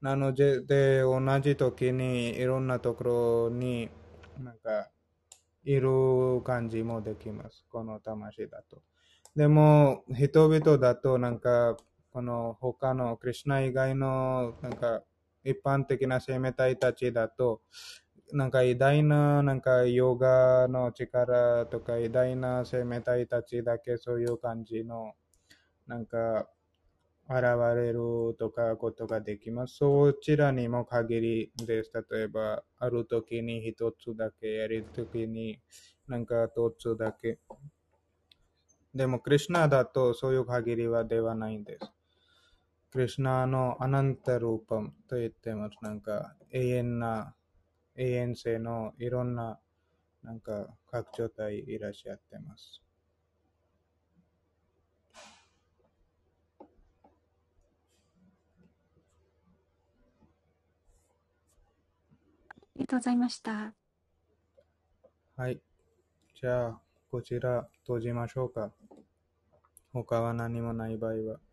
なので、で同じ時にいろんなところになんかいる感じもできます。この魂だと。でも、人々だとなんか、この他のクリュナ以外のなんか一般的な生命体たちだと、なんか偉大ななんかヨガの力とか偉大な生命体たちだけそういう感じのなんか現れるとかことができます。そちらにも限りです。例えば、ある時に一つだけ、やる時になんか一つだけ。でも、クリュナだとそういう限りはではないんです。クリュナのアナンタルーパムと言ってます。なんか永遠な、永遠性のいろんななんか拡張体いらっしゃってます。りがとうございました。はい。じゃあ、こちら閉じましょうか。他は何もない場合は。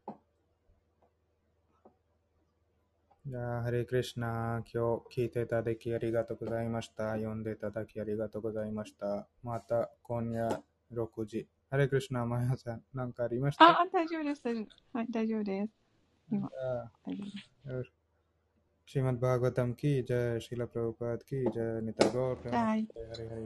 じゃあ、ハレクリシナ、今日聞いていただきありがとうございました。読んでいただきありがとうございました。また今夜6時。ハレクリシナ、マヤさん、何かありましたあ、あ大丈夫です。大丈夫ですはい、大丈夫です。今、じゃあ大丈夫です。よし श्रीमद् भागवतम की जय शिल प्रभुपाद की जय निता गौरはい。 हरे हरे